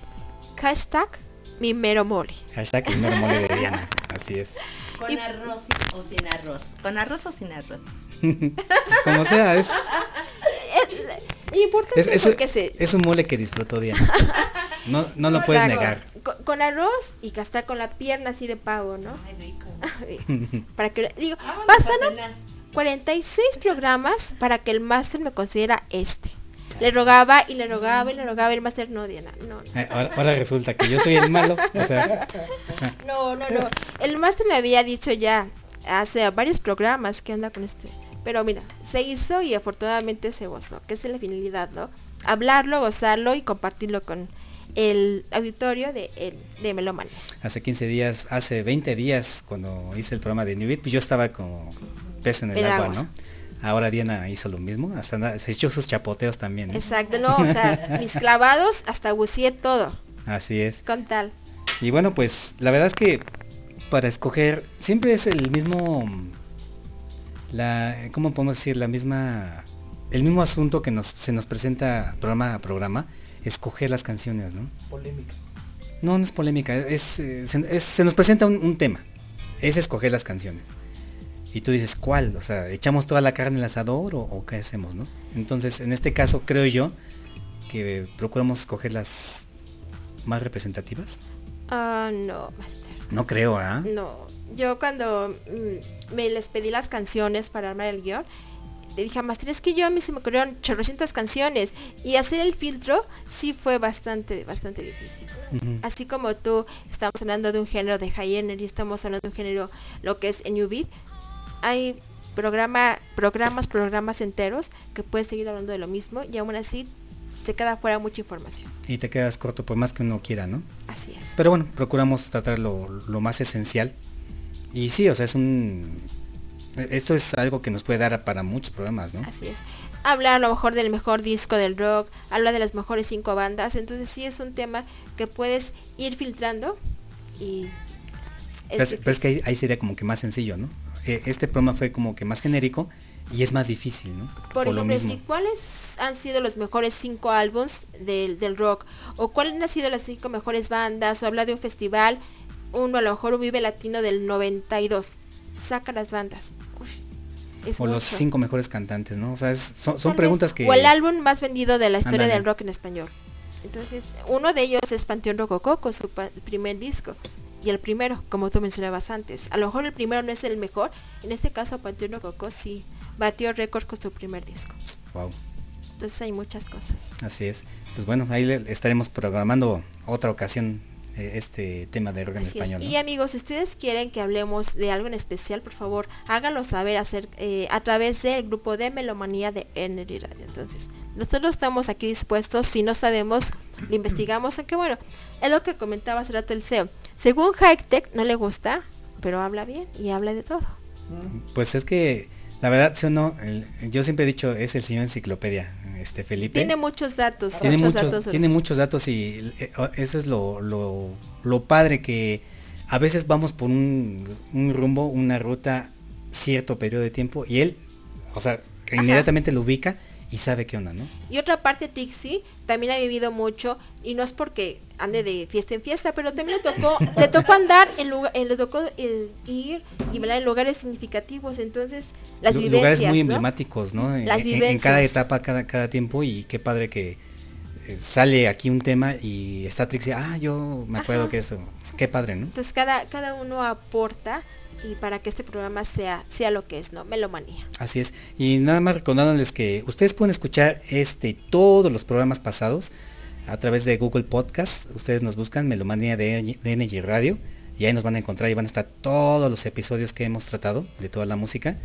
Hashtag mi mero mole. Hashtag el mero mole de Diana. (laughs) Así es. Con Y- arroz o sin arroz. Con arroz o sin arroz. Pues como sea, es, Importante es, es- porque se... es un mole que disfrutó Diana. (laughs) No, no lo puedes negar. Con, con arroz y gastar con la pierna así de pavo, ¿no? Ay, rico. (laughs) para que digo, Vámonos a cenar. 46 programas para que el máster me considera este. Le rogaba y le rogaba y le rogaba el máster no, Diana, no, no. Eh, Ahora, ahora resulta que yo soy el malo. O sea, (laughs) No, no, no. El máster me había dicho ya hace varios programas que anda con este. Pero mira, se hizo y afortunadamente se gozó, que es la finalidad, ¿no? Hablarlo, gozarlo y compartirlo con el auditorio de, el, de hace 15 días, hace 20 días, cuando hice el programa de New Beat, pues yo estaba como pez en el, El agua, agua. ¿no? Ahora Diana hizo lo mismo, hasta se echó sus chapoteos también. ¿eh? Exacto, no, o sea, (laughs) mis clavados hasta buceé todo, Así es. con tal. Y bueno, pues la verdad es que para escoger siempre es el mismo la cómo podemos decir la misma el mismo asunto que nos se nos presenta programa a programa, escoger las canciones, ¿no? Polémica. No, no es polémica, es, eh, se, es- se nos presenta un, un tema, es escoger las canciones. Y tú dices, ¿cuál? O sea, ¿echamos toda la carne en el asador o, o qué hacemos, no? Entonces, en este caso, creo yo que procuramos escoger las más representativas. Ah, no, master. No creo, ¿ah? No, yo cuando mm, me les pedí las canciones para armar el guion, le dije a Master, es que yo a mí se me ocurrieron chorrocientas canciones y hacer el filtro sí fue bastante, bastante difícil. Así como tú, estamos hablando de un género de high energy, estamos hablando de un género, lo que es en New Beat, hay programa, programas, programas enteros que puedes seguir hablando de lo mismo y aún así se queda fuera mucha información. Y te quedas corto por más que uno quiera, ¿no? Así es. Pero bueno, procuramos tratar lo, lo más esencial. Y sí, o sea, es un... Esto es algo que nos puede dar para muchos programas, ¿no? Así es. Hablar a lo mejor del mejor disco del rock, hablar de las mejores cinco bandas, entonces sí es un tema que puedes ir filtrando y es, pero es que ahí, ahí sería como que más sencillo, ¿no? Eh, Este programa fue como que más genérico y es más difícil, ¿no? Por, lo ejemplo, cuáles han sido los mejores cinco álbums del, del rock o cuáles han sido las cinco mejores bandas o hablar de un festival, uno a lo mejor un Vive Latino del 92, saca las bandas. Uf, es O los cinco mejores cantantes, ¿no? O sea, es- son, vez, preguntas que... O el álbum más vendido de la historia del rock en español. Entonces, uno de ellos es Panteón Rococó con su primer disco. Y el primero, como tú mencionabas antes. A lo mejor el primero no es el mejor. En este caso, Panteón Rococó sí batió récord con su primer disco. Wow, Entonces hay muchas cosas. así es. Pues bueno, ahí le- estaremos programando otra ocasión eh, este tema de rock en Así es. español. ¿no? Y amigos, si ustedes quieren que hablemos de algo en especial, por favor, háganlo saber hacer, eh, a través del grupo de Melomanía de Energy Radio. Entonces, nosotros estamos aquí dispuestos, si no sabemos, lo investigamos, aunque bueno, es lo que comentaba hace rato el CEO. Según High Tech, no le gusta, pero habla bien y habla de todo. Pues es que, la verdad, si o no, el- yo siempre he dicho, es el señor enciclopedia, este Felipe. Tiene muchos datos, tiene muchos, muchos, datos. tiene muchos datos y eh, eso es lo, lo, lo padre que a veces vamos por un, un rumbo, una ruta, cierto periodo de tiempo y él, o sea, inmediatamente lo ubica y sabe qué onda, ¿no? Y otra parte, Trixie también ha vivido mucho y no es porque ande de fiesta en fiesta, pero también le tocó, (laughs) le tocó andar en lugar, eh, le tocó ir y bailar en lugares significativos, entonces las Lu- vivencias, lugares muy ¿no? emblemáticos, ¿no? En- Las en, en cada etapa, cada, cada tiempo y qué padre que eh, sale aquí un tema y está Trixie, ah, yo me acuerdo Ajá. que eso, qué padre, ¿no? Entonces cada, cada uno aporta y para que este programa sea, sea lo que es, ¿no? Melomanía. Así es. Y nada más recordándoles que ustedes pueden escuchar este y todos los programas pasados a través de Google Podcast. Ustedes nos buscan Melomanía de, de Energy Radio y ahí nos van a encontrar y van a estar todos los episodios que hemos tratado de toda la música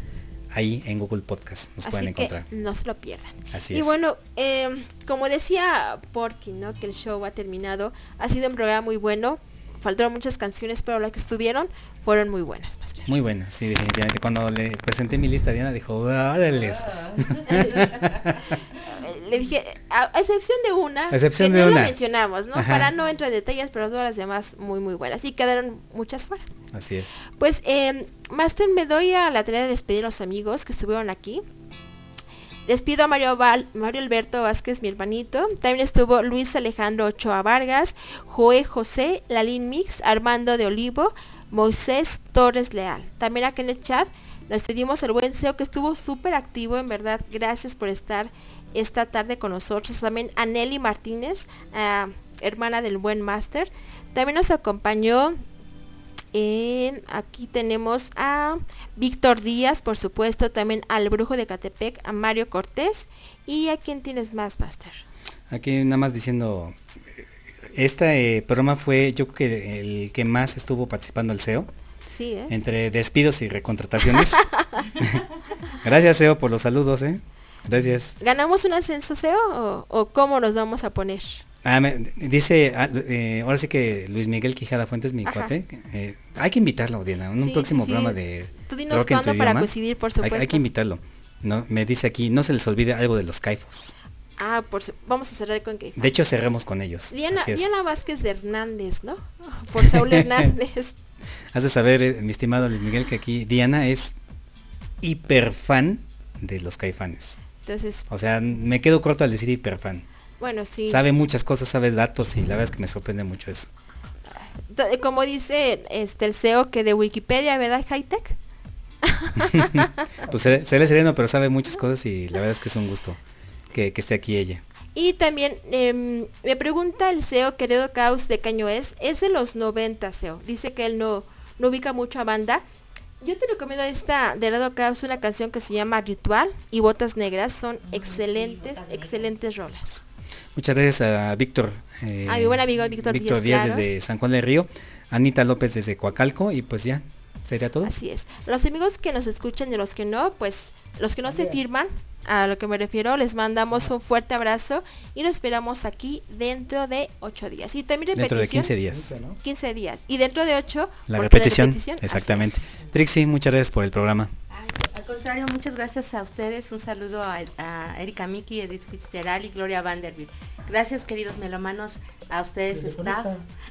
ahí en Google Podcast. Nos pueden que encontrar. no se lo pierdan. Así y es. bueno, eh, como decía Porky, ¿no? Que el show ha terminado. Ha sido un programa muy bueno. Faltaron muchas canciones, pero las que estuvieron fueron muy buenas, Master. Muy buena, sí, definitivamente. Cuando le presenté mi lista, Diana dijo, órales. (laughs) Eh, Le dije, a, a excepción de una, excepción que de no una. la mencionamos, ¿no? Ajá. Para no entrar en detalles, pero todas las demás muy, muy buenas. Y quedaron muchas fuera. Así es. Pues eh, Master, me doy a la tarea de despedir a los amigos que estuvieron aquí. Despido a Mario, Alberto Vázquez, mi hermanito. También estuvo Luis Alejandro Ochoa Vargas, Joé José, Lalín Mix, Armando de Olivo, Moisés Torres Leal. También acá en el chat nos pedimos el buen SEO que estuvo súper activo, en verdad. Gracias por estar esta tarde con nosotros. También a Nelly Martínez, ah, hermana del buen Master. También nos acompañó en- aquí tenemos a Víctor Díaz, por supuesto, también al Brujo de Catepec, a Mario Cortés. ¿Y a quién tienes más, Master? Aquí nada más diciendo, eh, este eh, programa fue yo creo que el que más estuvo participando el SEO, Sí, ¿eh? entre despidos y recontrataciones. (laughs) Gracias SEO por los saludos, ¿eh? Gracias. ¿Ganamos un ascenso, SEO, o, o cómo nos vamos a poner? Ah, me- dice, ah, eh, ahora sí que Luis Miguel Quijada Fuentes, mi Ajá. cuate, eh, hay que invitarlo, Diana, en un Sí, próximo sí, sí. programa de Tú dinos Rock en tu cuándo para idioma. coincidir, por Hay- Hay, supuesto. que invitarlo. No, me dice aquí, no se les olvide algo de los caifos. Ah, por su- vamos a cerrar con que... De hecho, cerremos con ellos. Diana. Diana Vázquez de Hernández, ¿no? (laughs) Por Saúl (laughs) Hernández. Has de saber, eh, mi estimado Luis Miguel, que aquí Diana es hiper fan de los caifanes. Entonces, O sea, me quedo corto al decir hiper fan. Bueno, sí. Sabe muchas cosas, sabe datos y la verdad es que me sorprende mucho eso. Eh, Como dice este el SEO que de Wikipedia, ¿verdad, Hightech? (laughs) Pues se, se le sereno, pero sabe muchas cosas y la verdad es que es un gusto que, que esté aquí ella. Y también em, me pregunta el SEO, querido Caos, de Caño es, es de los 90 SEO. Dice que él no, no ubica mucho a banda. Yo te recomiendo esta de Lado Caos, una canción que se llama Ritual y Botas Negras. Son excelentes, excelentes rolas. Muchas gracias a Víctor. eh, A mi buen amigo Víctor Díaz, Díaz claro. desde San Juan del Río, Anita López desde Coacalco y pues ya, sería todo. Así es. Los amigos que nos escuchan y los que no, pues los que no se firman, a lo que me refiero, les mandamos un fuerte abrazo y nos esperamos aquí dentro de ocho días. Y también Dentro de repetición. 15 días. 15 días. Y dentro de 8, La repetición, exactamente. Trixie, muchas gracias por el programa. Al contrario, muchas gracias a ustedes. Un saludo a, a Erika Miki, Edith Fitzgerald y Gloria Vanderbilt. Gracias, queridos melomanos, a ustedes, staff.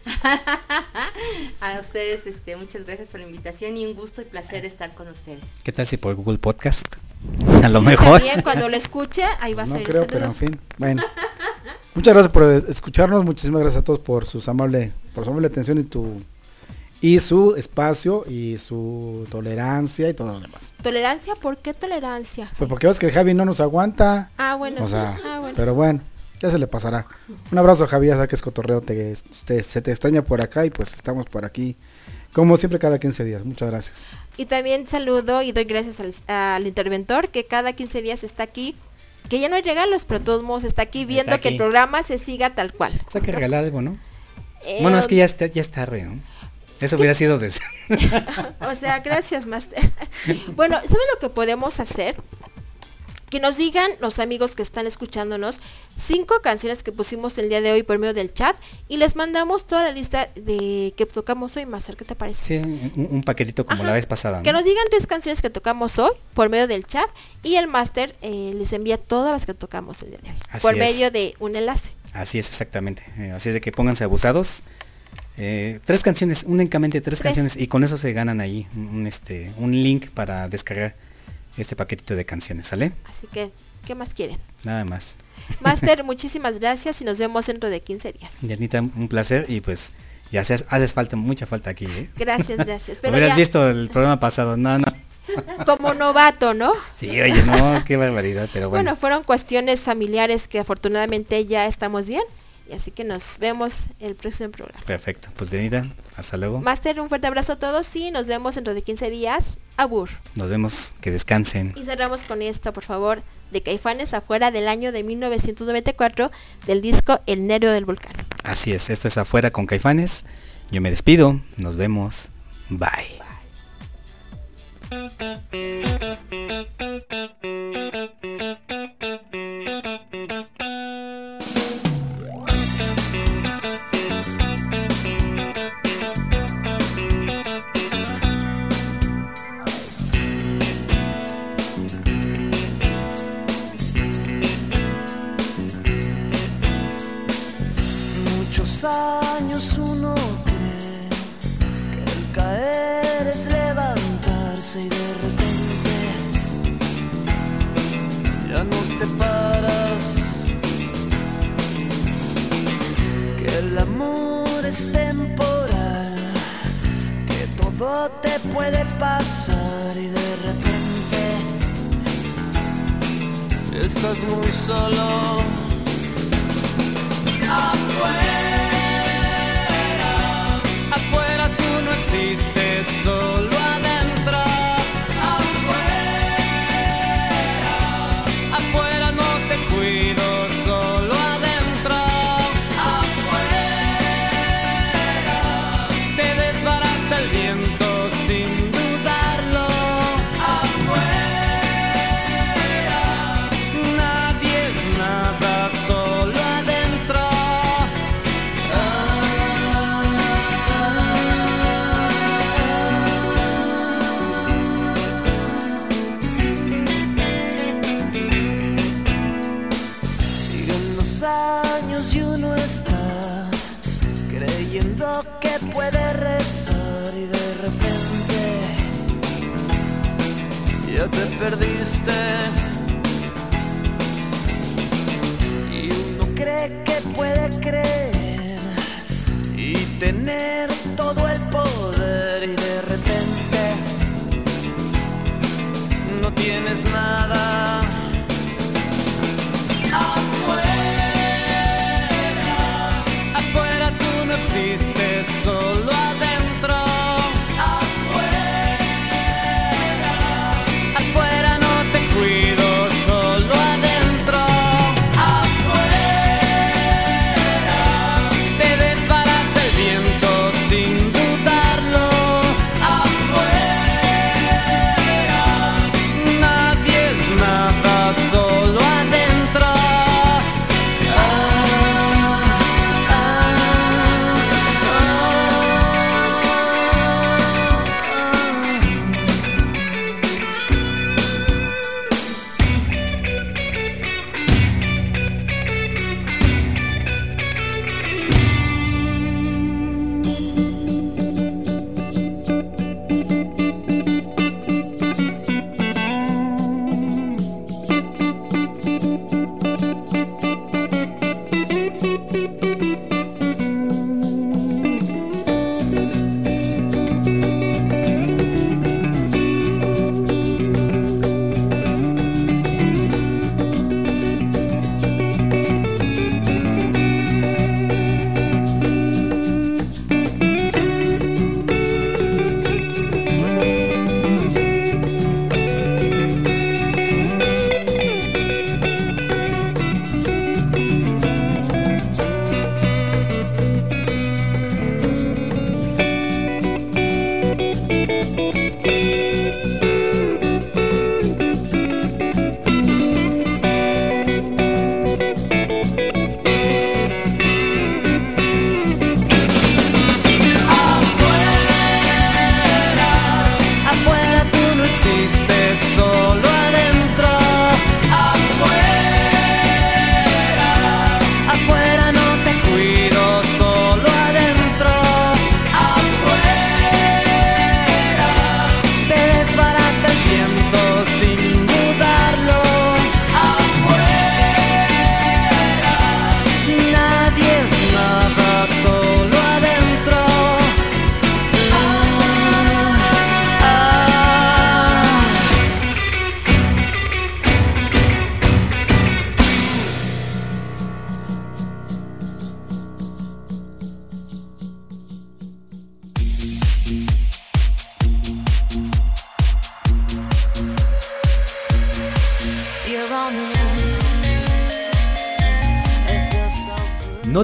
(laughs) a ustedes, este, muchas gracias por la invitación y un gusto y placer estar con ustedes. ¿Qué tal si por Google Podcast? A lo mejor. También cuando lo escuche, ahí va a No ser creo, el pero en fin. Bueno. (laughs) Muchas gracias por escucharnos, muchísimas gracias a todos por sus amable, por su amable atención y tu y su espacio y su tolerancia y todo lo demás. Tolerancia, ¿por qué tolerancia? Pues porque ves que el Javi no nos aguanta. Ah, bueno, O sí. sea, Ah, bueno. pero bueno, ya se le pasará. Un abrazo Javi, ya sabes que es cotorreo, te, te- se te extraña por acá y pues estamos por aquí. Como siempre cada 15 días. Muchas gracias. Y también saludo y doy gracias al, al interventor que cada 15 días está aquí. Que ya no hay regalos, pero todos modos está aquí viendo que el programa se siga tal cual. O sea, que regalar algo, ¿no? Eh, Bueno, es que ya está, ya es tarde, ¿no? Eso hubiera sido desde... (laughs) o sea, gracias, Master. (laughs) bueno, ¿saben lo que podemos hacer? Que nos digan los amigos que están escuchándonos cinco canciones que pusimos el día de hoy por medio del chat y les mandamos toda la lista de que tocamos hoy, Master. ¿Qué te parece? Sí, un, un paquetito como la vez pasada. ¿no? Que nos digan tres canciones que tocamos hoy por medio del chat y el máster eh, les envía todas las que tocamos el día de hoy Así por es. medio de un enlace. Así es, exactamente. Eh, así es de que pónganse abusados. Eh, tres canciones, únicamente tres, Tres. canciones y con eso se ganan ahí un, este, un link para descargar este paquetito de canciones, ¿sale? Así que, ¿qué más quieren? Nada más. (laughs) Máster, muchísimas gracias y nos vemos dentro de 15 días. Yanita, un placer y pues ya haces, haces falta, mucha falta aquí, ¿eh? Gracias, gracias. (laughs) Pero Hubieras ya, visto el programa pasado, no, no. (laughs) como novato, ¿no? Sí, oye, no, qué barbaridad, pero Bueno, bueno. fueron cuestiones familiares que afortunadamente ya estamos bien. Y así que nos vemos el próximo programa. Perfecto, pues Yanita, hasta luego. Máster, un fuerte abrazo a todos y nos vemos dentro de 15 días. Abur. Nos vemos, que descansen. Y cerramos con esto, por favor, de Caifanes afuera del año de 1994 del disco El Nervio del Volcán. Así es, esto es afuera con Caifanes. Yo me despido, nos vemos. Bye.